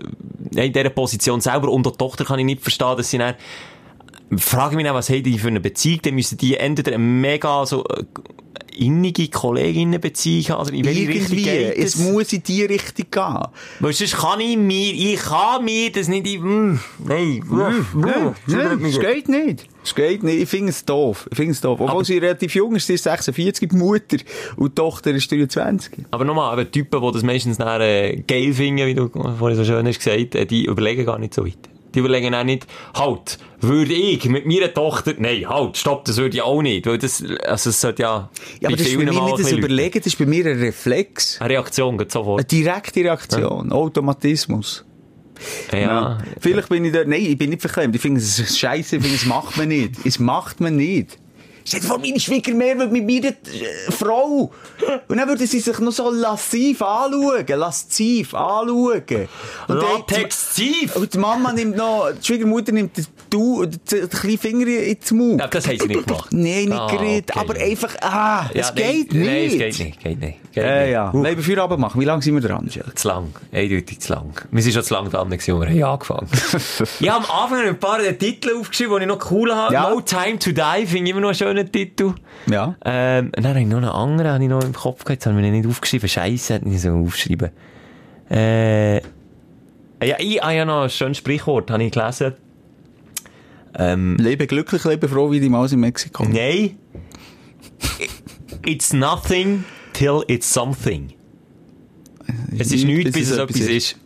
Speaker 1: ja, in dieser Position selber und auch die Tochter kann ich nicht verstehen, dass sie dann, frage mich dann, was haben die für eine Beziehung, dann müssen die entweder mega, so, äh, innige Kolleginnenbeziehung haben, also in welche Richtung
Speaker 4: Irgendwie.
Speaker 1: geht
Speaker 4: Es
Speaker 1: das?
Speaker 4: muss in die Richtung gehen.
Speaker 1: Weil sonst kann ich mir, ich kann mir das nicht, ich, mm, nein, mm, mm,
Speaker 4: Nein, es geht nicht. Es geht nicht. Ich finde es doof. Ich finde es doof. Obwohl sie relativ jung ist, sie ist 46, die Mutter, und die Tochter ist 23.
Speaker 1: Aber nochmal, eben Typen, die das meistens dann, äh, geil finden, wie du vorhin so schön hast gesagt, äh, die überlegen gar nicht so weit. Die überlegen auch nicht, halt, würde ich mit meiner Tochter, nein, halt, stopp, das würde ich auch nicht, weil das, also es sollte ja,
Speaker 4: Ja, aber das ist bei mir nicht das Überlegen, das ist bei mir ein Reflex.
Speaker 1: Eine Reaktion geht
Speaker 4: Eine
Speaker 1: sofort.
Speaker 4: direkte Reaktion. Automatismus.
Speaker 1: Ja.
Speaker 4: Vielleicht bin ich da, nein, ich bin nicht verklemmt. Ich finde es scheiße, ich finde es macht man nicht. Es macht man nicht. Stell vor, meine Schwiegermutter würde mit meiner äh, Frau. Und dann würde sie sich noch so lassiv anschauen. Lasziv anschauen. Und
Speaker 1: Latex-Ziv!
Speaker 4: Und die Mama nimmt noch, die Schwiegermutter nimmt den, du, den, den kleinen Finger ins Mund.
Speaker 1: Ja, das haben sie nicht gemacht.
Speaker 4: Nein, nicht
Speaker 1: Ah,
Speaker 4: geredet.
Speaker 1: okay.
Speaker 4: Aber einfach, ah,
Speaker 1: Ja,
Speaker 4: es
Speaker 1: nein,
Speaker 4: geht nicht.
Speaker 1: Nein, es geht nicht, geht nicht.
Speaker 4: Ja, ja.
Speaker 1: Uh,
Speaker 4: Leben für Abend machen. Wie lange sind wir dran?
Speaker 1: Zu lang. Eindeutig zu lang. Wir sind schon zu lang dran, gewesen, wir haben angefangen [LAUGHS] Ich habe am Anfang ein paar Titel aufgeschrieben, die ich noch cool habe.
Speaker 4: Ja.
Speaker 1: No Time to Die finde ich immer noch einen schönen Titel.
Speaker 4: Ja.
Speaker 1: Ähm, dann habe ich noch einen anderen, habe ich noch im Kopf gehabt, jetzt habe ich mir nicht aufgeschrieben. Scheiße, hätte ich so aufgeschrieben. Äh, ja, ich habe ja noch ein schönes Sprichwort, habe ich gelesen. Ähm,
Speaker 4: Lebe glücklich, lebe froh wie die Maus in Mexiko.
Speaker 1: nein. It's nothing till it's something. Es ist nichts, bis es etwas ist.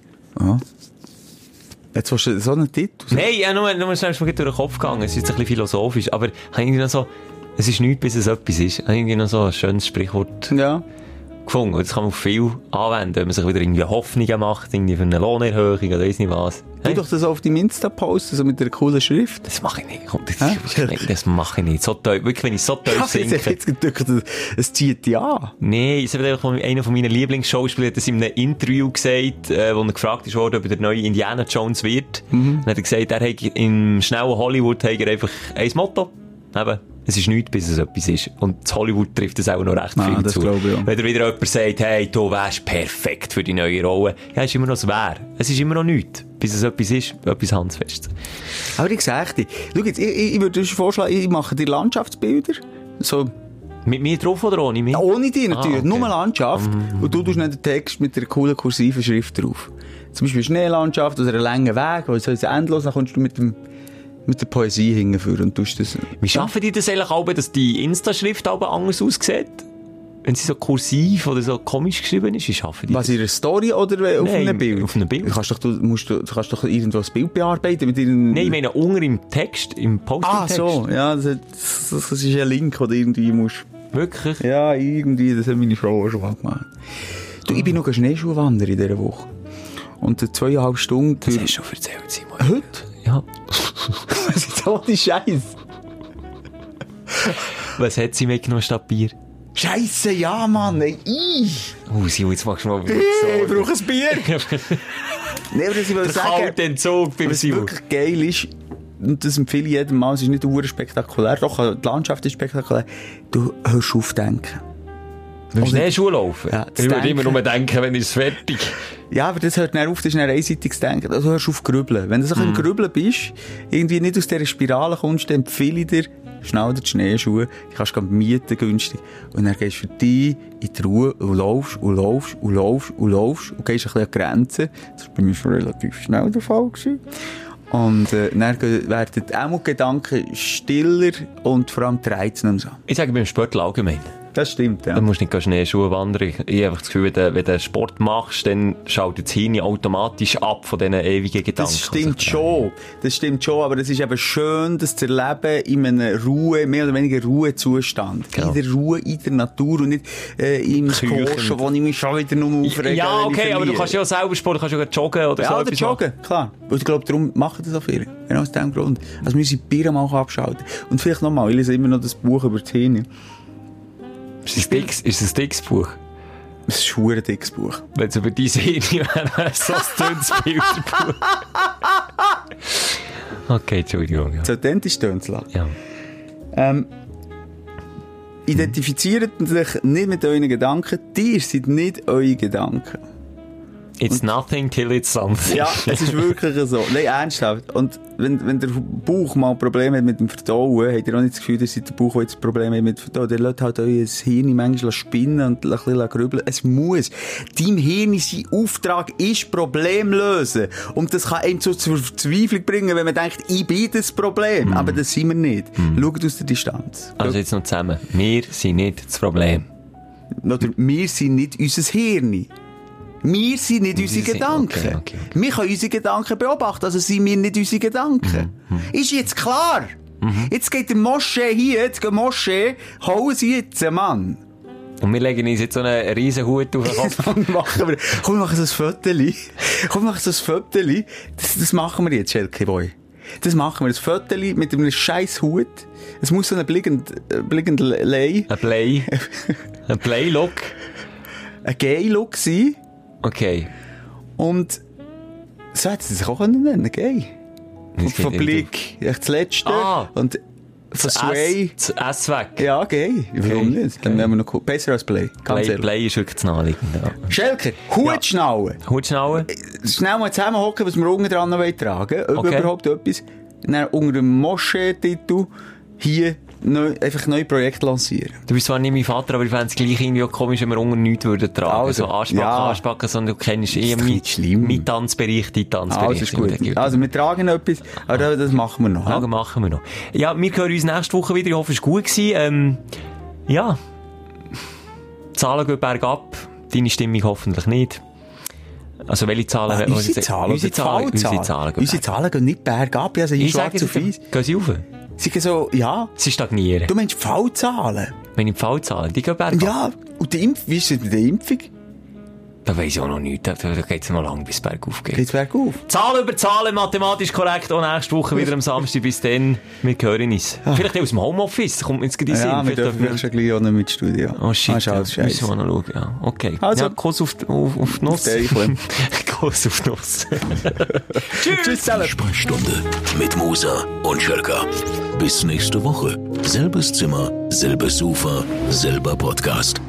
Speaker 4: Jetzt hast du so einen Titel.
Speaker 1: Nein, ja, nur, nur schnell ist mir durch den Kopf gegangen. Es ist ein bisschen philosophisch, aber irgendwie noch so, es ist nichts, bis es etwas ist. Irgendwie noch so ein schönes Sprichwort
Speaker 4: Ja.
Speaker 1: gefunden. Und das kann man auf viel anwenden, wenn man sich wieder irgendwie Hoffnungen macht, irgendwie für eine Lohnerhöhung oder weiss nicht was.
Speaker 4: Tu doch das auf deinem Insta-Post, so mit einer coolen Schrift.
Speaker 1: Das mache ich nicht. Komm, das? Nein, das mache ich nicht. So tief, wirklich, wenn ich so tief [LAUGHS]
Speaker 4: jetzt,
Speaker 1: sinke.
Speaker 4: jetzt gedacht, es zieht.
Speaker 1: Nee, ich habe einfach einer von meinen Lieblingsschauspielern hat das in einem Interview gesagt, äh, wo er gefragt ist worden, ob er der neue Indiana Jones wird.
Speaker 4: Mhm.
Speaker 1: Dann hat er gesagt, er hat im schnellen Hollywood hat er einfach ein Motto. Eben, es ist nichts, bis es etwas ist. Und das Hollywood trifft das auch noch recht
Speaker 4: Ah,
Speaker 1: viel
Speaker 4: das
Speaker 1: zu.
Speaker 4: ich auch.
Speaker 1: Wenn dir wieder jemand sagt, hey, du wärst perfekt für die neue Rolle. Ja, es ist immer noch das Wär. Es ist immer noch nichts, bis es etwas ist, etwas handfestes.
Speaker 4: Aber ich sag dir, schau jetzt, ich, ich, ich würde dir vorschlagen, ich mache dir Landschaftsbilder. So,
Speaker 1: Mit mir drauf oder ohne mich?
Speaker 4: ja, ohne die natürlich,
Speaker 1: Ah, okay.
Speaker 4: nur Landschaft. Und du tust dann den Text mit einer coolen kursiven Schrift drauf. Zum Beispiel Schneelandschaft oder einen langen Weg, weil es ist endlos, dann kommst du mit dem, mit der Poesie hingeführen und tust das.
Speaker 1: Wie schaffen die das eigentlich auch, dass die Insta-Schrift aber anders aussieht? Wenn sie so kursiv oder so komisch geschrieben ist, wie schaffen die
Speaker 4: Was,
Speaker 1: das?
Speaker 4: in einer Story oder auf
Speaker 1: Nein,
Speaker 4: einem Bild?
Speaker 1: auf einem Bild.
Speaker 4: Du kannst doch, du, musst, du, kannst doch irgendwo ein Bild bearbeiten mit ihren...
Speaker 1: Nein, ich meine, unter im Text, im
Speaker 4: Ah,
Speaker 1: Post-it-Text.
Speaker 4: so, ja, das, das, das ist ein Link, oder irgendwie musst...
Speaker 1: Wirklich?
Speaker 4: Ja, irgendwie, das hat meine Frau auch schon mal gemacht. Du, ich bin noch Schneeschuh wandern in dieser Woche. Und äh, zweieinhalb Stunden...
Speaker 1: Das hast du schon erzählt, Simon.
Speaker 4: Heute?
Speaker 1: Ja. [LAUGHS]
Speaker 4: Was ist so die Scheiße?
Speaker 1: Was hat sie mitgenommen statt Bier?
Speaker 4: Scheiße, ja, Mann, ey, ich.
Speaker 1: Oh, Simon, jetzt machst du mal wieder
Speaker 4: Ich
Speaker 1: so.
Speaker 4: brauche ein Bier. [LAUGHS] nee, aber das ich will
Speaker 1: Der
Speaker 4: sagen,
Speaker 1: kalte Entzug beim
Speaker 4: was wirklich geil ist, und das empfehle ich jedem Mal, es ist nicht ur spektakulär, doch, die Landschaft ist spektakulär, du hörst auf denken.
Speaker 1: Beim Schneeschuh laufen?
Speaker 4: Ja,
Speaker 1: ich würde immer nur denken, wenn es fertig
Speaker 4: Ja, aber das hört dann auf, das ist dann einseitiges Denken. Also hörst du auf grübeln. Wenn du so
Speaker 1: Mhm.
Speaker 4: ein Grübeln bist, irgendwie nicht aus dieser Spirale kommst, dann empfehle ich dir, schnell die Schneeschuhe, die kannst du mieten günstig. Und dann gehst du für dich in die Ruhe und laufst und laufst und laufst und laufst und gehst ein bisschen an die Grenze. Das war bei mir schon relativ schnell der Fall. Gewesen. Und äh, dann werden auch die Gedanken stiller und vor allem die Reize nicht so.
Speaker 1: Ich sage beim Sportler allgemein.
Speaker 4: Das stimmt, ja.
Speaker 1: Du musst nicht Schneeschuhe wandern. Ich, ich habe einfach das Gefühl, wenn du, wenn du Sport machst, dann schaltet das Hirn automatisch ab von diesen ewigen Gedanken.
Speaker 4: Das stimmt schon. Das stimmt schon, aber es ist eben schön, das zu erleben in einem Ruhe, mehr oder weniger Ruhezustand.
Speaker 1: Genau.
Speaker 4: In der Ruhe, in der Natur und nicht äh, im. Squashen, wo ich mich schon wieder nur aufrege.
Speaker 1: Ja, okay, aber du kannst ja auch selber Sport, du kannst ja joggen oder
Speaker 4: Ja,
Speaker 1: so.
Speaker 4: oder
Speaker 1: etwas
Speaker 4: joggen, klar. Und ich glaube, darum machen das auch viele. Genau aus dem Grund. Also wir müssen die Bier mal abschalten. Und vielleicht nochmal, ich lese immer noch das Buch über
Speaker 1: machen. Ist es ein dickes, ist es ein dickes Buch?
Speaker 4: Das ist ein dickes Buch.
Speaker 1: Wenn es über diese Hirn [LAUGHS] wäre, es so ein dünnes Bilderbuch. okay, Entschuldigung. Ja.
Speaker 4: So authentisch lassen.
Speaker 1: ja.
Speaker 4: Ähm, identifiziert sich nicht mit euren Gedanken. Ihr seid nicht eure Gedanken.
Speaker 1: It's nothing till it's something.
Speaker 4: Ja, es ist wirklich so. Nein, ernsthaft. Und wenn, wenn der Bauch mal Probleme hat mit dem Verdauen, habt ihr auch nicht das Gefühl, dass der Bauch jetzt Probleme hat mit dem Verdauen. Der lässt halt euer Hirn manchmal spinnen und ein bisschen grübeln. Es muss. Dein Hirn, sein Auftrag ist Problem lösen. Und das kann einen so zur Verzweiflung bringen, wenn man denkt, ich bin das Problem. Aber das sind wir nicht. Schaut aus der Distanz.
Speaker 1: Also jetzt noch zusammen. Wir sind nicht das Problem.
Speaker 4: Oder wir sind nicht unser Hirn. Wir sind nicht unsere
Speaker 1: sind-
Speaker 4: Gedanken.
Speaker 1: okay, okay,
Speaker 4: Wir können unsere Gedanken beobachten, also sind wir nicht unsere Gedanken.
Speaker 1: Mhm,
Speaker 4: Ist jetzt klar? Jetzt geht der Moschee hier, jetzt geht Moschee, hauen sie jetzt, Mann.
Speaker 1: Und wir legen uns jetzt so einen riesen Hut auf den Kopf. [LAUGHS]
Speaker 4: Komm, machen wir, komm, wir machen so ein Föteli. Komm, wir machen so ein Föteli. Das, das machen wir jetzt, Schelke Boy. Das machen wir, ein Föteli mit einem scheiß Hut. Es muss so ein blickend, äh, blickend Lei,
Speaker 1: Ein Play. [LAUGHS] Ein Play-Look.
Speaker 4: ein Gay-Look sein.
Speaker 1: Okay.
Speaker 4: Und so hätte sie sich auch können nennen.
Speaker 1: Das
Speaker 4: Und von. Blick, das Letzte.
Speaker 1: Ah.
Speaker 4: Und von Sway.
Speaker 1: Das S weg.
Speaker 4: Ja, Gay. Warum nicht? Dann wären wir noch. Besser als Play. Ganz
Speaker 1: Play. Play ist wirklich zu naheliegend. Ja.
Speaker 4: Schelker, Hutschnauen.
Speaker 1: Hutschnauen.
Speaker 4: Schnell mal zusammenhocken, was wir unten dran tragen wollen. Ob
Speaker 1: Okay.
Speaker 4: überhaupt etwas. Dann unter dem Moschee-Titel hier neu, einfach neue Projekte lancieren.
Speaker 1: Du bist zwar nicht mein Vater, aber ich fände es gleich irgendwie auch komisch, wenn wir unter nichts würden tragen.
Speaker 4: Also,
Speaker 1: so Anspacken,
Speaker 4: ja.
Speaker 1: Anspacken, sondern du kennst eh
Speaker 4: doch
Speaker 1: mein, mein Tanzbereich, dein Tanzbereich.
Speaker 4: Also ist gut. Also wir tragen etwas, aber das machen wir noch.
Speaker 1: Ja,
Speaker 4: hä?
Speaker 1: machen wir noch. Ja, wir hören uns nächste Woche wieder. Ich hoffe, es war gut. Gewesen. Ähm, ja. Zahlen gehen bergab. Deine Stimmung hoffentlich nicht. Also, welche Zahlen?
Speaker 4: Ah, unsere? Zahlen,
Speaker 1: Unsere Zahlen, unsere Zahlen gehen
Speaker 4: Unsere
Speaker 1: bergab.
Speaker 4: Zahlen gehen nicht bergab, also
Speaker 1: Ich
Speaker 4: ich
Speaker 1: sage
Speaker 4: auf weiß.
Speaker 1: gehen sie rauf?
Speaker 4: Sie gehen so, ja.
Speaker 1: Sie stagnieren.
Speaker 4: Du meinst Fallzahlen?
Speaker 1: Meine Fallzahlen, die gehen bergab.
Speaker 4: Ja. Und die Impf wie ist es mit der Impfung?
Speaker 1: Da weiss ich auch noch nichts. Da, geht es noch lange, bis es bergauf geht.
Speaker 4: Geht's bergauf?
Speaker 1: Zahlen über Zahlen, mathematisch korrekt. Auch nächste Woche wieder am Samstag. Bis dann, wir hören uns. Vielleicht aus dem Homeoffice. Kommt mir jetzt gerade in
Speaker 4: Ja,
Speaker 1: Sinn.
Speaker 4: wir dürfen vielleicht schon gleich auch noch mit Studio.
Speaker 1: Oh shit,
Speaker 4: Ah, ist
Speaker 1: ja, müssen wir noch schauen. Ja, okay.
Speaker 4: Also.
Speaker 1: ja, Kuss auf, die- auf, auf die Nuss. [LAUGHS] Kuss auf die Nuss. [LAUGHS]
Speaker 4: Tschüss zusammen.
Speaker 3: Sprechstunde mit Musa und Schelka. Bis nächste Woche. Selbes Zimmer, selbes Sofa, selber Podcast.